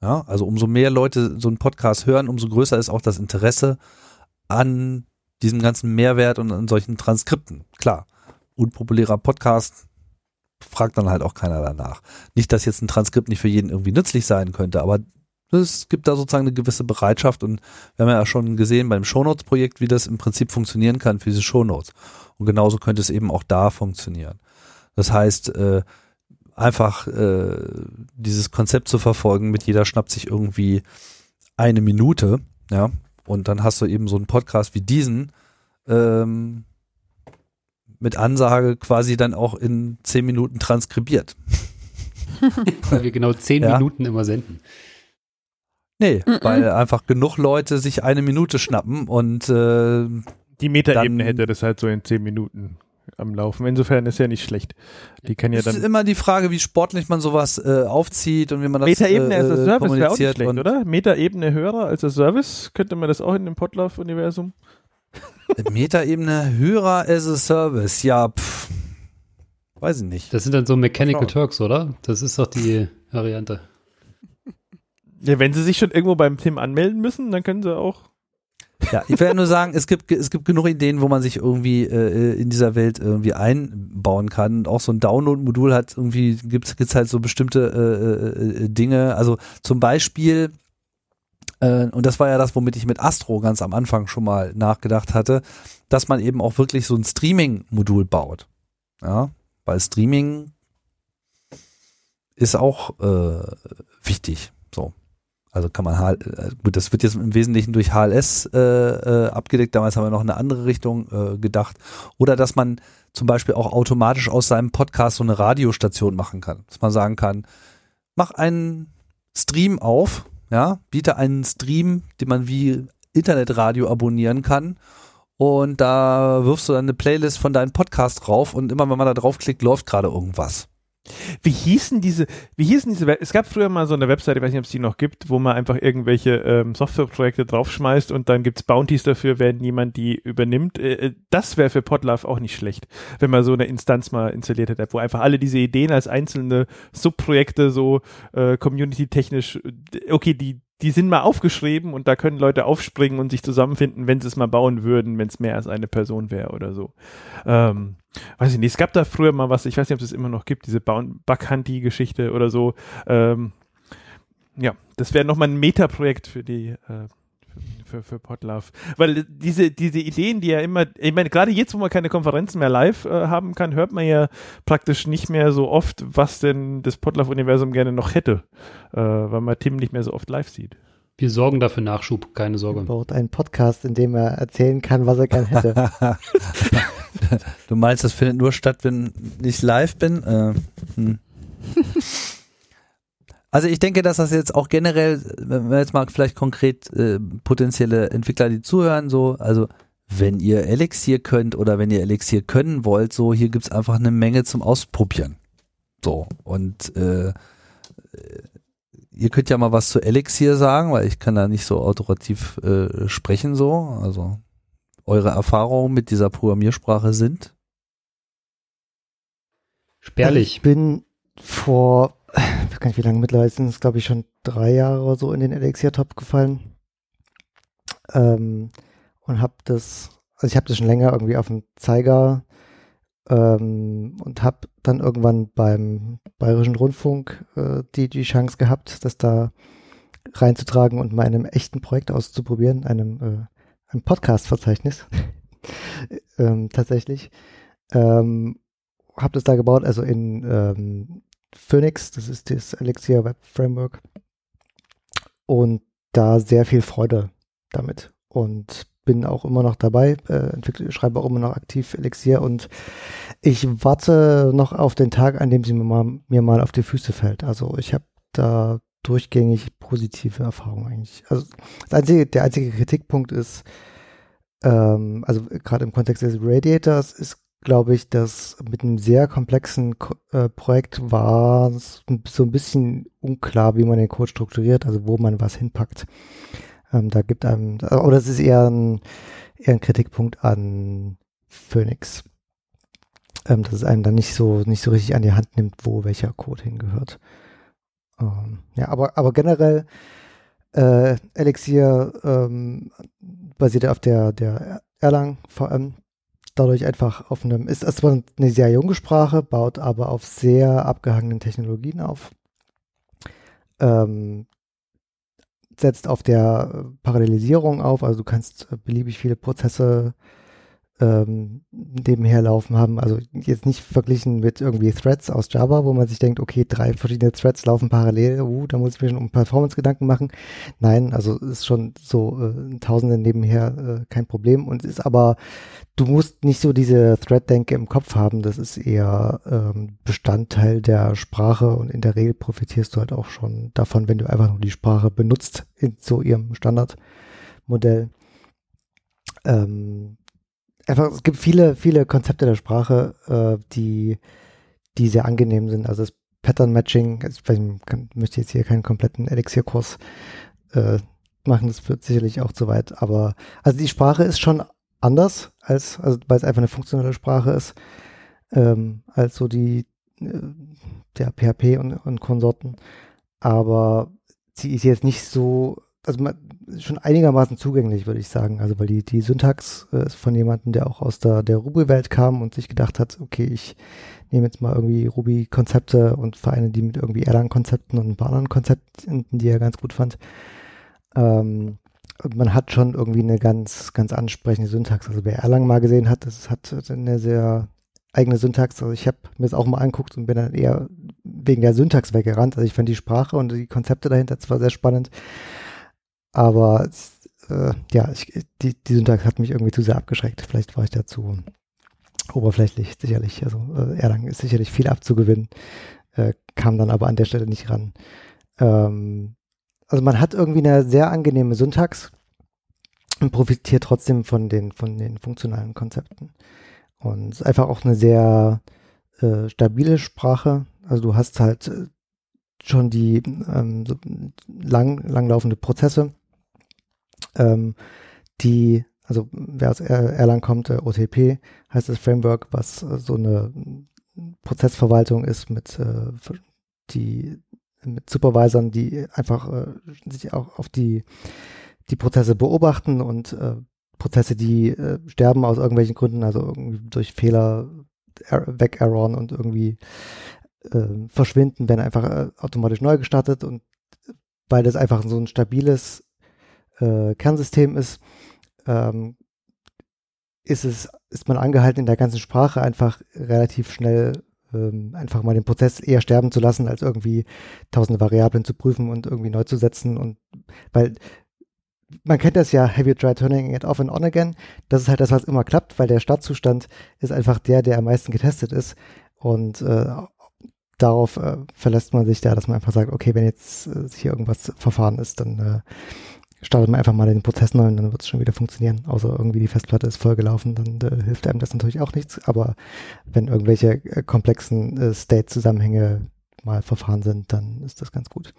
Ja, also umso mehr Leute so einen Podcast hören, umso größer ist auch das Interesse an diesem ganzen Mehrwert und an solchen Transkripten. Klar, unpopulärer Podcast fragt dann halt auch keiner danach. Nicht, dass jetzt ein Transkript nicht für jeden irgendwie nützlich sein könnte, aber es gibt da sozusagen eine gewisse Bereitschaft und wir haben ja schon gesehen beim Shownotes-Projekt, wie das im Prinzip funktionieren kann für diese Shownotes. Und genauso könnte es eben auch da funktionieren. Das heißt, äh, einfach äh, dieses Konzept zu verfolgen, mit jeder schnappt sich irgendwie eine Minute, ja, und dann hast du eben so einen Podcast wie diesen ähm, mit Ansage quasi dann auch in zehn Minuten transkribiert. Weil wir genau zehn Ja. Minuten immer senden. Nee, Mhm. weil einfach genug Leute sich eine Minute schnappen und äh, Die Metaebene Dann- hätte das halt so in zehn Minuten am Laufen. Insofern ist ja nicht schlecht. Die kann ja es ist dann. immer die Frage, wie sportlich man sowas äh, aufzieht und wie man das Metaebene äh, als Service wäre auch nicht schlecht, oder? Metaebene Hörer als a Service, könnte man das auch in dem Podlove-Universum? Metaebene Hörer as a Service, ja, pff, weiß ich nicht. Das sind dann so Mechanical. Turks, oder? Das ist doch die Variante. Ja, wenn sie sich schon irgendwo beim Tim anmelden müssen, dann können sie auch. Ja, ich werde nur sagen, es gibt, es gibt genug Ideen, wo man sich irgendwie äh, in dieser Welt irgendwie einbauen kann. Und auch so ein Download-Modul hat irgendwie, gibt es halt so bestimmte äh, äh, Dinge. Also zum Beispiel, äh, und das war ja das, womit ich mit Astro ganz am Anfang schon mal nachgedacht hatte, dass man eben auch wirklich so ein Streaming-Modul baut. Ja, weil Streaming ist auch äh, wichtig. So. Also kann man H äh, gut, das wird jetzt im Wesentlichen durch HLS äh, äh, abgedeckt. Damals haben wir noch in eine andere Richtung äh, gedacht. Oder dass man zum Beispiel auch automatisch aus seinem Podcast so eine Radiostation machen kann. Dass man sagen kann, mach einen Stream auf, ja, biete einen Stream, den man wie Internetradio abonnieren kann. Und da wirfst du dann eine Playlist von deinem Podcast drauf und immer wenn man da draufklickt, läuft gerade irgendwas. Wie hießen diese, wie hießen diese, es gab früher mal so eine Webseite, ich weiß nicht, ob es die noch gibt, wo man einfach irgendwelche ähm, Softwareprojekte draufschmeißt und dann gibt's Bounties dafür, wenn jemand die übernimmt. Äh, äh, das wäre für Podlove auch nicht schlecht, wenn man so eine Instanz mal installiert hätte, wo einfach alle diese Ideen als einzelne Subprojekte so äh, community-technisch, äh, okay, die, die sind mal aufgeschrieben und da können Leute aufspringen und sich zusammenfinden, wenn sie es mal bauen würden, wenn es mehr als eine Person wäre oder so. Ähm, weiß ich nicht, es gab da früher mal was, ich weiß nicht, ob es immer noch gibt, diese Bug-Hunty-Geschichte oder so. Ähm, ja, das wäre nochmal ein Meta-Projekt für die, äh, für, für Podlove. Weil diese, diese Ideen, die ja immer, ich meine, gerade jetzt, wo man keine Konferenzen mehr live äh, haben kann, hört man ja praktisch nicht mehr so oft, was denn das Podlove-Universum gerne noch hätte, äh, weil man Tim nicht mehr so oft live sieht. Wir sorgen dafür Nachschub, keine Er Sorge. baut einen Podcast, in dem er erzählen kann, was er gern hätte. du meinst, das findet nur statt, wenn ich live bin? Äh, hm. Also ich denke, dass das jetzt auch generell, wenn wir jetzt mal vielleicht konkret äh, potenzielle Entwickler, die zuhören, so, also wenn ihr Elixir könnt oder wenn ihr Elixir können wollt, so, hier gibt's einfach eine Menge zum Ausprobieren. So, und äh, äh, ihr könnt ja mal was zu Elixir sagen, weil ich kann da nicht so autoritativ äh, sprechen, so, also eure Erfahrungen mit dieser Programmiersprache sind. Spärlich. Ich bin vor, gar nicht wie lange mittlerweile sind es, glaube ich, schon drei Jahre oder so in den Elixir-Top gefallen. Ähm, und habe das, also ich habe das schon länger irgendwie auf dem Zeiger ähm, und habe dann irgendwann beim Bayerischen Rundfunk äh, die, die Chance gehabt, das da reinzutragen und mal in einem echten Projekt auszuprobieren, einem, äh, einem Podcast-Verzeichnis ähm, tatsächlich. Ähm, habe das da gebaut, also in ähm, Phoenix, das ist das Elixir Web Framework. Und da sehr viel Freude damit. Und bin auch immer noch dabei, äh, schreibe auch immer noch aktiv Elixir und ich warte noch auf den Tag, an dem sie mir mal, mir mal auf die Füße fällt. Also ich habe da durchgängig positive Erfahrungen eigentlich. Also einzige, der einzige Kritikpunkt ist, ähm, also gerade im Kontext des Radiators ist glaube ich, dass mit einem sehr komplexen Ko äh, Projekt war es so ein bisschen unklar, wie man den Code strukturiert, also wo man was hinpackt. Ähm, da gibt einem, oder es ist eher ein, eher ein Kritikpunkt an Phoenix, ähm, dass es einem dann nicht so nicht so richtig an die Hand nimmt, wo welcher Code hingehört. Ähm, ja, aber aber generell äh, Elixir ähm, basiert auf der der Erlang VM dadurch einfach auf einem, ist erstmal eine sehr junge Sprache, baut aber auf sehr abgehangenen Technologien auf. Ähm, setzt auf der Parallelisierung auf, also du kannst beliebig viele Prozesse ähm, nebenher laufen haben. Also jetzt nicht verglichen mit irgendwie Threads aus Java, wo man sich denkt, okay, drei verschiedene Threads laufen parallel, uh, da muss ich mir schon um Performance Gedanken machen. Nein, also ist schon so äh, Tausende nebenher äh, kein Problem und ist aber, du musst nicht so diese Thread-Denke im Kopf haben, das ist eher ähm, Bestandteil der Sprache und in der Regel profitierst du halt auch schon davon, wenn du einfach nur die Sprache benutzt in so ihrem Standardmodell. Ähm, einfach, es gibt viele, viele Konzepte der Sprache, äh, die, die sehr angenehm sind. Also das Pattern Matching, also ich kann, möchte jetzt hier keinen kompletten Elixierkurs äh, machen, das wird sicherlich auch zu weit, aber also die Sprache ist schon anders, als, also weil es einfach eine funktionelle Sprache ist, ähm, als so die äh, der PHP und, und Konsorten. Aber sie ist jetzt nicht so also schon einigermaßen zugänglich, würde ich sagen. Also weil die, die Syntax äh, ist von jemandem, der auch aus der, der Ruby-Welt kam und sich gedacht hat, okay, ich nehme jetzt mal irgendwie Ruby-Konzepte und vereine die mit irgendwie Erlang-Konzepten und ein paar anderen Konzepten, die er ganz gut fand. Ähm, man hat schon irgendwie eine ganz, ganz ansprechende Syntax. Also wer Erlang mal gesehen hat, das hat eine sehr eigene Syntax. Also ich habe mir das auch mal anguckt und bin dann eher wegen der Syntax weggerannt. Also ich fand die Sprache und die Konzepte dahinter zwar sehr spannend, aber äh, ja, ich, die, die Syntax hat mich irgendwie zu sehr abgeschreckt. Vielleicht war ich dazu oberflächlich, sicherlich. Also äh, Erlang ist sicherlich viel abzugewinnen, äh, kam dann aber an der Stelle nicht ran. Ähm, also man hat irgendwie eine sehr angenehme Syntax und profitiert trotzdem von den, von den funktionalen Konzepten. Und es ist einfach auch eine sehr äh, stabile Sprache. Also du hast halt äh, schon die ähm, so lang, langlaufende Prozesse ähm, die, also wer aus Erlang kommt, äh, OTP heißt das Framework, was äh, so eine Prozessverwaltung ist mit äh, die mit Supervisern, die einfach äh, sich auch auf die die Prozesse beobachten und äh, Prozesse, die äh, sterben aus irgendwelchen Gründen, also irgendwie durch Fehler weg-erroren und irgendwie äh, verschwinden, werden einfach äh, automatisch neu gestartet und weil das einfach so ein stabiles äh, Kernsystem ist, ähm, ist es, ist man angehalten, in der ganzen Sprache einfach relativ schnell ähm, einfach mal den Prozess eher sterben zu lassen, als irgendwie tausende Variablen zu prüfen und irgendwie neu zu setzen. Und weil man kennt das ja, have you tried turning it off and on again? Das ist halt das, was immer klappt, weil der Startzustand ist einfach der, der am meisten getestet ist. Und äh, darauf äh, verlässt man sich da, dass man einfach sagt, okay, wenn jetzt äh, hier irgendwas verfahren ist, dann äh, startet man einfach mal den Prozess neu und dann wird es schon wieder funktionieren. Außer irgendwie die Festplatte ist vollgelaufen, dann äh, hilft einem das natürlich auch nichts. Aber wenn irgendwelche äh, komplexen äh, State-Zusammenhänge mal verfahren sind, dann ist das ganz gut.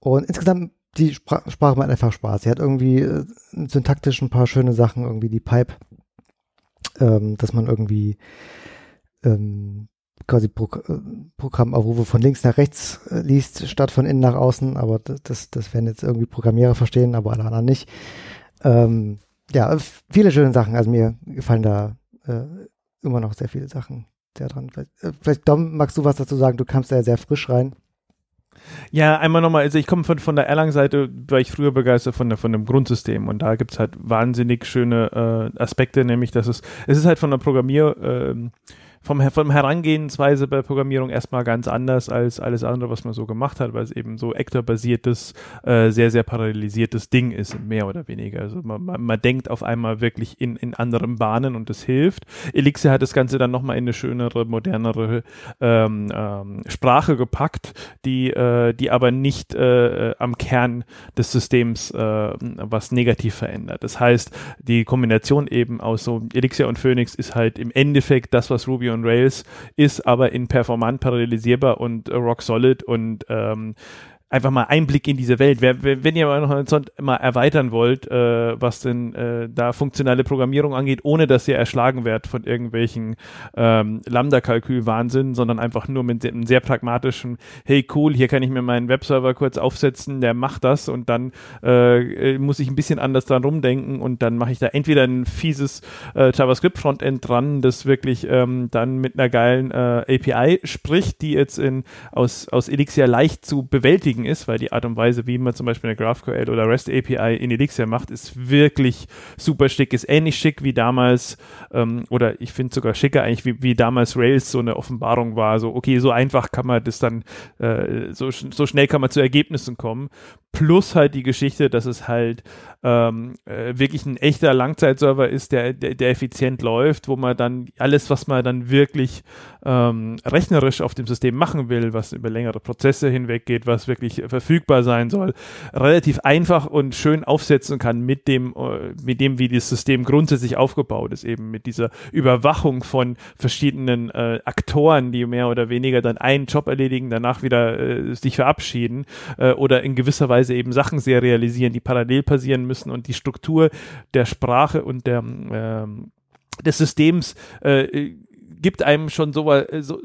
Und insgesamt, die Spra Sprache macht einfach Spaß. Sie hat irgendwie äh, syntaktisch ein paar schöne Sachen, irgendwie die Pipe, ähm, dass man irgendwie ähm, quasi Pro äh, Programmaufrufe von links nach rechts äh, liest, statt von innen nach außen. Aber das, das werden jetzt irgendwie Programmierer verstehen, aber alle anderen nicht. Ähm, ja, viele schöne Sachen. Also mir gefallen da äh, immer noch sehr viele Sachen sehr dran. Vielleicht, äh, vielleicht, Dom, magst du was dazu sagen? Du kamst da ja sehr frisch rein. Ja, einmal nochmal, also ich komme von, von der Erlang-Seite, war ich früher begeistert von, der, von dem Grundsystem und da gibt es halt wahnsinnig schöne äh, Aspekte, nämlich dass es, es ist halt von der Programmier, äh, vom, vom Herangehensweise bei Programmierung erstmal ganz anders als alles andere, was man so gemacht hat, weil es eben so Actor-basiertes, äh, sehr, sehr parallelisiertes Ding ist, mehr oder weniger. Also man, man, man denkt auf einmal wirklich in, in anderen Bahnen und es hilft. Elixir hat das Ganze dann nochmal in eine schönere, modernere ähm, ähm, Sprache gepackt, die, äh, die aber nicht äh, am Kern des Systems äh, was negativ verändert. Das heißt, die Kombination eben aus so Elixir und Phoenix ist halt im Endeffekt das, was Ruby on Rails ist aber in performant parallelisierbar und äh, rock solid und ähm, einfach mal Einblick in diese Welt. Wenn ihr mal noch mal erweitern wollt, äh, was denn äh, da funktionale Programmierung angeht, ohne dass ihr erschlagen werdet von irgendwelchen ähm, Lambda-Kalkül-Wahnsinn, sondern einfach nur mit einem sehr pragmatischen, hey cool, hier kann ich mir meinen Webserver kurz aufsetzen, der macht das und dann äh, muss ich ein bisschen anders dran rumdenken und dann mache ich da entweder ein fieses äh, JavaScript-Frontend dran, das wirklich ähm, dann mit einer geilen äh, API spricht, die jetzt in, aus, aus Elixir leicht zu bewältigen überlegen ist, weil die Art und Weise, wie man zum Beispiel eine GraphQL oder REST API in Elixir macht, ist wirklich super schick, ist ähnlich schick wie damals, ähm, oder ich finde sogar schicker eigentlich, wie, wie damals Rails so eine Offenbarung war, so okay, so einfach kann man das dann, äh, so, so schnell kann man zu Ergebnissen kommen, plus halt die Geschichte, dass es halt ähm, äh, wirklich ein echter Langzeitserver ist, der, der, der effizient läuft, wo man dann alles, was man dann wirklich ähm, rechnerisch auf dem System machen will, was über längere Prozesse hinweg geht, was wirklich verfügbar sein soll, relativ einfach und schön aufsetzen kann mit dem, äh, mit dem, wie das System grundsätzlich aufgebaut ist, eben mit dieser Überwachung von verschiedenen äh, Aktoren, die mehr oder weniger dann einen Job erledigen, danach wieder äh, sich verabschieden äh, oder in gewisser Weise eben Sachen serialisieren, die parallel passieren müssen und die Struktur der Sprache und der ähm, des Systems äh, gibt einem schon so, äh, so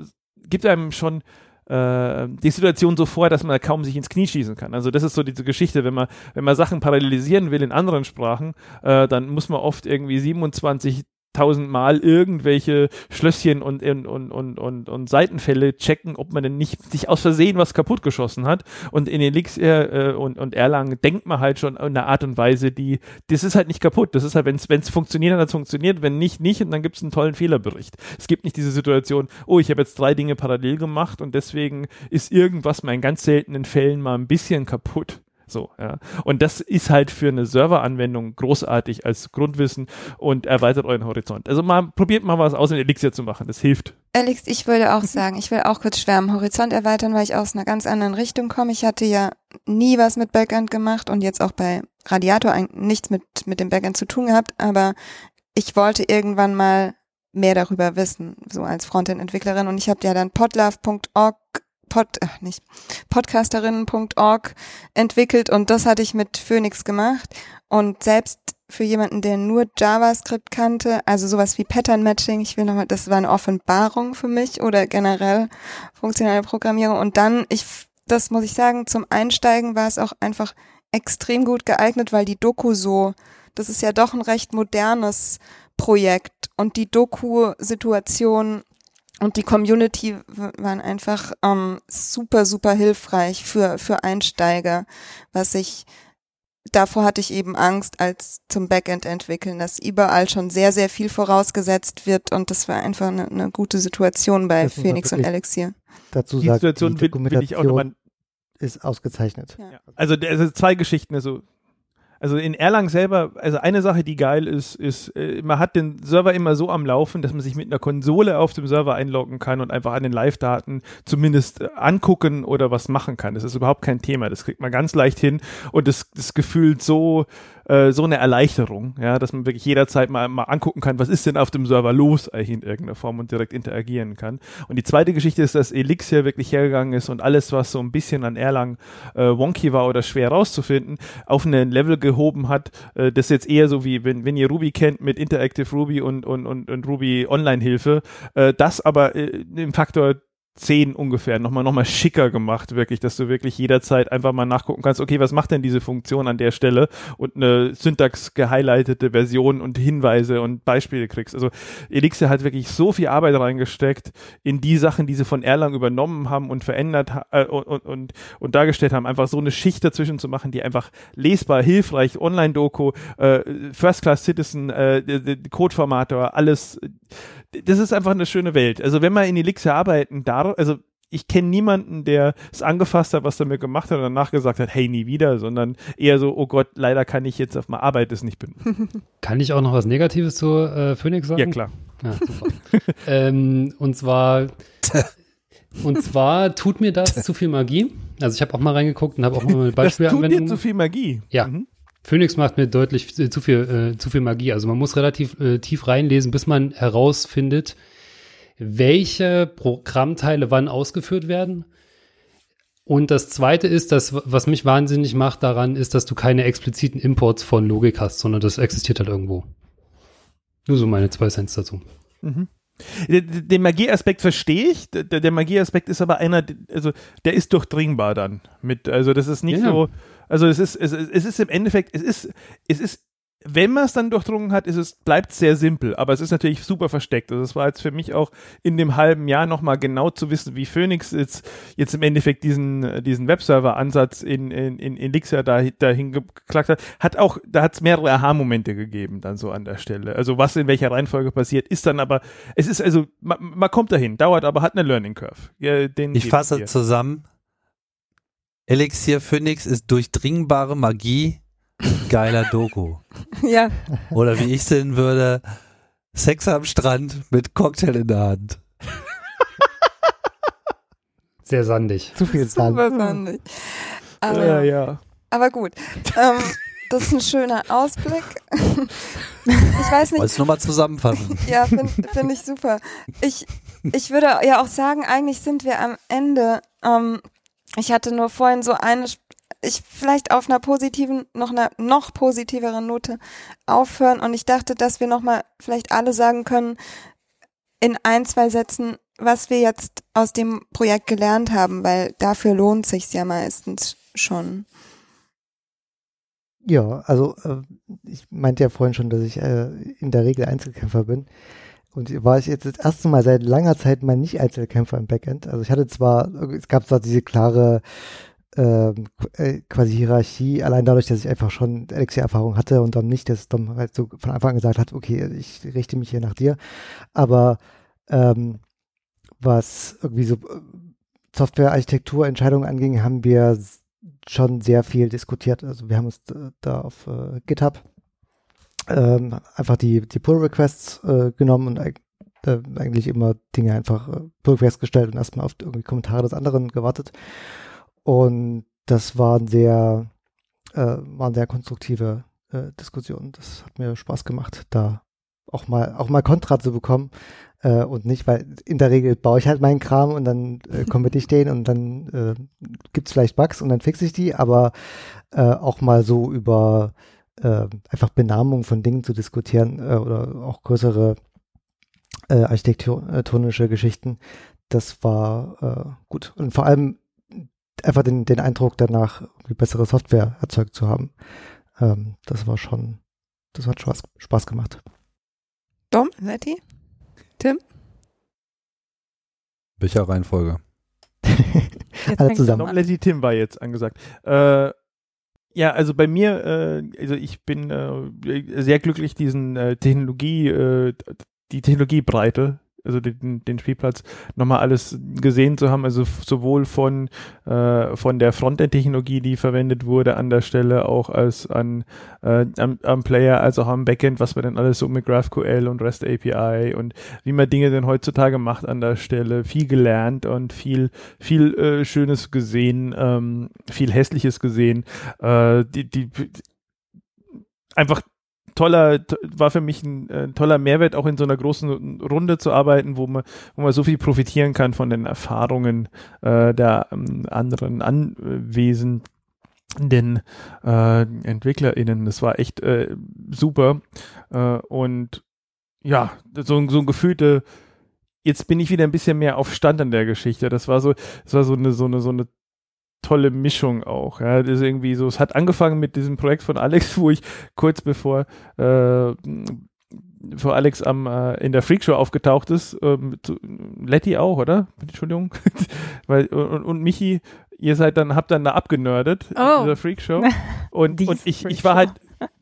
gibt einem schon äh, die Situation so vor, dass man kaum sich ins Knie schießen kann. Also das ist so diese Geschichte, wenn man, wenn man Sachen parallelisieren will in anderen Sprachen, äh, dann muss man oft irgendwie 27 tausendmal irgendwelche Schlösschen und, und, und, und, und Seitenfälle checken, ob man denn nicht sich aus Versehen was kaputt geschossen hat. Und in Elixir äh, und, und Erlang denkt man halt schon in einer Art und Weise, die, das ist halt nicht kaputt. Das ist halt, wenn es funktioniert, dann hat es funktioniert, wenn nicht, nicht und dann gibt es einen tollen Fehlerbericht. Es gibt nicht diese Situation, oh, ich habe jetzt drei Dinge parallel gemacht und deswegen ist irgendwas mal in ganz seltenen Fällen mal ein bisschen kaputt. So, ja. Und das ist halt für eine Serveranwendung großartig als Grundwissen und erweitert euren Horizont. Also mal, probiert mal was aus in Elixir zu machen. Das hilft. Alex, ich würde auch sagen, ich will auch kurz schwärmen, Horizont erweitern, weil ich aus einer ganz anderen Richtung komme. Ich hatte ja nie was mit Backend gemacht und jetzt auch bei Radiator nichts mit, mit dem Backend zu tun gehabt, aber ich wollte irgendwann mal mehr darüber wissen, so als Frontend-Entwicklerin. Und ich habe ja dann podlove.org Pod, ach nicht, podcasterinnen.org entwickelt und das hatte ich mit Phoenix gemacht. Und selbst für jemanden, der nur JavaScript kannte, also sowas wie Pattern Matching, ich will nochmal, das war eine Offenbarung für mich oder generell funktionale Programmierung. Und dann, ich, das muss ich sagen, zum Einsteigen war es auch einfach extrem gut geeignet, weil die Doku so, das ist ja doch ein recht modernes Projekt und die Doku-Situation und die Community waren einfach ähm, super, super hilfreich für, für Einsteiger, was ich, davor hatte ich eben Angst als zum Backend entwickeln, dass überall schon sehr, sehr viel vorausgesetzt wird und das war einfach eine, eine gute Situation bei Phoenix und Elixir. Dazu die sagt, Situation die will, will ich auch nochmal ist ausgezeichnet. Ja. Also, also zwei Geschichten, also also in Erlang selber, also eine Sache, die geil ist, ist, äh, man hat den Server immer so am Laufen, dass man sich mit einer Konsole auf dem Server einloggen kann und einfach an den Live-Daten zumindest äh, angucken oder was machen kann. Das ist überhaupt kein Thema. Das kriegt man ganz leicht hin und das, das gefühlt so, äh, so eine Erleichterung, ja, dass man wirklich jederzeit mal, mal angucken kann, was ist denn auf dem Server los eigentlich in irgendeiner Form und direkt interagieren kann. Und die zweite Geschichte ist, dass Elixir wirklich hergegangen ist und alles, was so ein bisschen an Erlang äh, wonky war oder schwer rauszufinden, auf ein Level gehoben hat, äh, das jetzt eher so wie, wenn, wenn ihr Ruby kennt mit Interactive Ruby und, und, und, und Ruby Online-Hilfe, äh, das aber äh, im Faktor 10 ungefähr nochmal noch mal schicker gemacht, wirklich, dass du wirklich jederzeit einfach mal nachgucken kannst, okay, was macht denn diese Funktion an der Stelle und eine Syntax gehighlightete Version und Hinweise und Beispiele kriegst. Also Elixir hat wirklich so viel Arbeit reingesteckt in die Sachen, die sie von Erlang übernommen haben und verändert äh, und, und, und dargestellt haben, einfach so eine Schicht dazwischen zu machen, die einfach lesbar, hilfreich, Online-Doku, äh, First-Class-Citizen, äh, Codeformator, alles das ist einfach eine schöne Welt. Also wenn man in Elixir arbeiten darf, also ich kenne niemanden, der es angefasst hat, was er mir gemacht hat und danach gesagt hat, hey, nie wieder, sondern eher so, oh Gott, leider kann ich jetzt auf meiner Arbeit das nicht benutzen. Kann ich auch noch was Negatives zu äh, Phoenix sagen? Ja, klar. Ja, ähm, und zwar, und zwar tut mir das zu viel Magie. Also ich habe auch mal reingeguckt und habe auch mal eine Beispielanwendung. Das tut dir zu viel Magie? Ja. Mhm. Phoenix macht mir deutlich äh, zu viel, äh, zu viel Magie. Also man muss relativ äh, tief reinlesen, bis man herausfindet, welche Programmteile wann ausgeführt werden. Und das zweite ist, dass, was mich wahnsinnig macht daran, ist, dass du keine expliziten Imports von Logik hast, sondern das existiert halt irgendwo. Nur so meine zwei Cents dazu. Mhm. Den Magieaspekt verstehe ich. Der, der Magieaspekt ist aber einer, also der ist durchdringbar dann mit, also das ist nicht ja. so, also es ist, es, es ist im Endeffekt, es ist, es ist wenn man es dann durchdrungen hat, ist es, bleibt sehr simpel, aber es ist natürlich super versteckt. Also es war jetzt für mich auch in dem halben Jahr nochmal genau zu wissen, wie Phoenix jetzt, jetzt im Endeffekt diesen, diesen Webserver-Ansatz in, in, in Elixir da, dahin geklagt hat, hat auch, da hat es mehrere Aha-Momente gegeben dann so an der Stelle. Also was in welcher Reihenfolge passiert, ist dann aber, es ist also, man, man kommt dahin, dauert aber, hat eine Learning Curve. Ja, ich fasse zusammen, Elixir Phoenix ist durchdringbare Magie, geiler Doku. Ja. Oder wie ich sehen würde, Sex am Strand mit Cocktail in der Hand. Sehr sandig. Zu viel Sand. Super sandig. Aber, ja, ja. aber gut. Ähm, das ist ein schöner Ausblick. ich weiß nicht. Wolltest du nochmal zusammenfassen? Ja, finde find ich super. Ich, ich würde ja auch sagen, eigentlich sind wir am Ende. Ähm, ich hatte nur vorhin so eine, ich vielleicht auf einer positiven, noch einer noch positiveren Note aufhören und ich dachte, dass wir nochmal vielleicht alle sagen können, in ein, zwei Sätzen, was wir jetzt aus dem Projekt gelernt haben, weil dafür lohnt sich's ja meistens schon. Ja, also äh, ich meinte ja vorhin schon, dass ich äh, in der Regel Einzelkämpfer bin. Und war ich jetzt das erste Mal seit langer Zeit mal nicht Einzelkämpfer im Backend. Also ich hatte zwar, es gab zwar diese klare äh, quasi Hierarchie, allein dadurch, dass ich einfach schon Elixir-Erfahrung hatte und dann nicht, dass Dom halt so von Anfang an gesagt hat, okay, ich richte mich hier nach dir. Aber ähm, was irgendwie so äh, Software-Architektur-Entscheidungen anging, haben wir schon sehr viel diskutiert. Also wir haben uns da auf äh, GitHub ähm, einfach die, die Pull-Requests äh, genommen und äh, eigentlich immer Dinge einfach äh, Pull-Requests gestellt und erstmal auf irgendwie Kommentare des anderen gewartet. Und das waren sehr, äh, waren sehr konstruktive äh, Diskussionen. Das hat mir Spaß gemacht, da auch mal, auch mal Kontra zu bekommen. Äh, und nicht, weil in der Regel baue ich halt meinen Kram und dann äh, kommentiere ich den und dann äh, gibt es vielleicht Bugs und dann fixe ich die, aber äh, auch mal so über äh, einfach Benamung von Dingen zu diskutieren äh, oder auch größere äh, architektonische Geschichten, das war äh, gut. Und vor allem einfach den, den Eindruck danach, die bessere Software erzeugt zu haben. Ähm, das war schon, das hat Spaß, Spaß gemacht. Dom, Letty, Tim? Welcher Reihenfolge? Alle zusammen. Dom, Letty, Tim war jetzt angesagt. Äh, ja, also bei mir, äh, also ich bin äh, sehr glücklich, diesen äh, Technologie, äh, die Technologiebreite also den, den Spielplatz nochmal alles gesehen zu haben, also sowohl von, äh, von der Frontend-Technologie, die verwendet wurde an der Stelle, auch als an äh, am, am, Player, als auch am Backend, was man denn alles so mit GraphQL und REST API und wie man Dinge denn heutzutage macht an der Stelle, viel gelernt und viel, viel äh, Schönes gesehen, ähm, viel Hässliches gesehen, äh, die, die einfach toller, war für mich ein, ein, toller Mehrwert, auch in so einer großen Runde zu arbeiten, wo man, wo man so viel profitieren kann von den Erfahrungen äh, der ähm, anderen Anwesenden äh, EntwicklerInnen. Das war echt äh, super. Äh, und ja, so, so ein gefühlte jetzt bin ich wieder ein bisschen mehr auf Stand an der Geschichte. Das war so, das war so eine, so eine, so eine tolle Mischung auch. Ja, das ist irgendwie so, es hat angefangen mit diesem Projekt von Alex, wo ich kurz bevor äh, vor Alex am äh, in der Freakshow aufgetaucht ist, ähm, zu, Letty auch, oder? Entschuldigung. Weil, und, und Michi, ihr seid dann, habt dann da abgenördet oh. in dieser Freakshow. Und, und ich, ich war halt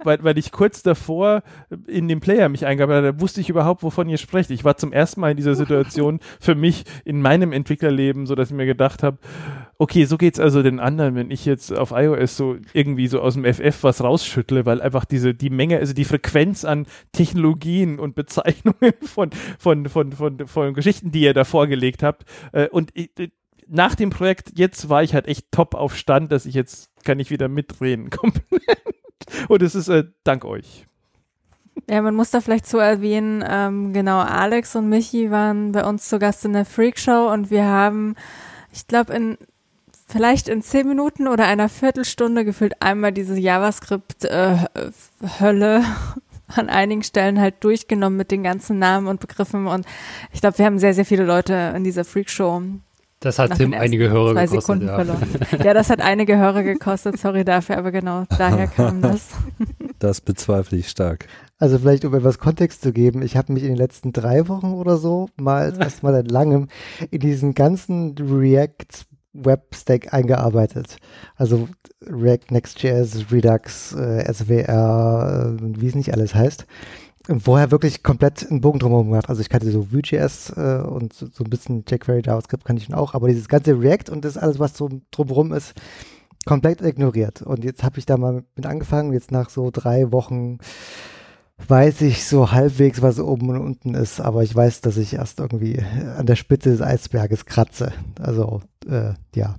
weil, weil ich kurz davor in den Player mich eingab, da wusste ich überhaupt, wovon ihr sprecht. Ich war zum ersten Mal in dieser Situation für mich in meinem Entwicklerleben, so dass ich mir gedacht habe, okay, so geht's also den anderen, wenn ich jetzt auf iOS so irgendwie so aus dem FF was rausschüttle, weil einfach diese, die Menge, also die Frequenz an Technologien und Bezeichnungen von, von, von, von, von Geschichten, die ihr da vorgelegt habt, äh, und nach dem Projekt jetzt war ich halt echt top auf Stand, dass ich jetzt kann ich wieder mitreden komplett. Und es ist äh, dank euch. Ja, man muss da vielleicht so erwähnen, ähm, genau, Alex und Michi waren bei uns zu Gast in der Freakshow und wir haben, ich glaube, in vielleicht in zehn Minuten oder einer Viertelstunde gefühlt einmal diese JavaScript-Hölle äh, an einigen Stellen halt durchgenommen mit den ganzen Namen und Begriffen und ich glaube, wir haben sehr, sehr viele Leute in dieser Freakshow Das hat Tim einige Hörer zwei gekostet. Sekunden Ja. verloren. Ja, das hat einige Hörer gekostet, sorry dafür, aber genau, daher kam das. Das bezweifle ich stark. Also vielleicht, um etwas Kontext zu geben, ich habe mich in den letzten drei Wochen oder so mal erstmal seit langem in diesen ganzen React Web-Stack eingearbeitet. Also React Next.js, Redux, äh, SWR, äh, wie es nicht alles heißt. Und vorher wirklich komplett einen Bogen drumherum gemacht. Also ich kannte so Vue.js äh, und so, so ein bisschen jQuery, JavaScript kann ich schon auch, aber dieses ganze React und das alles, was so drumherum ist, komplett ignoriert. Und jetzt habe ich da mal mit angefangen. Jetzt nach so drei Wochen weiß ich so halbwegs, was oben und unten ist, aber ich weiß, dass ich erst irgendwie an der Spitze des Eisberges kratze. Also, äh, ja.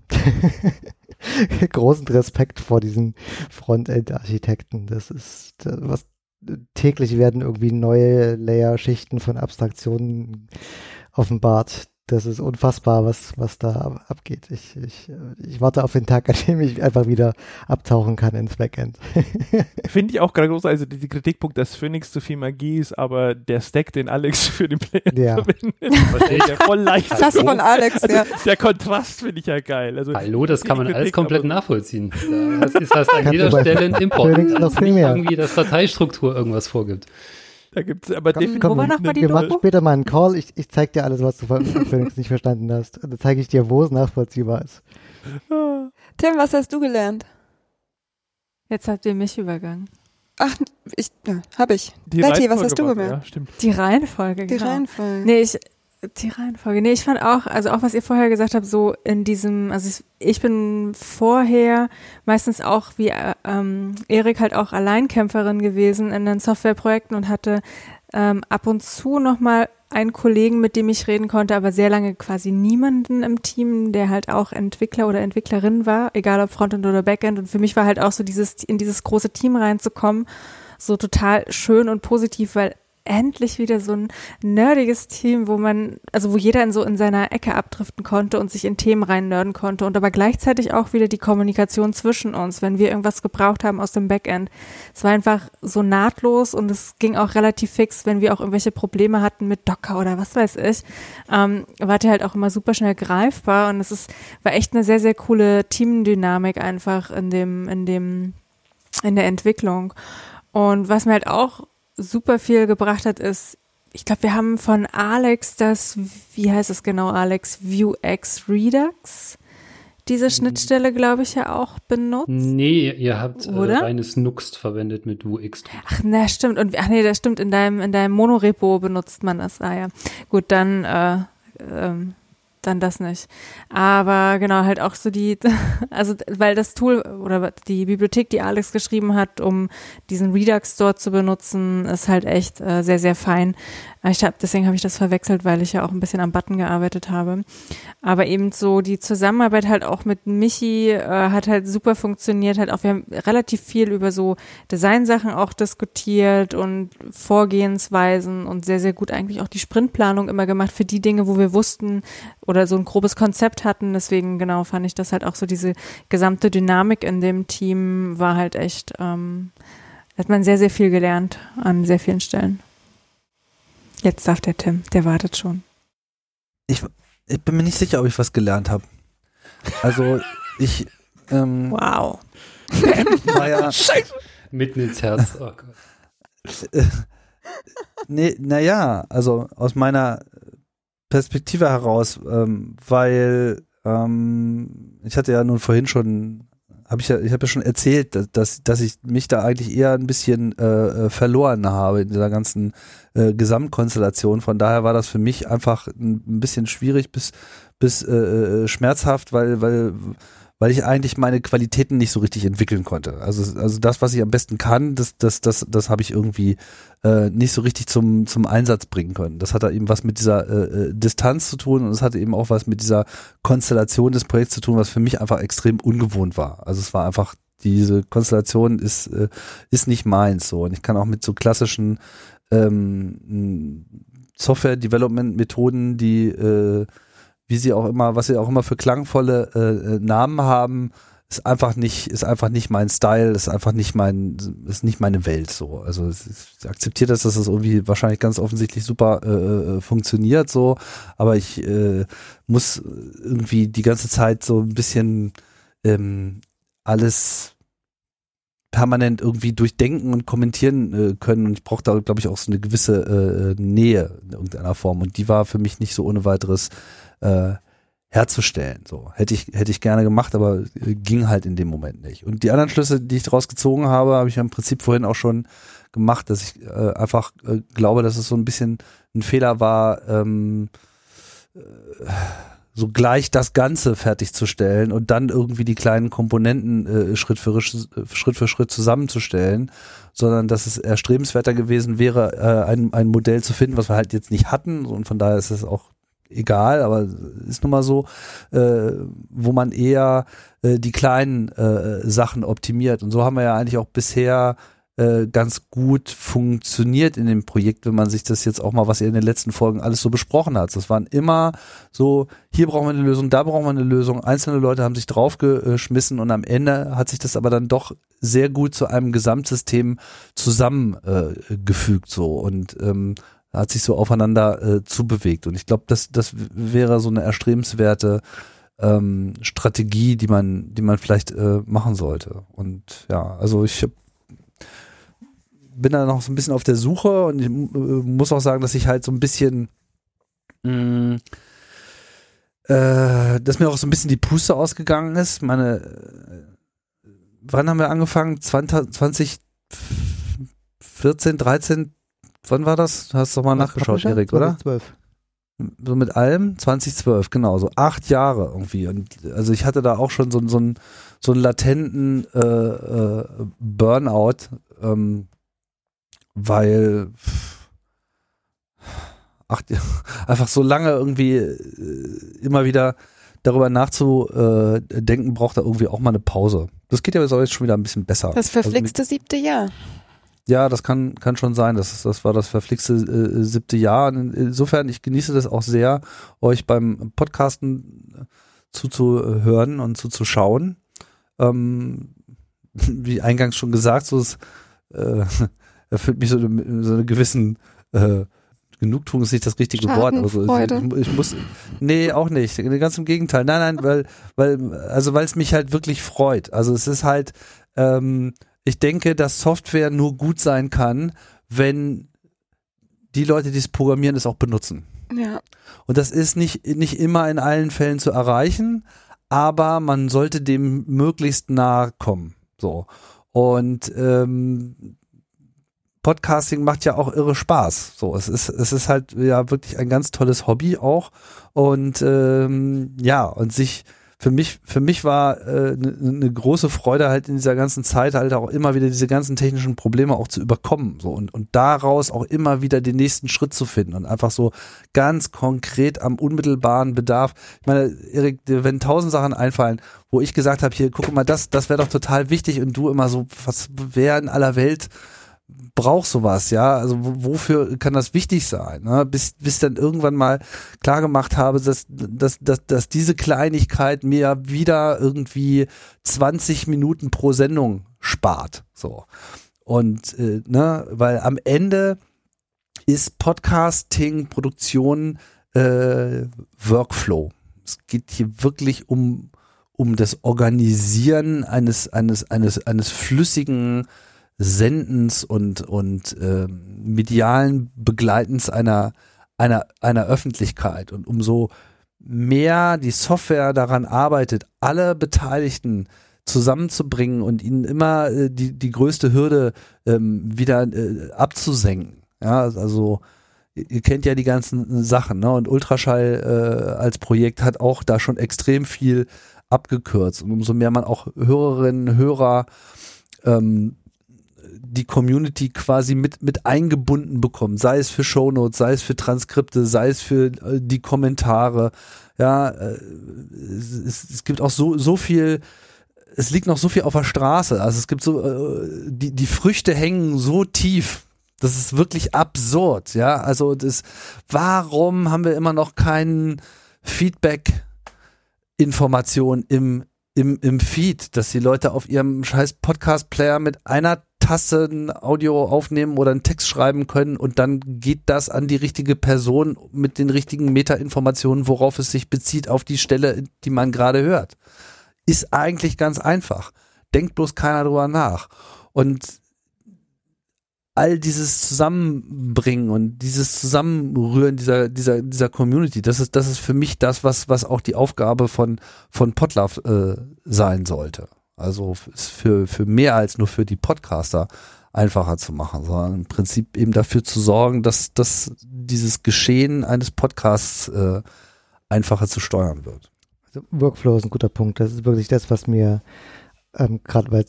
Großen Respekt vor diesen Frontend-Architekten. Das ist äh, was täglich werden irgendwie neue Layer-Schichten von Abstraktionen offenbart. Das ist unfassbar, was, was da ab- abgeht. Ich, ich, ich warte auf den Tag, an dem ich einfach wieder abtauchen kann ins Backend. Finde ich auch gerade groß, also diese Kritikpunkt, dass Phoenix zu viel Magie ist, aber der Stack, den Alex für den Player Ja. verwendet, verstehe ich ja voll leicht. Das von Alex, ja. Der Kontrast finde ich ja geil. Also, Hallo, das kann man alles Kritik, komplett aber- nachvollziehen. Das ist das an jeder Stelle ein Import. Phoenix noch Das ist viel nicht mehr. irgendwie, dass Dateistruktur irgendwas vorgibt. Da gibt es aber Komm, definitiv. komm, Wo war noch mal die wir machen später mal einen Call. Ich, ich zeig dir alles, was du von Phoenix nicht verstanden hast. Und dann zeige ich dir, wo es nachvollziehbar ist. Tim, was hast du gelernt? Jetzt habt ihr mich übergangen. Ach, ich, ja, hab ich. Die Letty, was hast du gemerkt? Ja, stimmt. Die Reihenfolge, Die genau. Reihenfolge. Nee, ich, die Reihenfolge. Nee, ich fand auch, also auch was ihr vorher gesagt habt, so in diesem, also ich, bin vorher meistens auch wie äh, ähm, Erik halt auch Alleinkämpferin gewesen in den Softwareprojekten und hatte ähm, ab und zu nochmal einen Kollegen, mit dem ich reden konnte, aber sehr lange quasi niemanden im Team, der halt auch Entwickler oder Entwicklerin war, egal ob Frontend oder Backend. Und für mich war halt auch so dieses, in dieses große Team reinzukommen, so total schön und positiv, weil endlich wieder so ein nerdiges Team, wo man, also wo jeder in so in seiner Ecke abdriften konnte und sich in Themen rein nerden konnte und aber gleichzeitig auch wieder die Kommunikation zwischen uns, wenn wir irgendwas gebraucht haben aus dem Backend. Es war einfach so nahtlos und es ging auch relativ fix, wenn wir auch irgendwelche Probleme hatten mit Docker oder was weiß ich, ähm, wart ihr halt auch immer super schnell greifbar und es ist, war echt eine sehr, sehr coole Teamdynamik einfach in dem, in dem, in der Entwicklung. Und was mir halt auch super viel gebracht hat, ist, ich glaube, wir haben von Alex das, wie heißt es genau, Alex, Vuex Redux, diese Schnittstelle, glaube ich, ja auch benutzt. Nee, ihr habt äh, Oder? reines Nuxt verwendet mit Vuex. Ach, na, stimmt. Und, ach nee, das stimmt. In deinem, in deinem Monorepo benutzt man das. Ah ja. Gut, dann, äh, ähm, dann das nicht. Aber genau, halt auch so die, also weil das Tool oder die Bibliothek, die Alex geschrieben hat, um diesen Redux Store zu benutzen, ist halt echt äh, sehr, sehr fein. Ich hab, deswegen habe ich das verwechselt, weil ich ja auch ein bisschen am Button gearbeitet habe. Aber eben so die Zusammenarbeit halt auch mit Michi äh, hat halt super funktioniert. Halt auch wir haben relativ viel über so Designsachen auch diskutiert und Vorgehensweisen und sehr, sehr gut eigentlich auch die Sprintplanung immer gemacht für die Dinge, wo wir wussten oder so ein grobes Konzept hatten. Deswegen genau fand ich das halt auch so diese gesamte Dynamik in dem Team war halt echt, ähm, hat man sehr, sehr viel gelernt an sehr vielen Stellen. Jetzt darf der Tim, der wartet schon. Ich bin mir nicht sicher, ob ich was gelernt habe. Also ich ähm, Wow. war ja, Mitten ins Herz. Oh Gott. nee, naja, also aus meiner Perspektive heraus, ähm, weil ähm, ich hatte ja nun vorhin schon, habe ich ja, ich habe ja schon erzählt, dass- dass, ich mich da eigentlich eher ein bisschen äh, äh, verloren habe in dieser ganzen äh, Gesamtkonstellation. Von daher war das für mich einfach ein, ein bisschen schwierig bis bis äh, äh, schmerzhaft, weil weil weil ich eigentlich meine Qualitäten nicht so richtig entwickeln konnte. Also also das, was ich am besten kann, das das das das habe ich irgendwie äh, nicht so richtig zum zum Einsatz bringen können. Das hatte eben was mit dieser äh, äh, Distanz zu tun und es hatte eben auch was mit dieser Konstellation des Projekts zu tun, was für mich einfach extrem ungewohnt war. Also es war einfach diese Konstellation ist äh, ist nicht meins so und ich kann auch mit so klassischen ähm, Software Development Methoden, die äh, wie sie auch immer, was sie auch immer für klangvolle äh, äh, Namen haben, ist einfach nicht, ist einfach nicht mein Style, ist einfach nicht mein, ist nicht meine Welt so. Also ich akzeptiere das, dass das irgendwie wahrscheinlich ganz offensichtlich super äh, äh, funktioniert so, aber ich äh, muss irgendwie die ganze Zeit so ein bisschen ähm, alles permanent irgendwie durchdenken und kommentieren äh, können. Und ich brauche da glaube ich auch so eine gewisse äh, Nähe in irgendeiner Form. Und die war für mich nicht so ohne weiteres äh, herzustellen. So hätte ich hätte ich gerne gemacht, aber äh, ging halt in dem Moment nicht. Und die anderen Schlüsse, die ich daraus gezogen habe, habe ich im Prinzip vorhin auch schon gemacht, dass ich äh, einfach äh, glaube, dass es so ein bisschen ein Fehler war. Ähm, äh, so gleich das Ganze fertigzustellen und dann irgendwie die kleinen Komponenten Schritt, für, Schritt für Schritt zusammenzustellen, sondern dass es erstrebenswerter gewesen wäre, ein, ein Modell zu finden, was wir halt jetzt nicht hatten und von daher ist es auch egal, aber ist nun mal so, äh, wo man eher äh, die kleinen äh, Sachen optimiert und so haben wir ja eigentlich auch bisher äh, ganz gut funktioniert in dem Projekt, wenn man sich das jetzt auch mal, was ihr in den letzten Folgen alles so besprochen hat. Das waren immer so, hier brauchen wir eine Lösung, da brauchen wir eine Lösung. Einzelne Leute haben sich draufgeschmissen und am Ende hat sich das aber dann doch sehr gut zu einem Gesamtsystem zusammengefügt so und ähm, hat sich so aufeinander äh, zubewegt. Und ich glaube, das, das wäre so eine erstrebenswerte ähm, Strategie, die man, die man vielleicht äh, machen sollte. Und ja, also ich habe bin da noch so ein bisschen auf der Suche und ich äh, muss auch sagen, dass ich halt so ein bisschen mm, äh, dass mir auch so ein bisschen die Puste ausgegangen ist. Meine, äh, wann haben wir angefangen? 20, 2014, 13, wann war das? Du hast doch mal nachgeschaut, Erik, oder? 2012. So mit allem? 2012, genau, so acht Jahre irgendwie. Und also ich hatte da auch schon so, so, einen, so einen latenten äh, äh, Burnout, ähm, weil ach, einfach so lange irgendwie äh, immer wieder darüber nachzudenken, braucht er irgendwie auch mal eine Pause. Das geht ja jetzt schon wieder ein bisschen besser. Das verflixte also, siebte Jahr. Ja, das kann, kann schon sein. Das, das war das verflixte äh, siebte Jahr. Insofern, ich genieße das auch sehr, euch beim Podcasten zuzuhören und zuzuschauen. Ähm, wie eingangs schon gesagt, so ist, äh, erfüllt mich so, so eine gewissen äh, Genugtuung ist nicht das richtige Wort. Also ich, ich, muss, nee, auch nicht. Ganz im Gegenteil. Nein, nein, weil, weil, also weil es mich halt wirklich freut. Also es ist halt, ähm, ich denke, dass Software nur gut sein kann, wenn die Leute, die es programmieren, es auch benutzen. Ja. Und das ist nicht, nicht immer in allen Fällen zu erreichen, aber man sollte dem möglichst nahe kommen. So. Und ähm, Podcasting macht ja auch irre Spaß. So, es ist, es ist halt ja wirklich ein ganz tolles Hobby auch. Und ähm, ja, und sich für mich, für mich war eine äh, ne, ne große Freude halt in dieser ganzen Zeit halt auch immer wieder diese ganzen technischen Probleme auch zu überkommen. So und, und daraus auch immer wieder den nächsten Schritt zu finden und einfach so ganz konkret am unmittelbaren Bedarf. Ich meine, Erik, wenn tausend Sachen einfallen, wo ich gesagt habe, hier, guck mal, das, das wäre doch total wichtig und du immer so, was wäre in aller Welt braucht sowas, ja. Also wofür kann das wichtig sein? Ne? Bis, bis dann irgendwann mal klar gemacht habe, dass, dass, dass, dass diese Kleinigkeit mir wieder irgendwie 20 Minuten pro Sendung spart. So. Und äh, ne, weil am Ende ist Podcasting, Produktion äh, Workflow. Es geht hier wirklich um, um das Organisieren eines, eines, eines, eines flüssigen Sendens und, und äh, medialen Begleitens einer, einer, einer Öffentlichkeit. Und umso mehr die Software daran arbeitet, alle Beteiligten zusammenzubringen und ihnen immer äh, die, die größte Hürde ähm, wieder äh, abzusenken. Ja, also ihr kennt ja die ganzen Sachen, ne? Und Ultraschall äh, als Projekt hat auch da schon extrem viel abgekürzt. Und umso mehr man auch Hörerinnen, Hörer ähm, die Community quasi mit, mit eingebunden bekommen, sei es für Shownotes, sei es für Transkripte, sei es für äh, die Kommentare. Ja, äh, es, es gibt auch so, so viel, es liegt noch so viel auf der Straße. Also es gibt so, äh, die, die Früchte hängen so tief. Das ist wirklich absurd, ja. Also das, warum haben wir immer noch keinen Feedback Information im im, im Feed, dass die Leute auf ihrem scheiß Podcast-Player mit einer Taste ein Audio aufnehmen oder einen Text schreiben können und dann geht das an die richtige Person mit den richtigen Metainformationen, worauf es sich bezieht, auf die Stelle, die man gerade hört. Ist eigentlich ganz einfach. Denkt bloß keiner drüber nach. Und all dieses Zusammenbringen und dieses Zusammenrühren dieser, dieser, dieser Community, das ist, das ist für mich das, was, was auch die Aufgabe von, von Podlove äh, sein sollte. Also ist für, für mehr als nur für die Podcaster einfacher zu machen, sondern im Prinzip eben dafür zu sorgen, dass, dass dieses Geschehen eines Podcasts äh, einfacher zu steuern wird. Also Workflow ist ein guter Punkt. Das ist wirklich das, was mir ähm, gerade, weil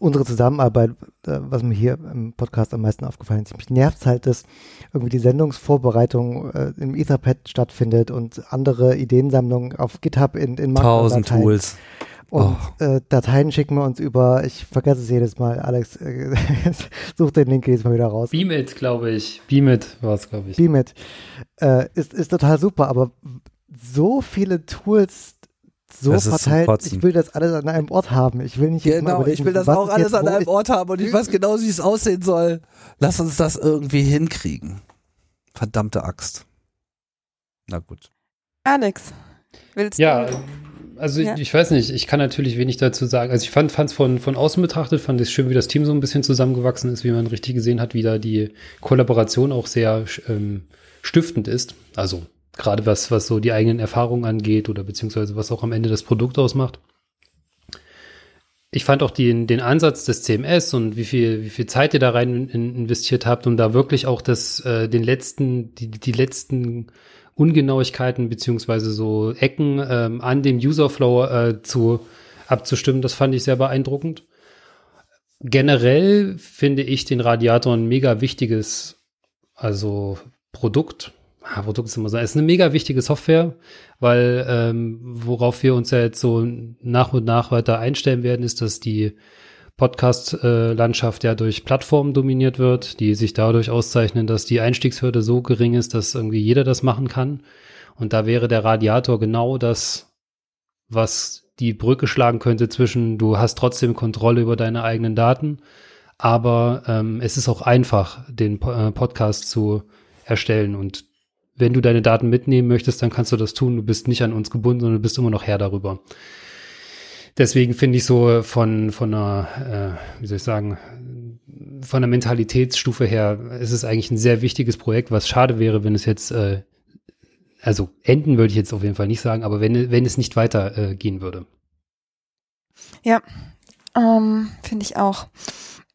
unsere Zusammenarbeit, was mir hier im Podcast am meisten aufgefallen ist. Mich nervt halt, dass irgendwie die Sendungsvorbereitung äh, im Etherpad stattfindet und andere Ideensammlungen auf GitHub in, in Tausend Tools. Und oh. äh, Dateien schicken wir uns über, ich vergesse es jedes Mal, Alex, äh, such den Link jedes Mal wieder raus. Beamit, glaube ich. Beamit war es, glaube ich. Beamit. Äh, ist, ist total super, aber so viele Tools so das verteilt. Ich will das alles an einem Ort haben. Ich will nicht genau. Ich will das auch alles an einem Ort haben und ich weiß genau, wie es aussehen soll. Lass uns das irgendwie hinkriegen. Verdammte Axt. Na gut. Alex, willst ja, du? Ja, also ja. Ich, ich, weiß nicht, ich kann natürlich wenig dazu sagen. Also ich fand es von, von außen betrachtet, fand es schön, wie das Team so ein bisschen zusammengewachsen ist, wie man richtig gesehen hat, wie da die Kollaboration auch sehr ähm, stiftend ist. Also Gerade was, was so die eigenen Erfahrungen angeht oder beziehungsweise was auch am Ende das Produkt ausmacht. Ich fand auch den, den Ansatz des CMS und wie viel, wie viel Zeit ihr da rein in, investiert habt, um da wirklich auch das, äh, den letzten, die, die letzten Ungenauigkeiten beziehungsweise so Ecken ähm, an dem Userflow äh, zu abzustimmen, das fand ich sehr beeindruckend. Generell finde ich den Radiator ein mega wichtiges, also Produkt, ah, Produkt ist immer so, es ist eine mega wichtige Software, weil ähm, worauf wir uns ja jetzt so nach und nach weiter einstellen werden, ist, dass die Podcast-Landschaft ja durch Plattformen dominiert wird, die sich dadurch auszeichnen, dass die Einstiegshürde so gering ist, dass irgendwie jeder das machen kann. Und da wäre der Radiator genau das, was die Brücke schlagen könnte zwischen, du hast trotzdem Kontrolle über deine eigenen Daten, aber ähm, es ist auch einfach, den äh, Podcast zu erstellen. Und wenn du deine Daten mitnehmen möchtest, dann kannst du das tun. Du bist nicht an uns gebunden, sondern du bist immer noch Herr darüber. Deswegen finde ich so von, von einer, äh, wie soll ich sagen, von der Mentalitätsstufe her, ist es eigentlich ein sehr wichtiges Projekt, was schade wäre, wenn es jetzt, äh, also enden würde ich jetzt auf jeden Fall nicht sagen, aber wenn, wenn es nicht weiter äh, würde. Ja, ähm, finde ich auch.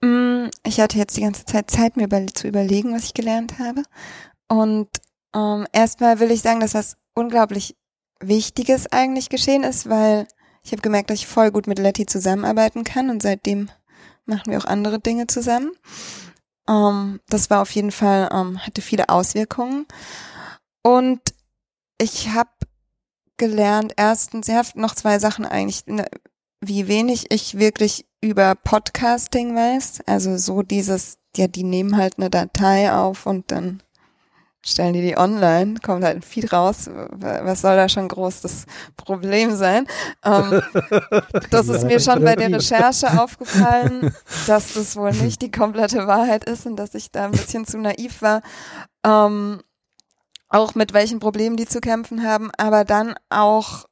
Mm, ich hatte jetzt die ganze Zeit Zeit, mir über, zu überlegen, was ich gelernt habe. Und ähm, erstmal will ich sagen, dass was unglaublich Wichtiges eigentlich geschehen ist, weil ich habe gemerkt, dass ich voll gut mit Letty zusammenarbeiten kann und seitdem machen wir auch andere Dinge zusammen. Um, ähm, das war auf jeden Fall, um, ähm, hatte viele Auswirkungen. Und ich habe gelernt, erstens, habe noch zwei Sachen eigentlich, ne, wie wenig ich wirklich über Podcasting weiß. Also so dieses, ja, die nehmen halt eine Datei auf und dann stellen die die online, kommt halt ein Feed raus. Was soll da schon groß das Problem sein? Ähm, das ist mir schon bei der Recherche aufgefallen, dass das wohl nicht die komplette Wahrheit ist und dass ich da ein bisschen zu naiv war. Ähm, auch mit welchen Problemen die zu kämpfen haben, aber dann auch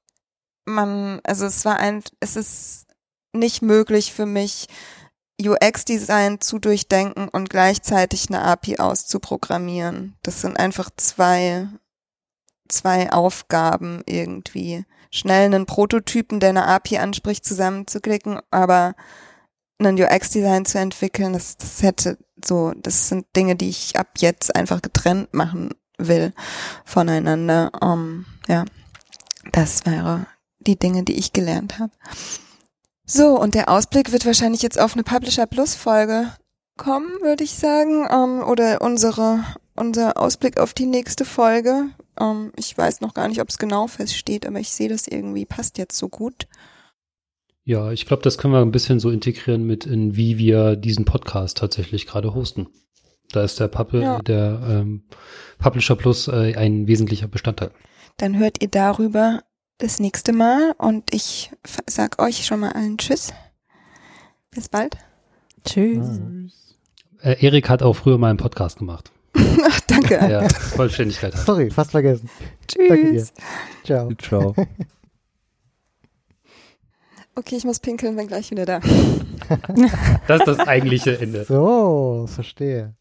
man, also es war ein, es ist nicht möglich für mich, UX-Design zu durchdenken und gleichzeitig eine API auszuprogrammieren. Das sind einfach zwei, zwei Aufgaben irgendwie. Schnell einen Prototypen, der eine API anspricht, zusammenzuklicken, aber einen UX-Design zu entwickeln, das, das hätte so, das sind Dinge, die ich ab jetzt einfach getrennt machen will voneinander. Um, ja, das wäre die Dinge, die ich gelernt habe. So, und der Ausblick wird wahrscheinlich jetzt auf eine Publisher Plus Folge kommen, würde ich sagen. Ähm, oder unsere, unser Ausblick auf die nächste Folge. Ähm, ich weiß noch gar nicht, ob es genau feststeht, aber ich sehe das irgendwie passt jetzt so gut. Ja, ich glaube, das können wir ein bisschen so integrieren mit, in wie wir diesen Podcast tatsächlich gerade hosten. Da ist der, Pub ja. der ähm, Publisher Plus äh, ein wesentlicher Bestandteil. Dann hört ihr darüber das nächste Mal und ich sag euch schon mal allen Tschüss. Bis bald. Tschüss. Äh, Erik hat auch früher mal einen Podcast gemacht. Ach, danke. Ja, Vollständigkeit. Sorry, fast vergessen. Danke dir. Tschüss. Ciao. Ciao. Okay, ich muss pinkeln, bin gleich wieder da. Das ist das eigentliche Ende. So, verstehe.